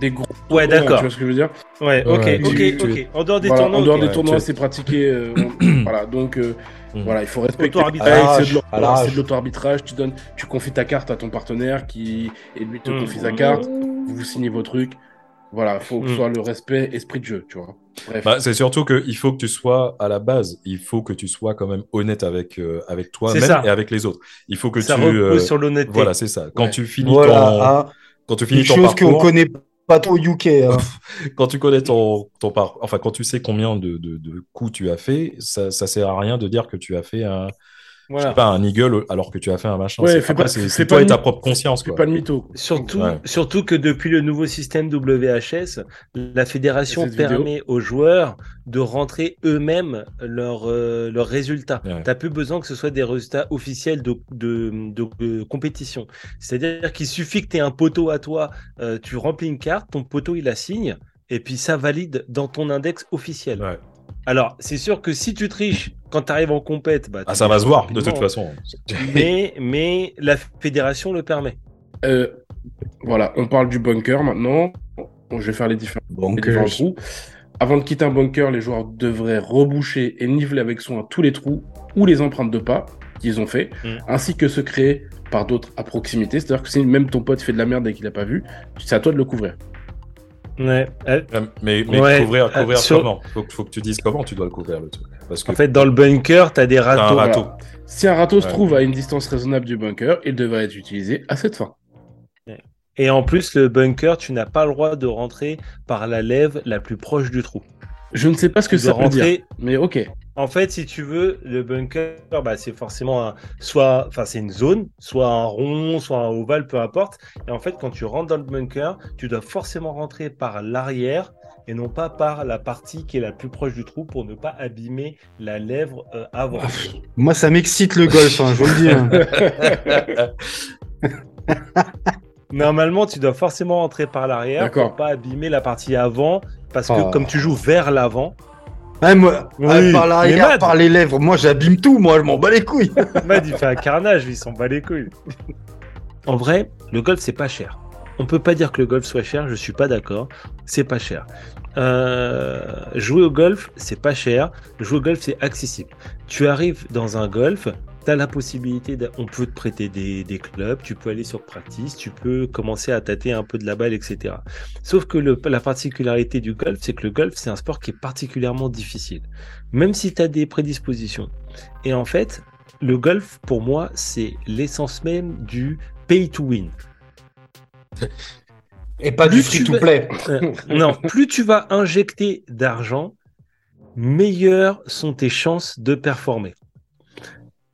des gros. ouais, d'accord. Tu vois ce que je veux dire? Ouais, ok, Ouais, ok, tu- ok. En dehors des Voilà, tournois, En dehors ok. des Ouais, tournois, tu- c'est pratiqué. euh, on- voilà, donc. euh, Mhm. Voilà, il faut respecter. C'est de l'auto-arbitrage. Tu donnes, tu confies ta carte à ton partenaire qui et lui te Mhm. confie sa carte. Vous signez vos trucs. Voilà, faut que ce Mhm. soit le respect, esprit de jeu, tu vois. Bah, c'est surtout qu'il faut que tu sois à la base, il faut que tu sois quand même honnête avec, euh, avec toi-même et avec les autres. Il faut que ça tu. repose euh, sur l'honnêteté. Voilà, c'est ça. Quand Ouais. tu finis Voilà, ton, hein, quand tu finis une ton chose qu'on parcours, connaît pas trop au UK. hein. quand tu connais ton, ton par... enfin, quand tu sais combien de, de, de coups tu as fait, ça, ça sert à rien de dire que tu as fait un, Voilà. sais pas, un eagle alors que tu as fait un machin. Ouais, C'est- toi et ta propre conscience, quoi. pas de mytho. Surtout, Ouais. surtout que depuis le nouveau système WHS, la fédération vidéo. permet aux joueurs de rentrer eux-mêmes leurs euh, leurs résultats. Ouais. T'as plus besoin que ce soit des résultats officiels de, de, de- de compétition. C'est-à-dire qu'il suffit que tu aies un poteau à toi, euh, tu remplis une carte, ton poteau il la signe, et puis ça valide dans ton index officiel. Ouais. Alors, c'est sûr que si tu triches quand tu arrives en compète, bah, Ah, ça va se voir, de toute façon. Mais, mais la fédération le permet. Euh, voilà, on parle du bunker maintenant. Bon, je vais faire les différents, les différents Bunkers. trous. Avant de quitter un bunker, les joueurs devraient reboucher et niveler avec soin tous les trous ou les empreintes de pas qu'ils ont fait, Mm. ainsi que ceux créés par d'autres à proximité. C'est-à-dire que si même ton pote fait de la merde et qu'il l'a pas vu, c'est à toi de le couvrir. Ouais. Euh, Mais, mais Ouais, couvrir, euh, couvrir sur- comment? Faut, que- faut que tu dises comment tu dois le couvrir, le truc. Parce que En fait, dans le bunker, tu as des t'as un râteaux. râteau. Voilà. Si un râteau se trouve à une distance raisonnable du bunker, il devrait être utilisé à cette fin. Et en plus, le bunker, tu n'as pas le droit de rentrer par la lève la plus proche du trou. Je ne sais pas ce que ça veut dire, rentrer. mais ok. En fait, si tu veux, le bunker, bah, c'est forcément un, soit, enfin, c'est une zone, soit un rond, soit un ovale, peu importe. Et en fait, quand tu rentres dans le bunker, tu dois forcément rentrer par l'arrière et non pas par la partie qui est la plus proche du trou pour ne pas abîmer la lèvre euh, avant. Moi, ça m'excite le golf, hein, je vous le dis. hein. Normalement, tu dois forcément rentrer par l'arrière pour pas abîmer la partie avant, parce que Oh. comme tu joues vers l'avant, Ouais, moi, Oui, ouais, par l'arrière, par les lèvres, moi j'abîme tout, moi je m'en bats les couilles. Mad, il fait un carnage, il s'en bat les couilles. en vrai, le golf, c'est pas cher. On peut pas dire que le golf soit cher, je suis pas d'accord. C'est pas cher. Euh, jouer au golf, c'est pas cher. Jouer au golf, c'est accessible. Tu arrives dans un golf, tu as la possibilité, de- on peut te prêter des, des clubs, tu peux aller sur practice, tu peux commencer à tâter un peu de la balle, etc. Sauf que le- la particularité du golf, c'est que le golf, c'est un sport qui est particulièrement difficile. Même si tu as des prédispositions. Et en fait, le golf, pour moi, c'est l'essence même du pay to win. Et pas Plus du free tu to vas- play. Euh, non, plus tu vas injecter d'argent, meilleures sont tes chances de performer.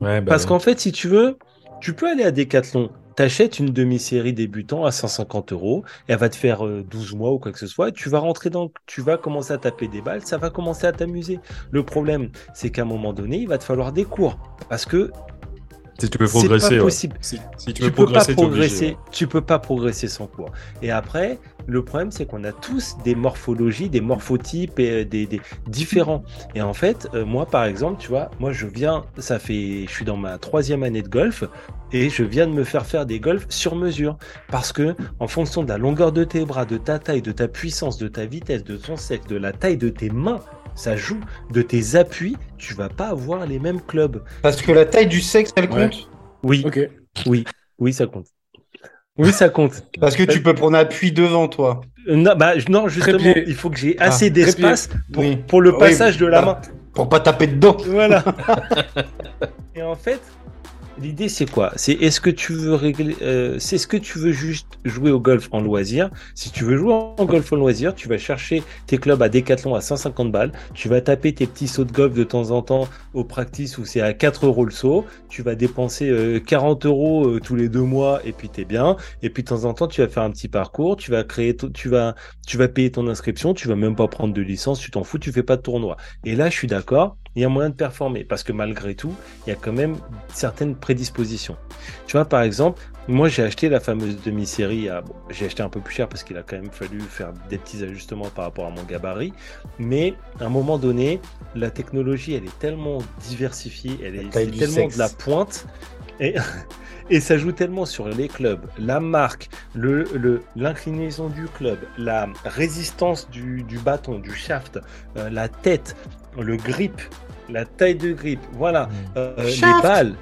Ouais, bah Parce ouais. qu'en fait, si tu veux, tu peux aller à Decathlon, t'achètes une demi-série débutant à 150 euros, et elle va te faire euh, 12 mois ou quoi que ce soit, et tu vas rentrer dans, tu vas commencer à taper des balles, ça va commencer à t'amuser. Le problème, c'est qu'à un moment donné, il va te falloir des cours, parce que Si tu c'est progresser, pas ouais. possible. Si, si tu peux pas progresser, obligé, progresser, ouais. tu peux pas progresser sans cours. Et après, le problème, c'est qu'on a tous des morphologies, des morphotypes et euh, des, des différents. Et en fait, euh, moi, par exemple, tu vois, moi, je viens, ça fait, je suis dans ma troisième année de golf et je viens de me faire faire des golfs sur mesure parce que en fonction de la longueur de tes bras, de ta taille, de ta puissance, de ta vitesse, de ton sexe, de la taille de tes mains. Ça joue de tes appuis, tu vas pas avoir les mêmes clubs. Parce que la taille du sexe, elle Ouais. compte? Oui, Ok. oui, oui, ça compte. Oui, ça compte. Parce que tu peux prendre appui devant toi. Euh, Non, bah, non justement, Trépied. il faut que j'ai Ah, assez d'espace pour, Oui. pour le Oui, passage de la bah, main. Pour pas taper dedans. Voilà. Et en fait, l'idée c'est quoi? C'est est-ce que tu veux régler euh, C'est ce que tu veux juste jouer au golf en loisir Si tu veux jouer en golf en loisir, tu vas chercher tes clubs à Decathlon à 150 balles. Tu vas taper tes petits sauts de golf de temps en temps au practice où c'est à 4 euros le saut. Tu vas dépenser euh, 40 euros euh, tous les deux mois et puis t'es bien. Et puis de temps en temps, tu vas faire un petit parcours. Tu vas créer, tu vas, tu vas payer ton inscription. Tu vas même pas prendre de licence. Tu t'en fous. Tu fais pas de tournoi. Et là, je suis d'accord. Il y a moyen de performer parce que malgré tout, il y a quand même certaines prédispositions. Tu vois, par exemple, moi j'ai acheté la fameuse demi-série. À... bon, j'ai acheté un peu plus cher parce qu'il a quand même fallu faire des petits ajustements par rapport à mon gabarit. Mais à un moment donné, la technologie, elle est tellement diversifiée, elle est, tellement sexe. de la pointe. Et, et ça joue tellement sur les clubs, la marque, le, le- l'inclinaison du club, la résistance du, du bâton, du shaft, euh, la tête, le grip, la taille de grip, voilà, euh, les balles.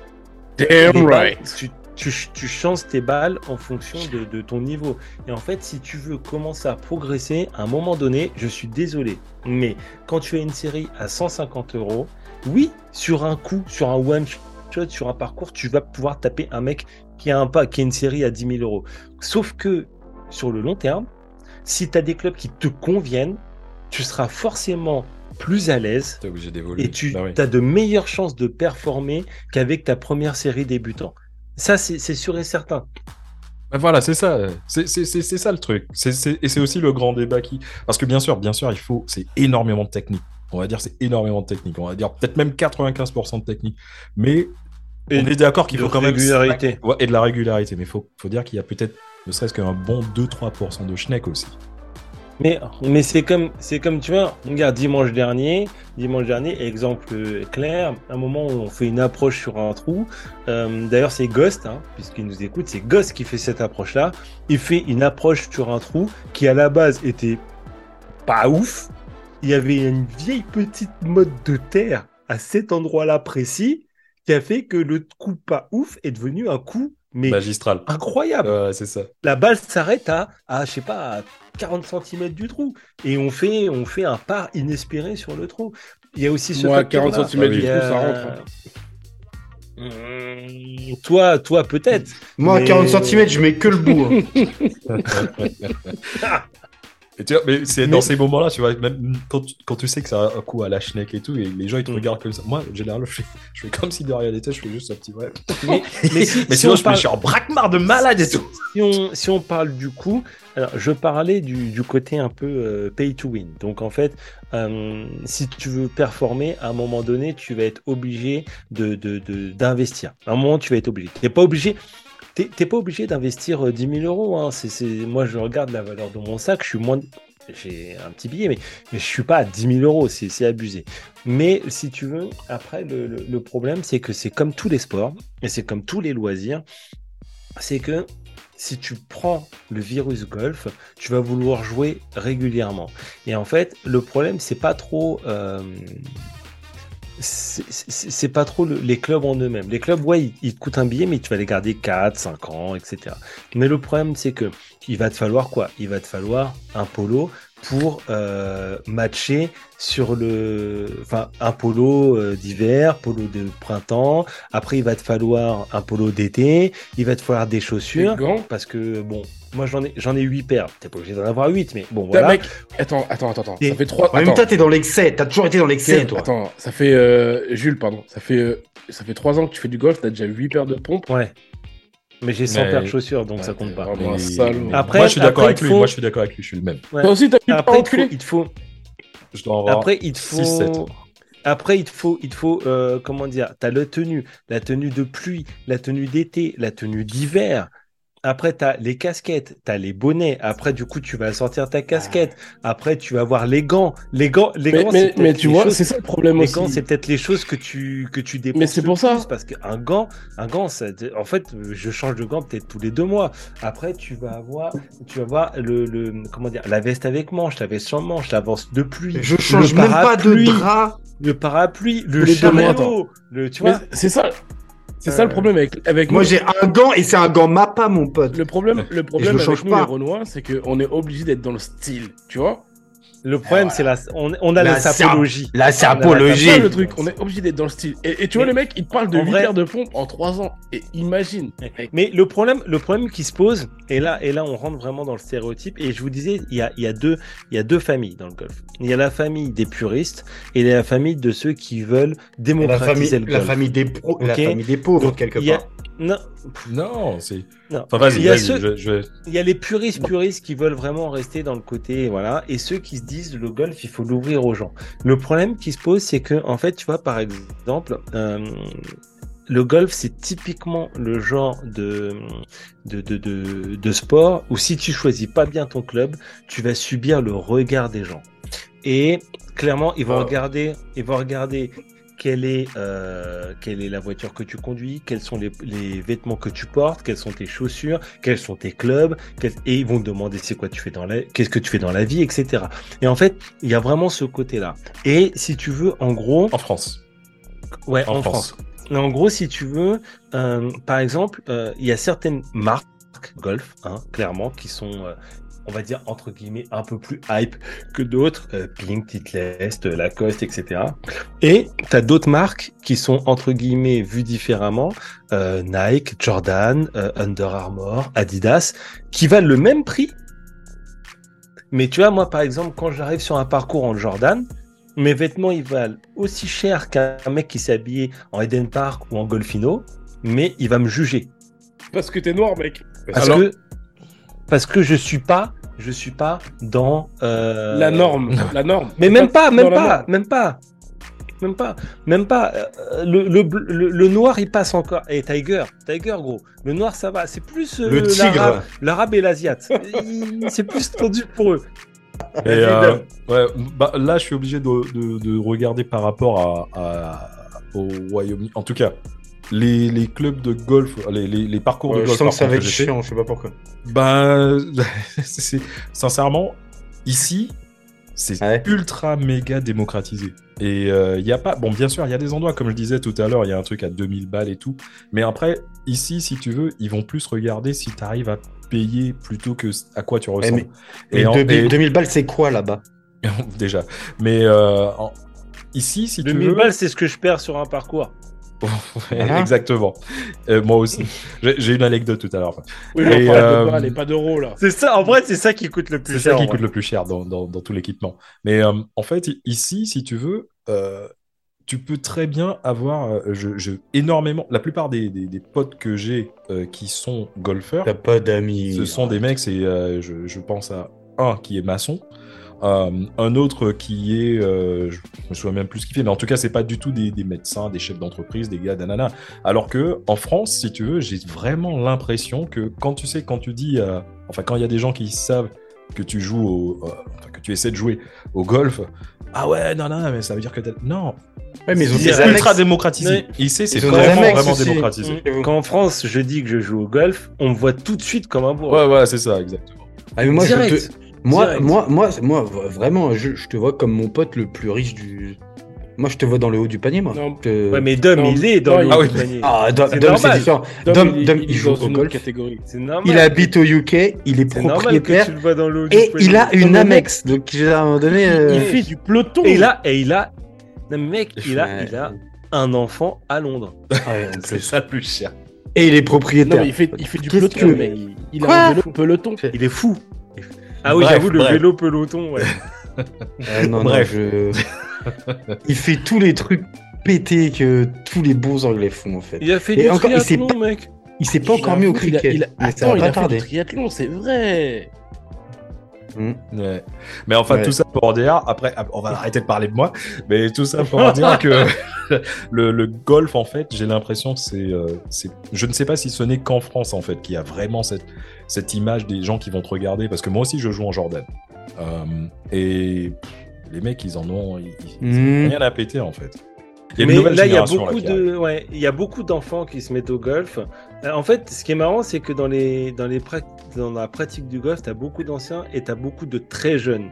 Damn Les balles, right. tu, tu, tu changes tes balles en fonction de, de ton niveau. Et en fait, si tu veux commencer à progresser, à un moment donné, je suis désolé, mais quand tu as une série à 150 euros, oui, sur un coup, sur un one shot, sur un parcours, tu vas pouvoir taper un mec qui a un pas, qui a une série à 10 000 euros. Sauf que sur le long terme, si tu as des clubs qui te conviennent, tu seras forcément plus à l'aise T'es obligé d'évoluer. et tu Bah oui. as de meilleures chances de performer qu'avec ta première série débutant. Ça, c'est sûr et certain. Bah voilà, c'est ça. C'est ça le truc. Et c'est aussi le grand débat qui. Parce que bien sûr, bien sûr, il faut. C'est énormément de technique. On va dire c'est énormément de technique. On va dire peut-être même 95% de technique. Mais Et on est d'accord qu'il faut quand même. régularité. Ouais, et de la régularité. Mais il faut, faut dire qu'il y a peut-être ne serait-ce qu'un bon 2-3% de schneck aussi. Mais, mais c'est comme, c'est comme tu vois, regarde, dimanche dernier, dimanche dernier, exemple euh, clair, un moment où on fait une approche sur un trou. euh, D'ailleurs, c'est Ghost, hein, puisqu'il nous écoute, c'est Ghost qui fait cette approche-là. Il fait une approche sur un trou qui à la base était pas ouf. Il y avait une vieille petite mode de terre à cet endroit-là précis qui a fait que le coup pas ouf est devenu un coup mais Magistral. incroyable Ouais, c'est ça. la balle s'arrête à, à, je sais pas, à 40 cm du trou. Et on fait, on fait un pas inespéré sur le trou. Il y a aussi ce Moi, facteur-là. 40 cm Ah du oui. trou, ça rentre. Mmh, toi, toi peut-être. Moi, à Mais- 40 cm, je mets que le bout. hein. Et tu vois, mais c'est dans ces moments-là, tu vois, même quand tu, quand tu sais que c'est un coup à la schneck et tout, et les gens ils te Mm. regardent comme ça. Moi, en général, je fais, je fais comme si de rien n'était, je fais juste un petit ouais. Mais, mais si, Mais si sinon, on je, parle- je suis en braquemar de malade et tout. si on, si on parle du coup, alors je parlais du, du côté un peu euh, pay to win. Donc en fait, euh, si tu veux performer, à un moment donné, tu vas être obligé de, de, de- d'investir. À un moment, tu vas être obligé. T'es pas obligé. T'es, pas obligé d'investir euh, 10 000 euros. Hein. Moi, je regarde la valeur de mon sac. Je suis moins, j'ai un petit billet, mais, mais je suis pas à 10 000 euros, c'est abusé. Mais si tu veux, après, le problème, c'est que c'est comme tous les sports, et c'est comme tous les loisirs, c'est que si tu prends le virus golf, tu vas vouloir jouer régulièrement. Et en fait, le problème, c'est pas trop. euh, c'est- pas trop le- les clubs en eux-mêmes. Les clubs, ouais, ils, ils te coûtent un billet, mais tu vas les garder 4, 5 ans, etc. Mais le problème, c'est que il va te falloir quoi? Il va te falloir un polo pour euh, matcher sur le, enfin, un polo euh, d'hiver, polo de printemps. Après, il va te falloir un polo d'été. Il va te falloir des chaussures Des gants. parce que bon, moi j'en ai, j'en ai 8 paires. T'es pas obligé d'en avoir 8, mais bon, voilà. mec, attends, attends, attends, Ça fait trois. En même temps, t'es dans l'excès. T'as toujours été dans l'excès, toi. Attends, ça fait euh, Jules, pardon. Ça fait euh, ça fait trois ans que tu fais du golf. T'as déjà 8 paires de pompes. Ouais. Mais j'ai 100 Mais- paires de chaussures, donc ça Ouais, compte t'es pas. un Mais-. Après- moi, je suis d'accord après, avec il lui. faut- Moi, je suis d'accord avec lui. Je suis le même. Ouais. Toi aussi, t'as 8 paires Après, il te, faut, enculé il te faut, Je dois en avoir après, il te six, sept. faut, après, il te faut, il te faut, euh, comment dire, t'as la tenue, la tenue de pluie, la tenue d'été, la tenue d'hiver. Après, tu as les casquettes, tu as les bonnets. Après, du coup, tu vas sortir ta casquette. Après, tu vas voir les gants. Les gants, les Mais, gants, mais, c'est peut-être mais tu les vois, choses- c'est ça le problème les aussi. gants, c'est peut-être les choses que tu que tu dépenses. Mais c'est pour ça. parce qu'un gant, un gant, ça, en fait, je change de gant peut-être tous les deux mois. Après, tu vas avoir, tu vas avoir le, le comment dire, la veste avec manche, la veste sans manche, la veste de pluie. Je change même pas de parapluie, drap. Le parapluie, le chameau, le, tu vois. c'est ça. C'est ça Euh, le problème avec, avec Moi, j'ai un gant et c'est un gant Mappa, mon pote. Le problème, le problème le avec change nous, pas. les Renois, c'est qu'on est obligé d'être dans le style, tu vois? Le problème, c'est la, on, on a La la sapologie. Là, c'est la- C'est apologie. ça le truc, on est obligé d'être dans le style. Et, et tu vois, Mais- le mec, il te parle de en 8 vrai- paires de pompes en 3 ans. Et imagine. Mais le problème, le problème qui se pose, et là, et là, on rentre vraiment dans le stéréotype. Et je vous disais, il y a, il y a deux, il y a deux familles dans le golf. Il y a la famille des puristes et il y a la famille de ceux qui veulent La démocratiser famille, le la golf. famille des pros, la famille des pauvres, Donc, quelque part. Non, Non, c'est. Enfin, vas-y, Il y a vas-y. ceux- Je, je vais- Il y a les puristes puristes qui veulent vraiment rester dans le côté, voilà, et ceux qui se disent le golf, il faut l'ouvrir aux gens. Le problème qui se pose, c'est que, en fait, tu vois, par exemple, euh, le golf, c'est typiquement le genre de, de, de, de, de sport où si tu choisis pas bien ton club, tu vas subir le regard des gens. Et clairement, ils vont Ah. regarder, ils vont regarder quelle est, euh, quelle est la voiture que tu conduis, quels sont les, les vêtements que tu portes, quelles sont tes chaussures, quels sont tes clubs, quels- et ils vont te demander c'est quoi tu fais dans la, qu'est-ce que tu fais dans la vie, etc. Et en fait, il y a vraiment ce côté-là. Et si tu veux, en gros, En France. ouais, en en, France. France. Et En gros, si tu veux, euh, par exemple, euh, il y a certaines marques golf, hein, clairement, qui sont, euh, on va dire entre guillemets, un peu plus hype que d'autres, euh, Pink, Titleist, euh, Lacoste, etc. Et tu as d'autres marques qui sont entre guillemets vues différemment, euh, Nike, Jordan, euh, Under Armour, Adidas, qui valent le même prix. Mais tu vois, moi, par exemple, quand j'arrive sur un parcours en Jordan, mes vêtements, ils valent aussi cher qu'un mec qui s'est habillé en Eden Park ou en Golfino, mais il va me juger. Parce que t'es noir, mec. Parce Alors, que, parce que je suis pas, je suis pas dans euh, la norme, la norme. Mais même pas, même pas, norme. même pas. Même pas, même pas. Le, le, bleu- le, le noir, il passe encore. Et Tiger, Tiger, gros. Le noir, ça va. C'est plus euh, Le tigre. l'arabe- et l'asiate. C'est plus tendu pour eux. Et, euh, ouais, bah, là, je suis obligé de, de- de regarder par rapport à, à- au Royaume-Uni. En tout cas, les, les clubs de golf, les, les- les parcours Ouais, de je golf sens par que ça va être chiant, je sais pas pourquoi. Ben, c'est- sincèrement, ici, c'est Ouais. ultra méga démocratisé. Et il y a pas, bon, bien sûr, il y a des endroits, comme je disais tout à l'heure, il y a un truc à 2000 balles et tout. Mais après, ici, si tu veux, ils vont plus regarder si tu arrives à payer plutôt que à quoi tu ressembles. mais- Et et en- 2000, et- 2000 balles, c'est quoi là-bas? Déjà. Mais euh, en- ici, si tu 2000 veux. balles, c'est ce que je perds sur un parcours. Ouais, Voilà. Exactement. Euh, moi aussi. J'ai une anecdote tout à l'heure. Oui, mais Et, on euh, de balles et pas d'euros, là. C'est ça, en vrai, c'est ça qui coûte le plus C'est cher. ça qui coûte le plus cher dans, dans- dans tout l'équipement. Mais euh, en fait, i- ici, si tu veux, euh, tu peux très bien avoir je, je- énormément. La plupart des, des- des potes que j'ai euh, qui sont golfeurs, T'as pas d'amis. ce sont des mecs, c'est, euh, je, je pense à un qui est maçon, euh, un autre qui est, euh, je me souviens même plus ce qu'il fait, mais en tout cas, c'est pas du tout des, des médecins, des chefs d'entreprise, des gars, nanana. Alors que en France, si tu veux, j'ai vraiment l'impression que quand tu sais, quand tu dis, euh, enfin, quand il y a des gens qui savent que tu joues au, euh, enfin, que tu essaies de jouer au golf, ah ouais, non, non, mais ça veut dire que. Non, Ouais, mais ils ont c'est ultra démocratisé. Ouais. Ici, c'est vraiment, annexes vraiment aussi. démocratisé. Quand en France, je dis que je joue au golf, on me voit tout de suite comme un bourreau. Ouais, ouais, c'est ça, exactement. Ah, mais moi, je Direct. te- moi, moi, moi, moi, vraiment, je, je te vois comme mon pote le plus riche du. Moi, je te vois dans le haut du panier, moi. Non. Je- Ouais, mais Dom, Non. il est dans Non, le haut Ah du oui. panier. Ah, Dom, C'est différent. Dom, Dom, il, Dom, il il est joue au golf. catégorie. C'est normal. Il habite au UK, il est propriétaire tu le vois dans le haut du et panier. il a Non, une Amex. Donc, à un moment donné. euh, Il fait du peloton. Et a, et il a, non, mais mec, il a, Ouais. il a un enfant à Londres. ah ouais, C'est ça le plus cher. Et il est Non, propriétaire. mais il fait, il fait du peloton, que- mec. Il, a un peloton. Il est fou. Ah oui, j'avoue, le bref. vélo peloton, ouais. Ah, non, Bref. non, je... il fait tous les trucs pétés que tous les beaux Anglais font, en fait. Il a fait Et du encore, il s'est triathlon, mec. Il s'est pas encore mis au Il a- cricket. il a- Attends, il a fait du triathlon, c'est vrai. Ouais. Mais enfin, Ouais. tout ça pour dire, après, on va arrêter de parler de moi, mais tout ça pour dire que le, le golf, en fait, j'ai l'impression que c'est, euh, c'est. Je ne sais pas si ce n'est qu'en France, en fait, qu'il y a vraiment cette, cette image des gens qui vont te regarder, parce que moi aussi, je joue en Jordan. Euh, et pff, les mecs, ils en ont, ils, ils ont Hmm. rien à péter, en fait. Il y a Mais là, il y a là, beaucoup de, ouais, il y a beaucoup d'enfants qui se mettent au golf. Euh, en fait, ce qui est marrant, c'est que dans les, dans les dans la pratique du golf, t'as beaucoup d'anciens et t'as beaucoup de très jeunes.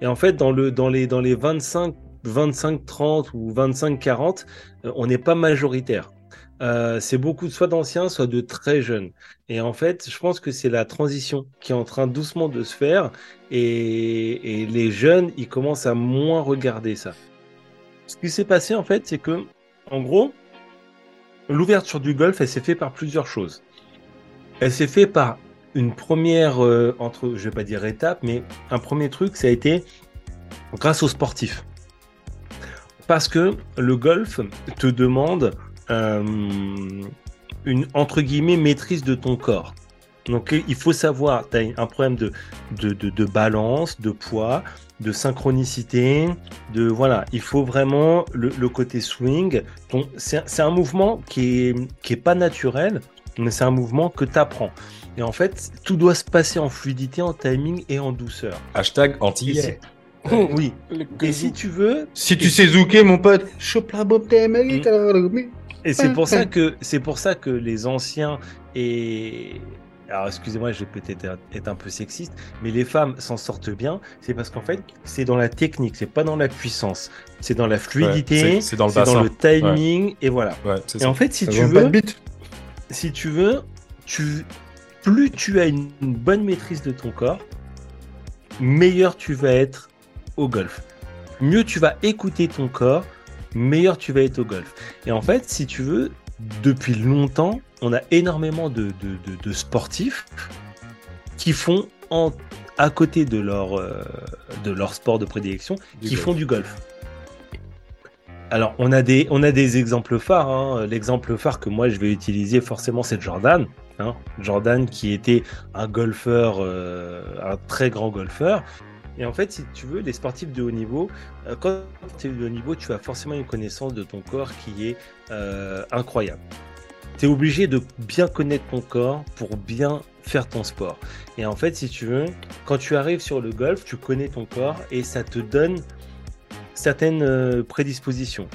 Et en fait, dans le, dans les, dans les 25, 25, 30 ou 25, 40, euh, on n'est pas majoritaire. Euh, c'est beaucoup soit d'anciens, soit de très jeunes. Et en fait, je pense que c'est la transition qui est en train doucement de se faire. Et, et les jeunes, ils commencent à moins regarder ça. Ce qui s'est passé, en fait, c'est que, en gros, l'ouverture du golf, elle s'est fait par plusieurs choses. Elle s'est fait par une première, euh, entre, je vais pas dire étape, mais un premier truc, ça a été grâce aux sportifs. Parce que le golf te demande euh, une, entre guillemets, maîtrise de ton corps. Donc il faut savoir, tu as un problème de, de, de balance, de poids, de synchronicité, de voilà, il faut vraiment le, le côté swing. C'est un mouvement qui est, qui est pas naturel, mais c'est un mouvement que tu apprends. Et en fait, tout doit se passer en fluidité, en timing et en douceur. Hashtag antillais. Oui. Et si tu veux, Si tu sais zouker, mon pote, chope la d'Amérique. Et c'est pour ça que c'est pour ça que les anciens et alors excusez-moi, je vais peut-être être- un peu sexiste, mais les femmes s'en sortent bien. C'est parce qu'en fait, c'est dans la technique, c'est pas dans la puissance, c'est dans la fluidité, c'est- c'est dans le dans timing et voilà. Ouais, Et ça. en fait, si Ça tu veux, si tu veux, tu plus tu as une, une bonne maîtrise de ton corps, meilleur tu vas être au golf. Mieux tu vas écouter ton corps, meilleur tu vas être au golf. Et en fait, si tu veux, depuis longtemps, on a énormément de, de- de- de sportifs qui font en, à côté de leur, euh, de leur sport de prédilection, Du qui golf. font du golf. Alors, on a des, on a des exemples phares. hein. L'exemple phare que moi je vais utiliser forcément, c'est Jordan. hein. Jordan qui était un golfeur, euh, un très grand golfeur. Et en fait, si tu veux, les sportifs de haut niveau, euh, quand tu es de haut niveau, tu as forcément une connaissance de ton corps qui est euh, incroyable. Tu es obligé de bien connaître ton corps pour bien faire ton sport. Et en fait, si tu veux, quand tu arrives sur le golf, tu connais ton corps et ça te donne certaines euh, prédispositions.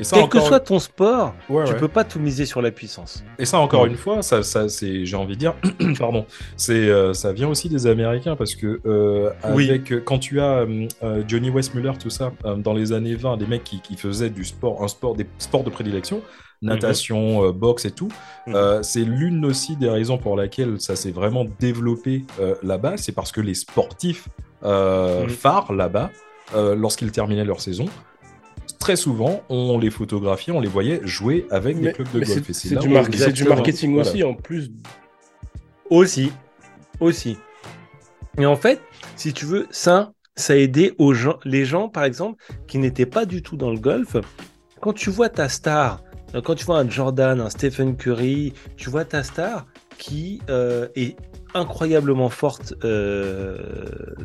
Et ça, Quel que soit ton sport, Ouais, tu ouais. peux pas tout miser sur la puissance. Et ça, encore Ouais. une fois, ça, ça c'est, j'ai envie de dire, pardon, c'est, euh, ça vient aussi des Américains parce que euh, avec quand tu as euh, Johnny Westmuller, tout ça, dans les années 20, des mecs qui, qui faisaient du sport, un sport, des sports de prédilection, natation, euh, boxe et tout, Mhm. euh, c'est l'une aussi des raisons pour laquelle ça s'est vraiment développé euh, là-bas, c'est parce que les sportifs Mhm. phares là-bas, lorsqu'ils terminaient leur saison. Très souvent, on les photographiait, on les voyait jouer avec des clubs de golf. c'est du, mar- marketing Voilà. aussi, en plus. Aussi, aussi. Et en fait, si tu veux, ça, ça a aidé aux gens, les gens, par exemple, qui n'étaient pas du tout dans le golf. Quand tu vois ta star, quand tu vois un Jordan, un Stephen Curry, tu vois ta star qui euh, est incroyablement forte euh,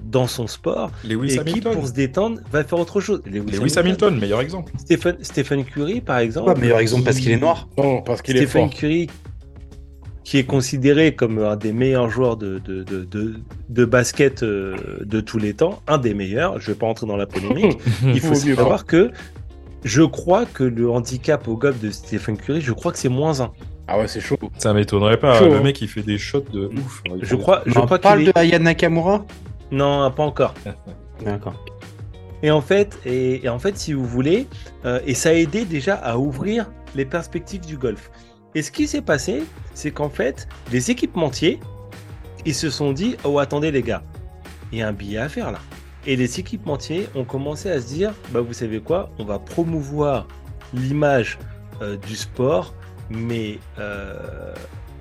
dans son sport Lewis et qui, Hamilton. pour se détendre, va faire autre chose. Lewis Hamilton, meilleur exemple. Stephen, Stephen Curry, par exemple. Meilleur exemple Parce qui- qu'il est noir Non, parce qu'il est Stephen. Curry qui est considéré comme un des meilleurs joueurs de, de, de, de, de basket euh, de tous les temps, un des meilleurs, je vais pas entrer dans la polémique, il faut savoir que je crois que le handicap au golf de Stephen Curry, je crois que c'est moins un. Ah ouais, c'est chaud. Ça m'étonnerait pas. Chaud, le hein. mec, il fait des shots de ouf. Je crois, je On crois parle de. Aya Nakamura? Non, pas encore. D'accord. Et en fait, et, et en fait, si vous voulez, euh, et ça a aidé déjà à ouvrir les perspectives du golf. Et ce qui s'est passé, c'est qu'en fait, les équipementiers, ils se sont dit, oh attendez les gars, il y a un billet à faire là. Et les équipementiers ont commencé à se dire, bah vous savez quoi, on va promouvoir l'image euh, du sport, mais euh,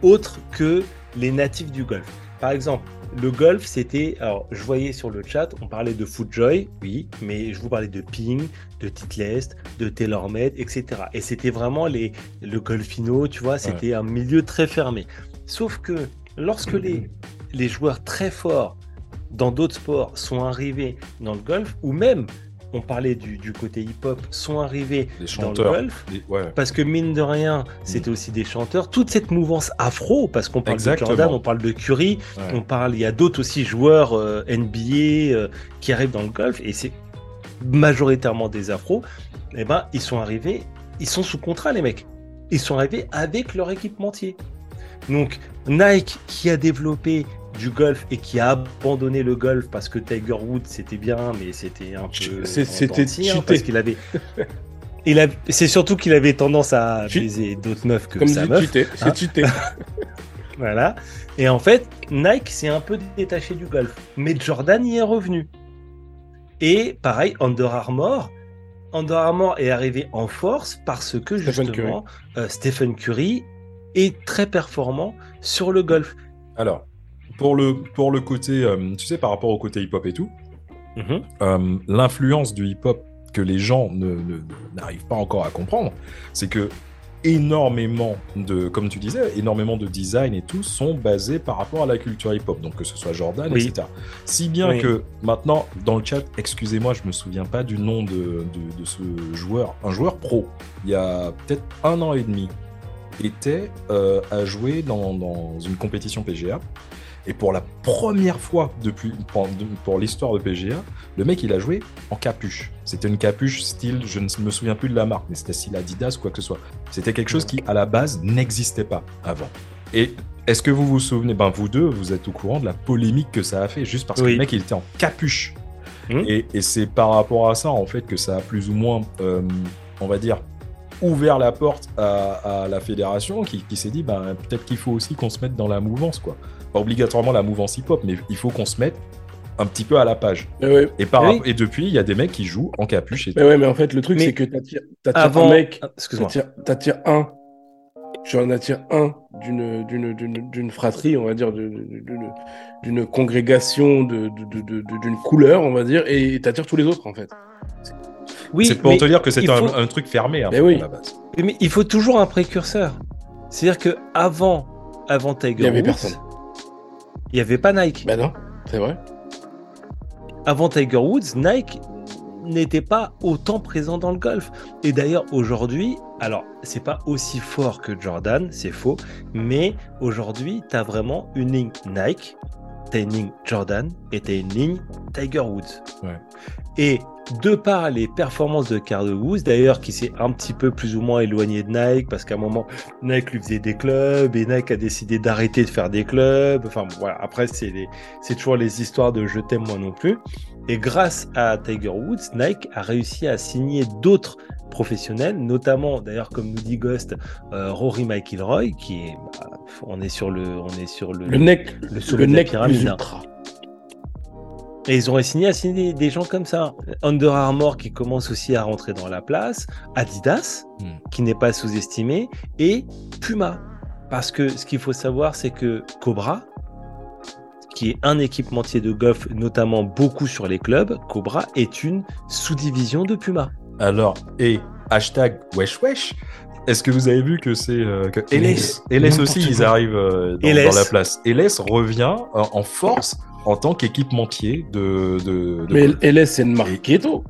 autre que les natifs du golf. Par exemple, le golf, c'était. Alors, je voyais sur le chat, on parlait de Footjoy, oui, mais je vous parlais de Ping, de Titleist, de TaylorMade, etc. Et c'était vraiment les, le golfino, tu vois, c'était un milieu très fermé. Sauf que lorsque les, les joueurs très forts dans d'autres sports sont arrivés dans le golf, ou même, on parlait du, du côté hip-hop, sont arrivés Les dans le golf, Les- ouais. parce que mine de rien, c'était aussi des chanteurs. Toute cette mouvance afro, parce qu'on parle Exactement. de Jordan, on parle de Curry, Ouais. on parle, il y a d'autres aussi joueurs euh, NBA euh, qui arrivent dans le golf, et c'est majoritairement des afros. Et ben, ils sont arrivés, ils sont sous contrat, les mecs. Ils sont arrivés avec leur équipementier. Donc, Nike qui a développé du golf et qui a abandonné le golf parce que Tiger Woods c'était bien, mais c'était un peu. C'était hein, cheaté. parce qu'il avait. Il a... C'est surtout qu'il avait tendance à baiser d'autres meufs que Comme sa dit meuf. hein. c'est. Voilà. Et en fait, Nike s'est un peu détaché du golf. Mais Jordan y est revenu. Et pareil, Under Armour. Under Armour est arrivé en force parce que Stephen justement, euh, Stephen Curry est très performant sur le golf. Alors, pour le, pour le côté, euh, tu sais, par rapport au côté hip-hop et tout, Mhm. euh, l'influence du hip-hop que les gens ne- ne- n'arrivent pas encore à comprendre, c'est que énormément de, comme tu disais, énormément de design et tout sont basés par rapport à la culture hip-hop, donc que ce soit Jordan, Oui. etc. Si bien Oui. que maintenant, dans le chat, excusez-moi, je me souviens pas du nom de, de, de ce joueur, un joueur pro, il y a peut-être un an et demi, était euh, à jouer dans, dans une compétition PGA. Et pour la première fois depuis pour, pour l'histoire de PGA, le mec il a joué en capuche. C'était une capuche style, je ne me souviens plus de la marque, mais c'était style Adidas quoi que ce soit. C'était quelque chose qui à la base n'existait pas avant. Et est-ce que vous vous souvenez, ben vous deux, vous êtes au courant de la polémique que ça a fait juste parce que le mec il était en capuche. Mhm. Et, et c'est par rapport à ça en fait que ça a plus ou moins, euh, on va dire, ouvert la porte à, à la fédération qui, qui s'est dit ben, peut-être qu'il faut aussi qu'on se mette dans la mouvance quoi. Pas obligatoirement la mouvance hip-hop, mais il faut qu'on se mette un petit peu à la page. Mais ouais. Et, par, Oui. et depuis, il y a des mecs qui jouent en capuche et Mais ouais, mais en fait, le truc, Mais c'est que t'attires Avant. un mec, Excuse-moi. t'attires t'attires un, tu en attires un d'une d'une- d'une d'une fratrie, on va dire, d'une d'une congrégation, de- de- de- de- d'une couleur, on va dire, et t'attires tous les autres, en fait. Oui, c'est pour mais te dire que c'est un, faut- un truc fermé hein, Mais oui. à la base. Mais il faut toujours un précurseur. C'est-à-dire que avant, avant Tiger Il y avait Woods, personne. Il n'y avait pas Nike. Ben non, c'est vrai. Avant Tiger Woods, Nike n'était pas autant présent dans le golf. Et d'ailleurs, aujourd'hui, alors, c'est pas aussi fort que Jordan, c'est faux, mais aujourd'hui, tu as vraiment une ligne Nike, tu as une ligne Jordan et tu as une ligne Tiger Woods. Ouais. Et de par les performances de Carl Woods, d'ailleurs, qui s'est un petit peu plus ou moins éloigné de Nike, parce qu'à un moment, Nike lui faisait des clubs et Nike a décidé d'arrêter de faire des clubs. Enfin, bon, voilà. Après, c'est les- c'est toujours les histoires de je t'aime moi non plus. Et grâce à Tiger Woods, Nike a réussi à signer d'autres professionnels, notamment, d'ailleurs, comme nous dit Ghost, euh, Rory McIlroy, qui est, bah, on est sur le, on est sur le, Le nec, le le la nec pyramide, ultra. Et ils ont signé à signer des, gens comme ça. Under Armour qui commence aussi à rentrer dans la place, Adidas Hmm. qui n'est pas sous-estimé et Puma. Parce que ce qu'il faut savoir, c'est que Cobra, qui est un équipementier de golf, notamment beaucoup sur les clubs, Cobra est une sous-division de Puma. Alors, et hashtag wesh wesh, est-ce que vous avez vu que c'est euh, que LS, LS n'importe aussi, ils arrivent euh, dans, LS. dans la place. LS revient euh, en force en tant qu'équipementier de, de, de Mais golf. LS, c'est une marque keto.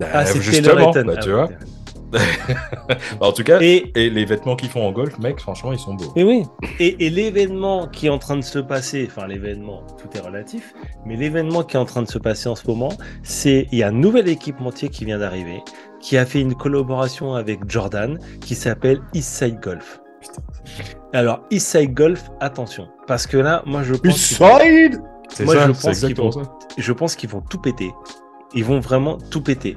Bah, Ah, c'est justement, Taylor bah, Ah tu vois. Eaton. en tout cas, et, Et, les vêtements qu'ils font en golf, mec, franchement, ils sont beaux. et oui. Et, et l'événement qui est en train de se passer, enfin l'événement, tout est relatif, mais l'événement qui est en train de se passer en ce moment, c'est il y a un nouvel équipementier qui vient d'arriver, qui a fait une collaboration avec Jordan, qui s'appelle Eastside Golf. Alors Eastside Golf, attention, parce que là, moi je pense Moi, ça, je c'est pense qu'ils exactement vont- ça. je pense qu'ils vont tout péter. Ils vont vraiment tout péter.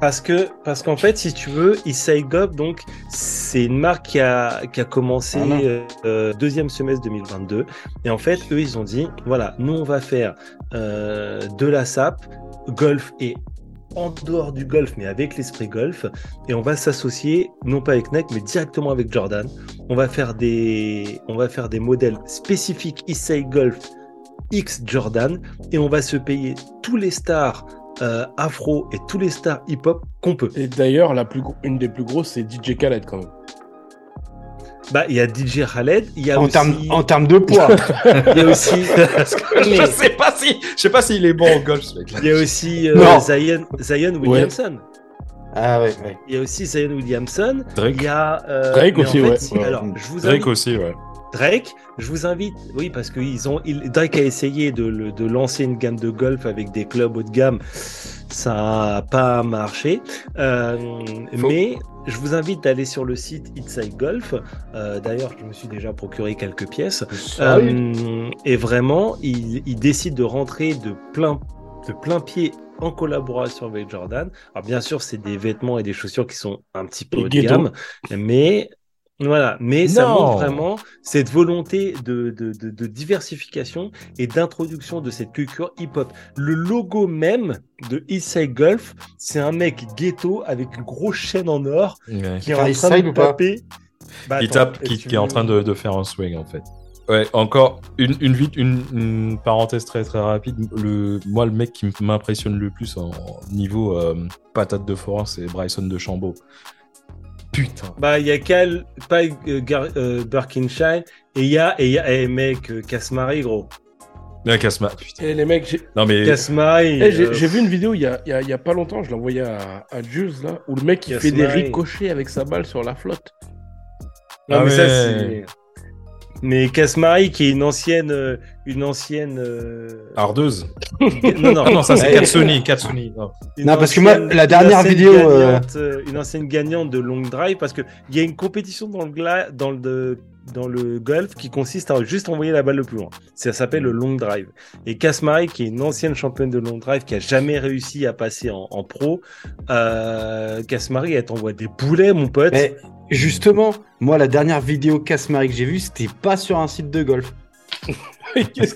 Parce que, parce qu'en fait, si tu veux, Isai Gob, donc, c'est une marque qui a, qui a commencé Voilà. euh, euh, deuxième semestre 2022. Et en fait, eux, ils ont dit, voilà, nous, on va faire euh, de la SAP, golf et en dehors du golf, mais avec l'esprit golf. Et on va s'associer, non pas avec Nike, mais directement avec Jordan. On va faire des, on va faire des modèles spécifiques Isai Golf X Jordan et on va se payer tous les stars euh, afro et tous les stars hip-hop qu'on peut. Et d'ailleurs, une des plus grosses, c'est DJ Khaled quand même. Bah, il y a DJ Khaled, il y a En aussi, termes en termes de poids. il y a aussi, je sais pas si, je sais pas s'il est bon au golf, ce mec. il y a aussi euh. Zion, Zion Williamson. ah ouais, ouais. Il y a aussi Zion Williamson. Drake. Il y a euh, Drake mais en aussi, fait, ouais. si- Ouais. Alors, je vous Drake invite, aussi, ouais. Drake, je vous invite, oui, parce que ils ont, il- Drake a essayé de, de lancer une gamme de golf avec des clubs haut de gamme. Ça n'a pas marché. Euh, mais je vous invite d'aller sur le site Inside Golf. Euh, D'ailleurs, je me suis déjà procuré quelques pièces. Euh, et vraiment, il, il décide de rentrer de plein, de plein pied en collaboration avec Jordan. Alors bien sûr, c'est des vêtements et des chaussures qui sont un petit peu haut de gamme, mais voilà, mais ça montre vraiment cette volonté de, de, de, de diversification et d'introduction de cette culture hip-hop. Le logo même de Eastside Golf, c'est un mec ghetto avec une grosse chaîne en or Ouais. qui est Enfin, en train de taper. Bah, qui attends, tape, est-ce qui, que qui est en train de, de faire un swing en fait. Ouais, encore une, une, vite, une, une parenthèse très très rapide. Le, moi, le mec qui m'impressionne le plus en niveau euh, patate de forain, c'est Bryson de Chambaud. Putain. Bah, il y a Cal, pas euh, Gar- euh, Birkinshine, et il y a, et il y a, eh, mec, euh, Casse-Marie, gros. Casma. Putain. Et les mecs, j'ai Non mais. Eh, j'ai- euh, j'ai vu une vidéo il y a, il y a- il y a pas longtemps, je l'ai envoyée à, à Jules, là, où le mec il fait des ricochets avec sa balle sur la flotte. Non, Ah mais ça, ouais. c'est. Mais Casse-Marie, qui est une ancienne. euh, Une ancienne. euh, Ardeuse. Non, non, Ah non, ça c'est. Katsuni. Katsuni. non. Parce que moi, la dernière vidéo, euh, gagnante, euh, une ancienne gagnante de long drive, parce que il y a une compétition dans le, gla- dans le, dans le golf qui consiste à juste envoyer la balle le plus loin. Ça s'appelle le long drive. Et Kasmari, qui est une ancienne championne de long drive, qui a jamais réussi à passer en, en pro, euh, Kasmari, elle t'envoie des boulets, mon pote. Mais justement, moi, la dernière vidéo casse-marie que j'ai vue, c'était pas sur un site de golf.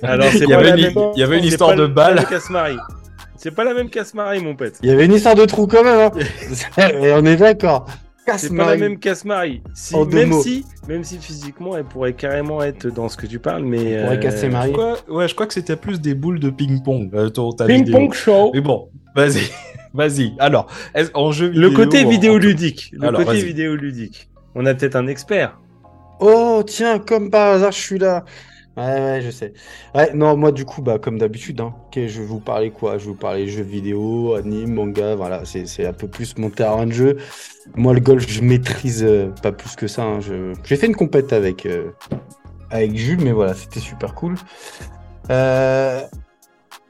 Alors, c'est Il y avait la une- même- il y avait une c'est histoire pas de le- balle. Kasmari. C'est pas la même Kasmari, mon pote. Il y avait une histoire de trou quand même, hein. Et on est d'accord. C'est pas la Casse-marie. même. Si, deux même mots. si, même si physiquement, elle pourrait carrément être dans ce que tu parles, mais. Elle pourrait euh, casser Marie. Je crois- ouais, je crois que c'était plus des boules de ping-pong. euh. Ping-pong show. Mais bon, vas-y. Vas-y. Alors, en jeu Le côté en- vidéoludique. Le Alors, côté vidéoludique. On a peut-être un expert. Oh, tiens, comme par hasard, je suis là. Ouais, ouais, je sais. Ouais, non, moi, du coup, bah, comme d'habitude, hein, je vais vous parler quoi? Je vais vous parler jeux vidéo, anime, manga, voilà, c'est, un peu plus mon terrain de jeu. Moi, le golf, je maîtrise euh, pas plus que ça. hein. J'ai fait une compète avec, euh, avec Jules, mais voilà, c'était super cool. Euh,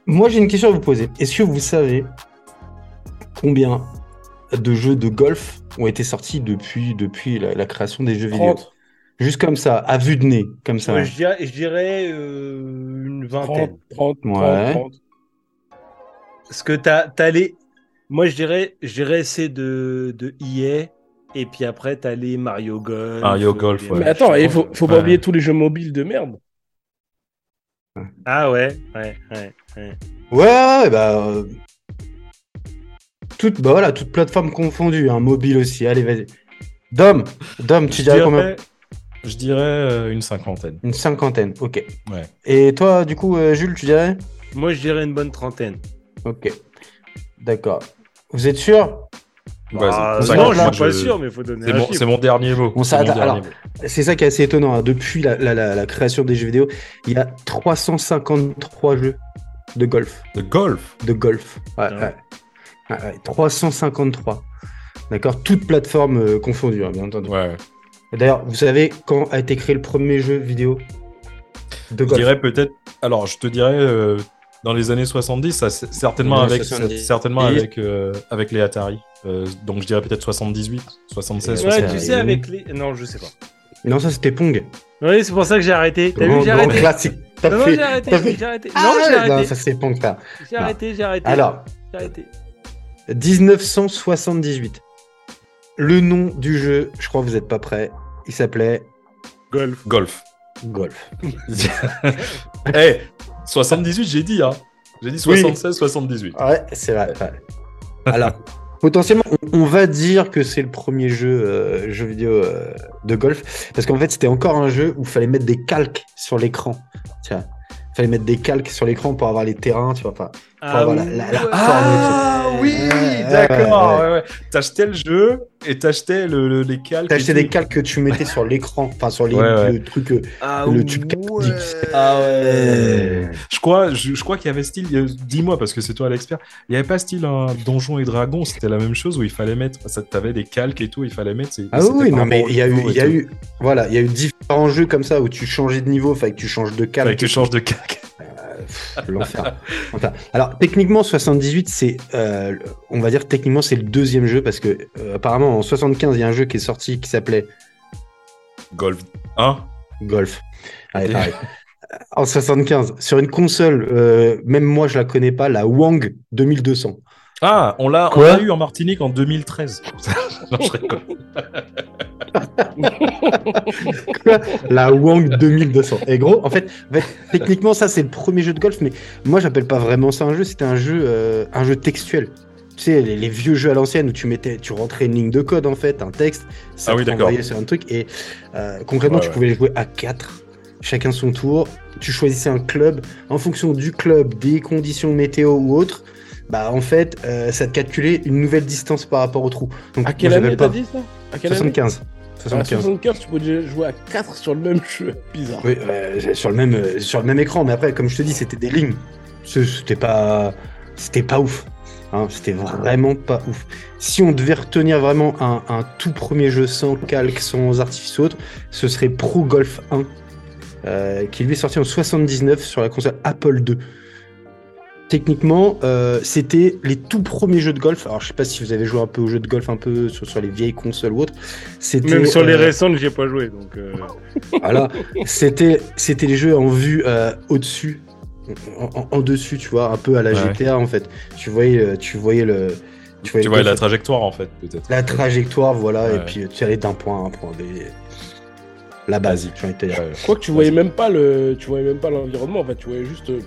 Moi, j'ai une question à vous poser. Est-ce que vous savez combien de jeux de golf ont été sortis depuis, depuis la création des jeux vidéo? 30. Juste comme ça, à vue de nez, comme ça. Moi, je dirais, je dirais euh, une 30, vingtaine. 30, 30, Ouais. 30. Parce que t'as, les. Moi, je dirais, je dirais c'est de, de EA. Et puis après, t'as les Mario Golf. Mario euh, Golf, les ouais. Mais attends, il faut, faut pas Ouais. oublier tous les jeux mobiles de merde. Ah ouais, ouais, ouais. ouais. Ouais, bah. euh, Toute, bah voilà, toute plateforme confondue, hein, mobile aussi. Allez, vas-y. Dom, Dom, tu dirais combien? Je dirais euh, une cinquantaine. Une cinquantaine, ok. Ouais. Et toi, du coup, euh, Jules, tu dirais? Moi, je dirais une bonne trentaine. Ok. D'accord. Vous êtes sûr? Vas-y. Ah, on non, je suis pas sûr, mais il faut donner C'est un mon, chiffre. c'est mon dernier mot. On C'est mon s'arrête- dernier alors, mot. C'est ça qui est assez étonnant. hein. Depuis la, la- la- la création des jeux vidéo, il y a 353 jeux de golf. De golf? De golf. Ouais, Ah. ouais. Ah ouais, 353. D'accord? Toutes plateformes euh, confondues, hein, bien entendu. Ouais. D'ailleurs, vous savez quand a été créé le premier jeu vidéo de Je golf dirais peut-être. Alors, je te dirais euh, dans les années 70, ça, certainement Non, avec, 70. certainement Et- avec, euh, avec les Atari. Euh, donc, je dirais peut-être 78, 76, Ouais, Ouais, 77. tu sais, avec les. Non, je sais pas. Non, ça c'était Pong. Oui, c'est pour ça que j'ai arrêté. T'as vu, j'ai arrêté. classique. T'as Non, non, fait- j'ai arrêté. fait- J'ai arrêté. Ah, Non, j'ai arrêté. non, ça c'est Pong, frère. J'ai arrêté, j'ai arrêté. Alors, J'ai arrêté. 1978. Le nom du jeu, je crois que vous n'êtes pas prêts. Il s'appelait Golf. Golf. Golf. Eh, 78, j'ai dit, hein. J'ai dit 76, 78. Ouais, c'est vrai. ouais. Alors, potentiellement, on, on va dire que c'est le premier jeu, euh, jeu vidéo euh, de golf. Parce qu'en fait, c'était encore un jeu où il fallait mettre des calques sur l'écran. Tiens. Il fallait mettre des calques sur l'écran pour avoir les terrains, tu vois. Enfin, pour avoir la, la- la ouais. Ah oui, Ouais, d'accord. ouais, ouais, ouais. T'achetais le jeu et t'achetais le, le- les calques. T'achetais et des calques que tu mettais sur l'écran, enfin sur les, Ouais, le truc, euh, Ah le tube. Ah ouais. Je crois, je, je crois qu'il y avait style. Dis-moi parce que c'est toi l'expert. Il y avait pas style un donjon et dragon. C'était la même chose où il fallait mettre. Ça t'avais des calques et tout. Il fallait mettre. Ah oui, non, mais il y a eu, il y a eu, voilà, il y a eu différents jeux comme ça où tu changeais de niveau, fait que tu changes de calque. Fallait que tu changes de calque. L'enfer. L'enfer. Alors techniquement 78 c'est euh, on va dire techniquement c'est le deuxième jeu parce que euh, apparemment en 75 il y a un jeu qui est sorti qui s'appelait Golf 1. Golf. Allez, pareil. en 75 sur une console euh, même moi je la connais pas la Wang 2200. Ah, on l'a Quoi eu en Martinique en 2013. non, je rigole. la Wang 2200. Et gros, en fait, en fait, techniquement, ça, c'est le premier jeu de golf, mais moi, j'appelle pas vraiment ça un jeu, c'était un jeu, euh, un jeu textuel. Tu sais, les, les vieux jeux à l'ancienne où tu mettais, tu rentrais une ligne de code, en fait, un texte, ça Ah oui, te d'accord. renvoyait sur un truc, et euh, concrètement, Ouais, tu ouais. pouvais jouer à 4, chacun son tour. Tu choisissais un club, en fonction du club, des conditions météo ou autres, bah, en fait, euh, ça te calculait une nouvelle distance par rapport au trou. Donc, À moi, quelle j'appelle année pas t'as dit ça? À quelle année? 75. À 75. 75, tu peux déjà jouer à 4 sur le même jeu. Bizarre. Oui, euh, sur le même euh, sur le même écran, mais après, comme je te dis, c'était des lignes. C'était pas c'était pas ouf. Hein, c'était vraiment pas ouf. Si on devait retenir vraiment un, un tout premier jeu sans calque, sans artifice ou autre, ce serait Pro Golf 1, euh, qui lui est sorti en 79 sur la console Apple II. Techniquement, euh, c'était les tout premiers jeux de golf. Alors, je sais pas si vous avez joué un peu aux jeux de golf, un peu sur, sur les vieilles consoles ou autres. C'était, Même sur les euh, récentes, j'ai pas joué. Donc, euh, voilà, c'était c'était les jeux en vue euh, au-dessus, en, en- en dessus, tu vois, un peu à la Ouais. GTA en fait. Tu voyais, tu voyais le, Tu vois la la, trajectoire en fait, peut-être. la trajectoire, voilà, et puis tu allais d'un point à un point B. La base. Je crois que tu voyais même pas le, tu voyais même pas l'environnement. En fait, tu voyais juste euh,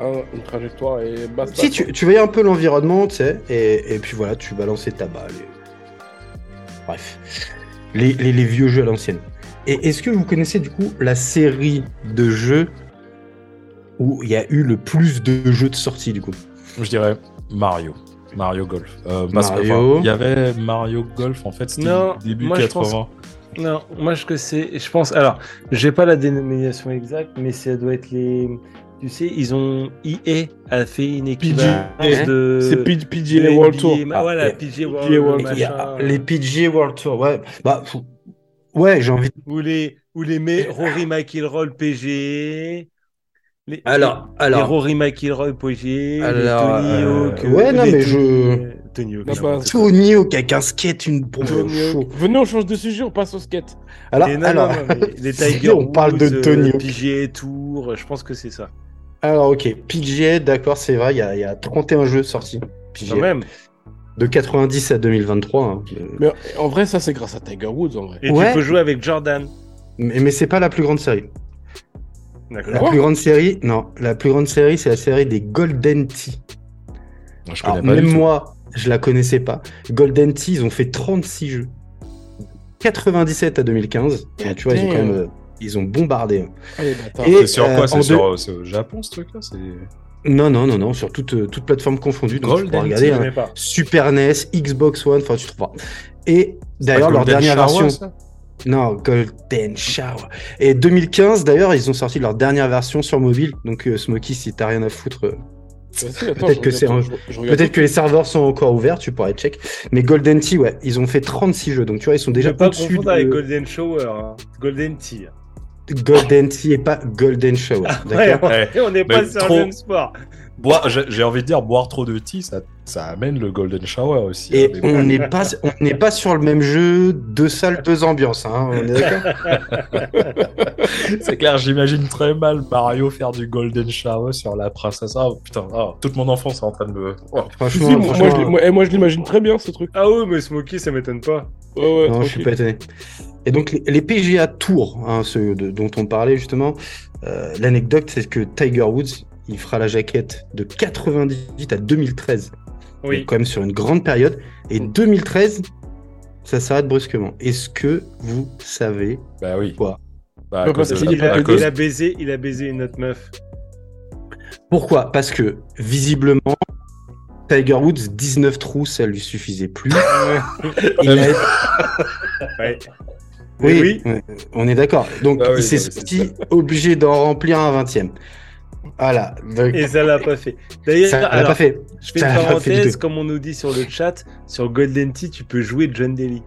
un- une trajectoire et basta. Si tu, tu voyais un peu l'environnement, tu sais, et, et puis voilà, tu balançais ta balle. et- Bref, les, les- les vieux jeux à l'ancienne. Et est-ce que vous connaissez du coup la série de jeux où il y a eu le plus de jeux de sortie du coup? Je dirais Mario. Mario Golf. Euh, parce Mario. Il y avait Mario Golf en fait, c'était Non, début moi, je 80. Non, moi je que c'est. Je pense. Alors, j'ai pas la dénomination exacte, mais ça doit être les. Tu sais, ils ont. EA a fait une équivalence PGA. de. C'est P- PGA de World NBA, Tour. Ah, voilà, Ah, PGA World World, World machin. Les PGA World Tour, ouais. Bah, faut- ouais, j'ai envie. Ou les, ou les mais Rory McIlroy PGA. Les, Alors, les alors, Rory McIlroy PGA. Alors, les Tony euh, Hawk. ouais, non, les mais Tony- je- Tony Hawk. Non, je bah, pense. Tony Hawk avec un skate, une bombe chaud. Venez, on change de sujet, on passe au skate. Alors, non, alors, non, non, les si Tiger on parle de Woods, Tony euh, Hawk. PGA Tour, je pense que c'est ça. Alors, ok, PGA, d'accord, c'est vrai, il y, a, il y a 31 jeux sortis. PGA. Quand même. De 90 à 2023. hein. Mais en vrai, ça, c'est grâce à Tiger Woods, en vrai. Et Ouais. tu peux jouer avec Jordan. Mais, mais c'est pas la plus grande série. La D'accord. plus grande série, non, la plus grande série, c'est la série des Golden Tee. Je connais Alors, pas même moi, je la connaissais pas. Golden Tee, ils ont fait 36 jeux. 97 à 2015. Et tu vois, ils ont quand même, euh, ils ont bombardé. hein. Allez, bâtard. Et- C'est sur euh, quoi en C'est deux- sur c'est au Japon ce truc-là. Non, non, non, non, sur toute, euh, toute plateforme confondue. Donc, tu Golden Tee, regarder hein, pas. Super NES, Xbox One, enfin, tu trouveras. Et d'ailleurs, leur Golden dernière Shower, version. ça Non, Golden Shower. Et 2015, d'ailleurs, ils ont sorti leur dernière version sur mobile. Donc, euh, Smokey, si t'as rien à foutre, euh, Peut-être que un- les serveurs sont encore ouverts, tu pourrais check. Mais Golden Tee, ouais, ils ont fait 36 jeux, donc tu vois, ils sont déjà pas au-dessus confondre de avec Golden Shower. hein. Golden Tea. Golden Tee et pas Golden Shower. D'accord Ouais. on on n'est pas sur trop- le même sport. Boire, j'ai envie de dire, boire trop de tea, ça, ça amène le golden shower aussi. Et hein, on n'est pas, on n'est pas sur le même jeu, deux salles, deux ambiances. Hein, on est d'accord C'est clair, j'imagine très mal Mario faire du golden shower sur la princesse. Ah putain, ah, toute mon enfance est en train de me. Oh. Si, Franchement, si, moi, franchement, je, l'ai- moi, eh, moi, je l'imagine très bien ce truc. Ah ouais, mais Smokey, ça m'étonne pas. Ouais, ouais, non, je suis pas étonné. Et donc les, les PGA Tours, hein, ceux de- dont on parlait justement, euh, l'anecdote c'est que Tiger Woods, il fera la jaquette de 98 à 2013. Oui. Donc, quand même sur une grande période. Et 2013, ça s'arrête brusquement. Est-ce que vous savez Bah oui. Quoi? Bah, à cause Il a, il a baisé, il a baisé une autre meuf. pourquoi? Parce que visiblement, Tiger Woods 19 trous, ça lui suffisait plus. Il a- Ouais. Oui, oui. euh, on est d'accord. Donc, Ah oui, il s'est senti obligé d'en remplir un 20 Voilà. Donc, Et ça l'a pas fait. D'ailleurs, ça l'a alors, pas fait. je fais ça une l'a parenthèse, comme on nous dit sur le chat, sur Golden Tee, tu peux jouer John Daly.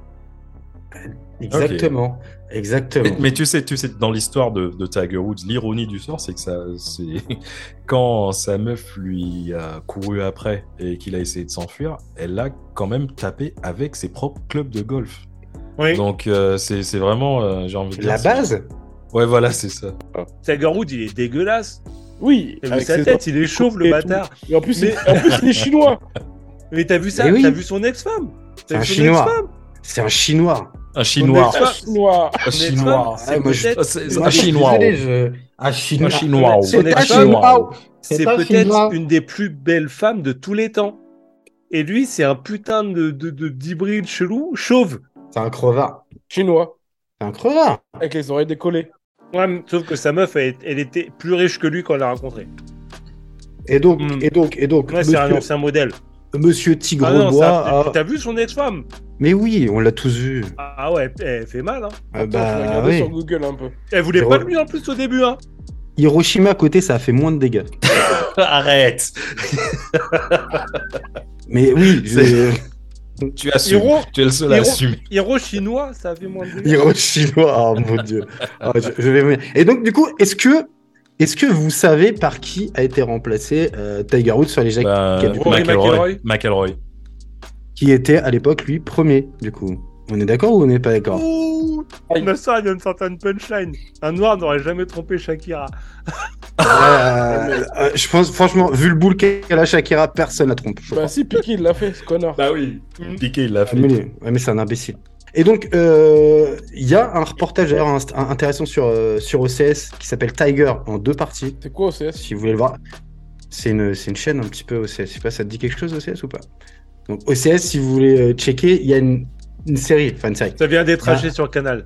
Exactement. Exactement. Mais, mais tu sais, tu sais, dans l'histoire de, de Tiger Woods, l'ironie du sort, c'est que ça, c'est quand sa meuf lui a couru après et qu'il a essayé de s'enfuir, elle l'a quand même tapé avec ses propres clubs de golf. Oui. Donc euh, c'est c'est vraiment, euh, j'ai envie de dire, La base Ouais, voilà, c'est ça. Tiger Woods, il est dégueulasse. Oui, T'as vu avec sa ses tête, il est chauve, le et bâtard. Et en plus, Mais- il- en plus, il est chinois. Mais t'as vu ça Mais oui. T'as vu son ex-femme C'est T'as un vu son Chinois. ex-femme C'est un chinois. Un chinois. Un chinois. Un chinois. C'est moi, je- peut-être C'est une c'est un des- chinois. Désolé, je- Un chinois. Un chinois. Son C'est un ex-femme, chinois. c'est C'est un peut-être une des plus belles femmes de tous les temps. Et lui, c'est un putain de de- de- d'hybride chelou, chauve. C'est un crevard. Chinois. C'est un crevard. Avec les oreilles décollées. Ouais, mais sauf que sa meuf, elle, elle était plus riche que lui quand on l'a rencontré. Et donc, Mm. et donc, et donc, Ouais, c'est un ancien modèle. monsieur Tigre Ah a- T'as vu son ex-femme? Mais oui, on l'a tous vu. Ah ouais, elle fait mal. Hein. Ah je bah oui. sur Google un peu. Elle voulait pas de lui en plus au début. Hein. Hiroshima à côté, ça a fait moins de dégâts. Arrête. Mais oui, je... Tu assumes. Hiro- Tu es le seul à Hiro- assumer. Héros chinois, ça a fait moins de dégâts. Hiroshima, oh mon dieu. Ah, je, je vais. Et donc, du coup, est-ce que, est-ce que vous savez par qui a été remplacé euh, Tiger Woods sur les jaquettes Bah, McElroy. McIlroy. McElroy. Qui était à l'époque, lui, premier, du coup On est d'accord ou on n'est pas d'accord? Ma soeur, elle vient de sortir une punchline. Un noir n'aurait jamais trompé Shakira. Euh, euh, Je pense, franchement, vu le boule qu'elle a Shakira, personne la trompe. Bah si, Piqué, il l'a fait, ce connard. Bah oui. Piqué, il l'a Ah, fait. mais, mais c'est un imbécile. Et donc, euh, il y a un reportage d'ailleurs intéressant sur, euh, sur OCS qui s'appelle Tiger en deux parties. C'est quoi OCS Si vous voulez le voir, c'est une, c'est une chaîne un petit peu OCS. Je sais pas, ça te dit quelque chose OCS ou pas? Donc OCS, si vous voulez euh, checker, il y a une, une série, enfin une série. Ça vient d'être acheté sur Canal.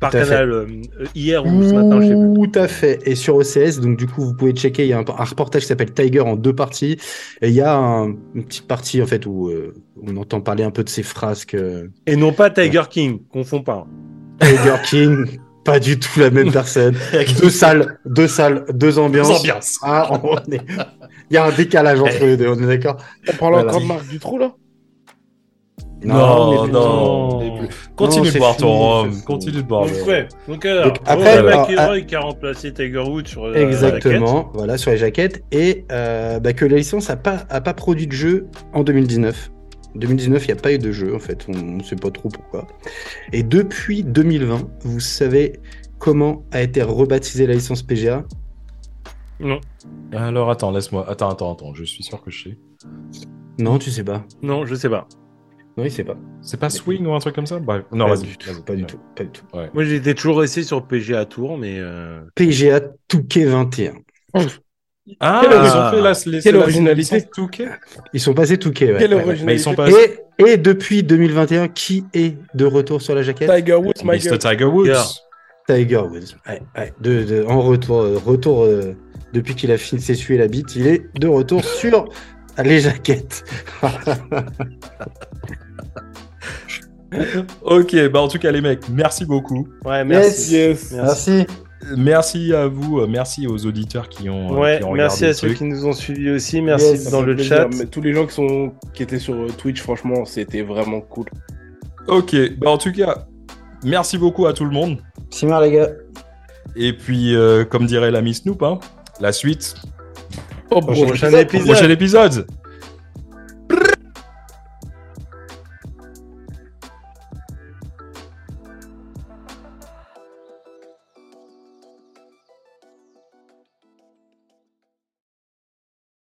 Par. Canal euh, hier ou ce matin, je sais plus. Tout à fait. Et sur OCS, donc du coup, vous pouvez checker. Il y a un, un reportage qui s'appelle Tiger en deux parties. Et il y a un- une petite partie en fait où euh, on entend parler un peu de ces frasques. euh, Et non pas Tiger King, confond pas. Tiger King, pas du tout la même personne. deux salles, deux salles, deux ambiances. Sans ambiance. Ah, on est- Il y a un décalage entre les deux. On est d'accord On parle encore de Marc Dutroux, là? Non, non. non. Continue Non, de boire ton rhum. Continue de boire. Donc, ouais. Donc, alors, Donc, après, alors, McIlroy qui a remplacé Tiger Woods sur euh, la Exactement, voilà, sur les jaquettes. Et euh, bah, que la licence n'a pas, a pas produit de jeu en 2019. 2019, il n'y a pas eu de jeu, en fait. On ne sait pas trop pourquoi. Et depuis 2020, vous savez comment a été rebaptisée la licence PGA Alors attends, laisse-moi. Attends, attends, attends. Je suis sûr que je sais. Non, tu sais pas. Non, je sais pas. Non, il sait pas. C'est pas Swing ou un truc comme ça Bref. Non, pas, du tout, pas du tout. Pas du tout. Moi, j'étais toujours resté sur PGA Tour, mais. euh, PGA Touquet 21. Ah, Quelle ils ont fait la, les, quelle originalité. Touquet Ils sont passés Touquet, ouais. Quelle ouais, originalité Mais ils sont pas. Et, et depuis 2021, qui est de retour sur la jaquette? Tiger Woods, Mr. Tiger Woods. Yeah. Tiger Woods. Ouais, ouais, de, de- en retour, euh, retour euh, depuis qu'il a fini de s'essuyer la bite, il est de retour sur les jaquettes. Ok, bah en tout cas les mecs, merci beaucoup. Ouais, merci. Yes. Merci. Merci. Merci à vous, euh, merci aux auditeurs qui ont, euh, Ouais, qui ont merci regardé à ceux qui nous ont suivis aussi. Merci Yes, dans le plaisir. chat. Mais tous les gens qui, sont... qui étaient sur euh, Twitch, franchement, c'était vraiment cool. Ok, bah en tout cas, merci beaucoup à tout le monde. Simmer, les gars. Et puis, euh, comme dirait l'ami Snoop, hein, la suite Au Au prochain au épisode. prochain épisode.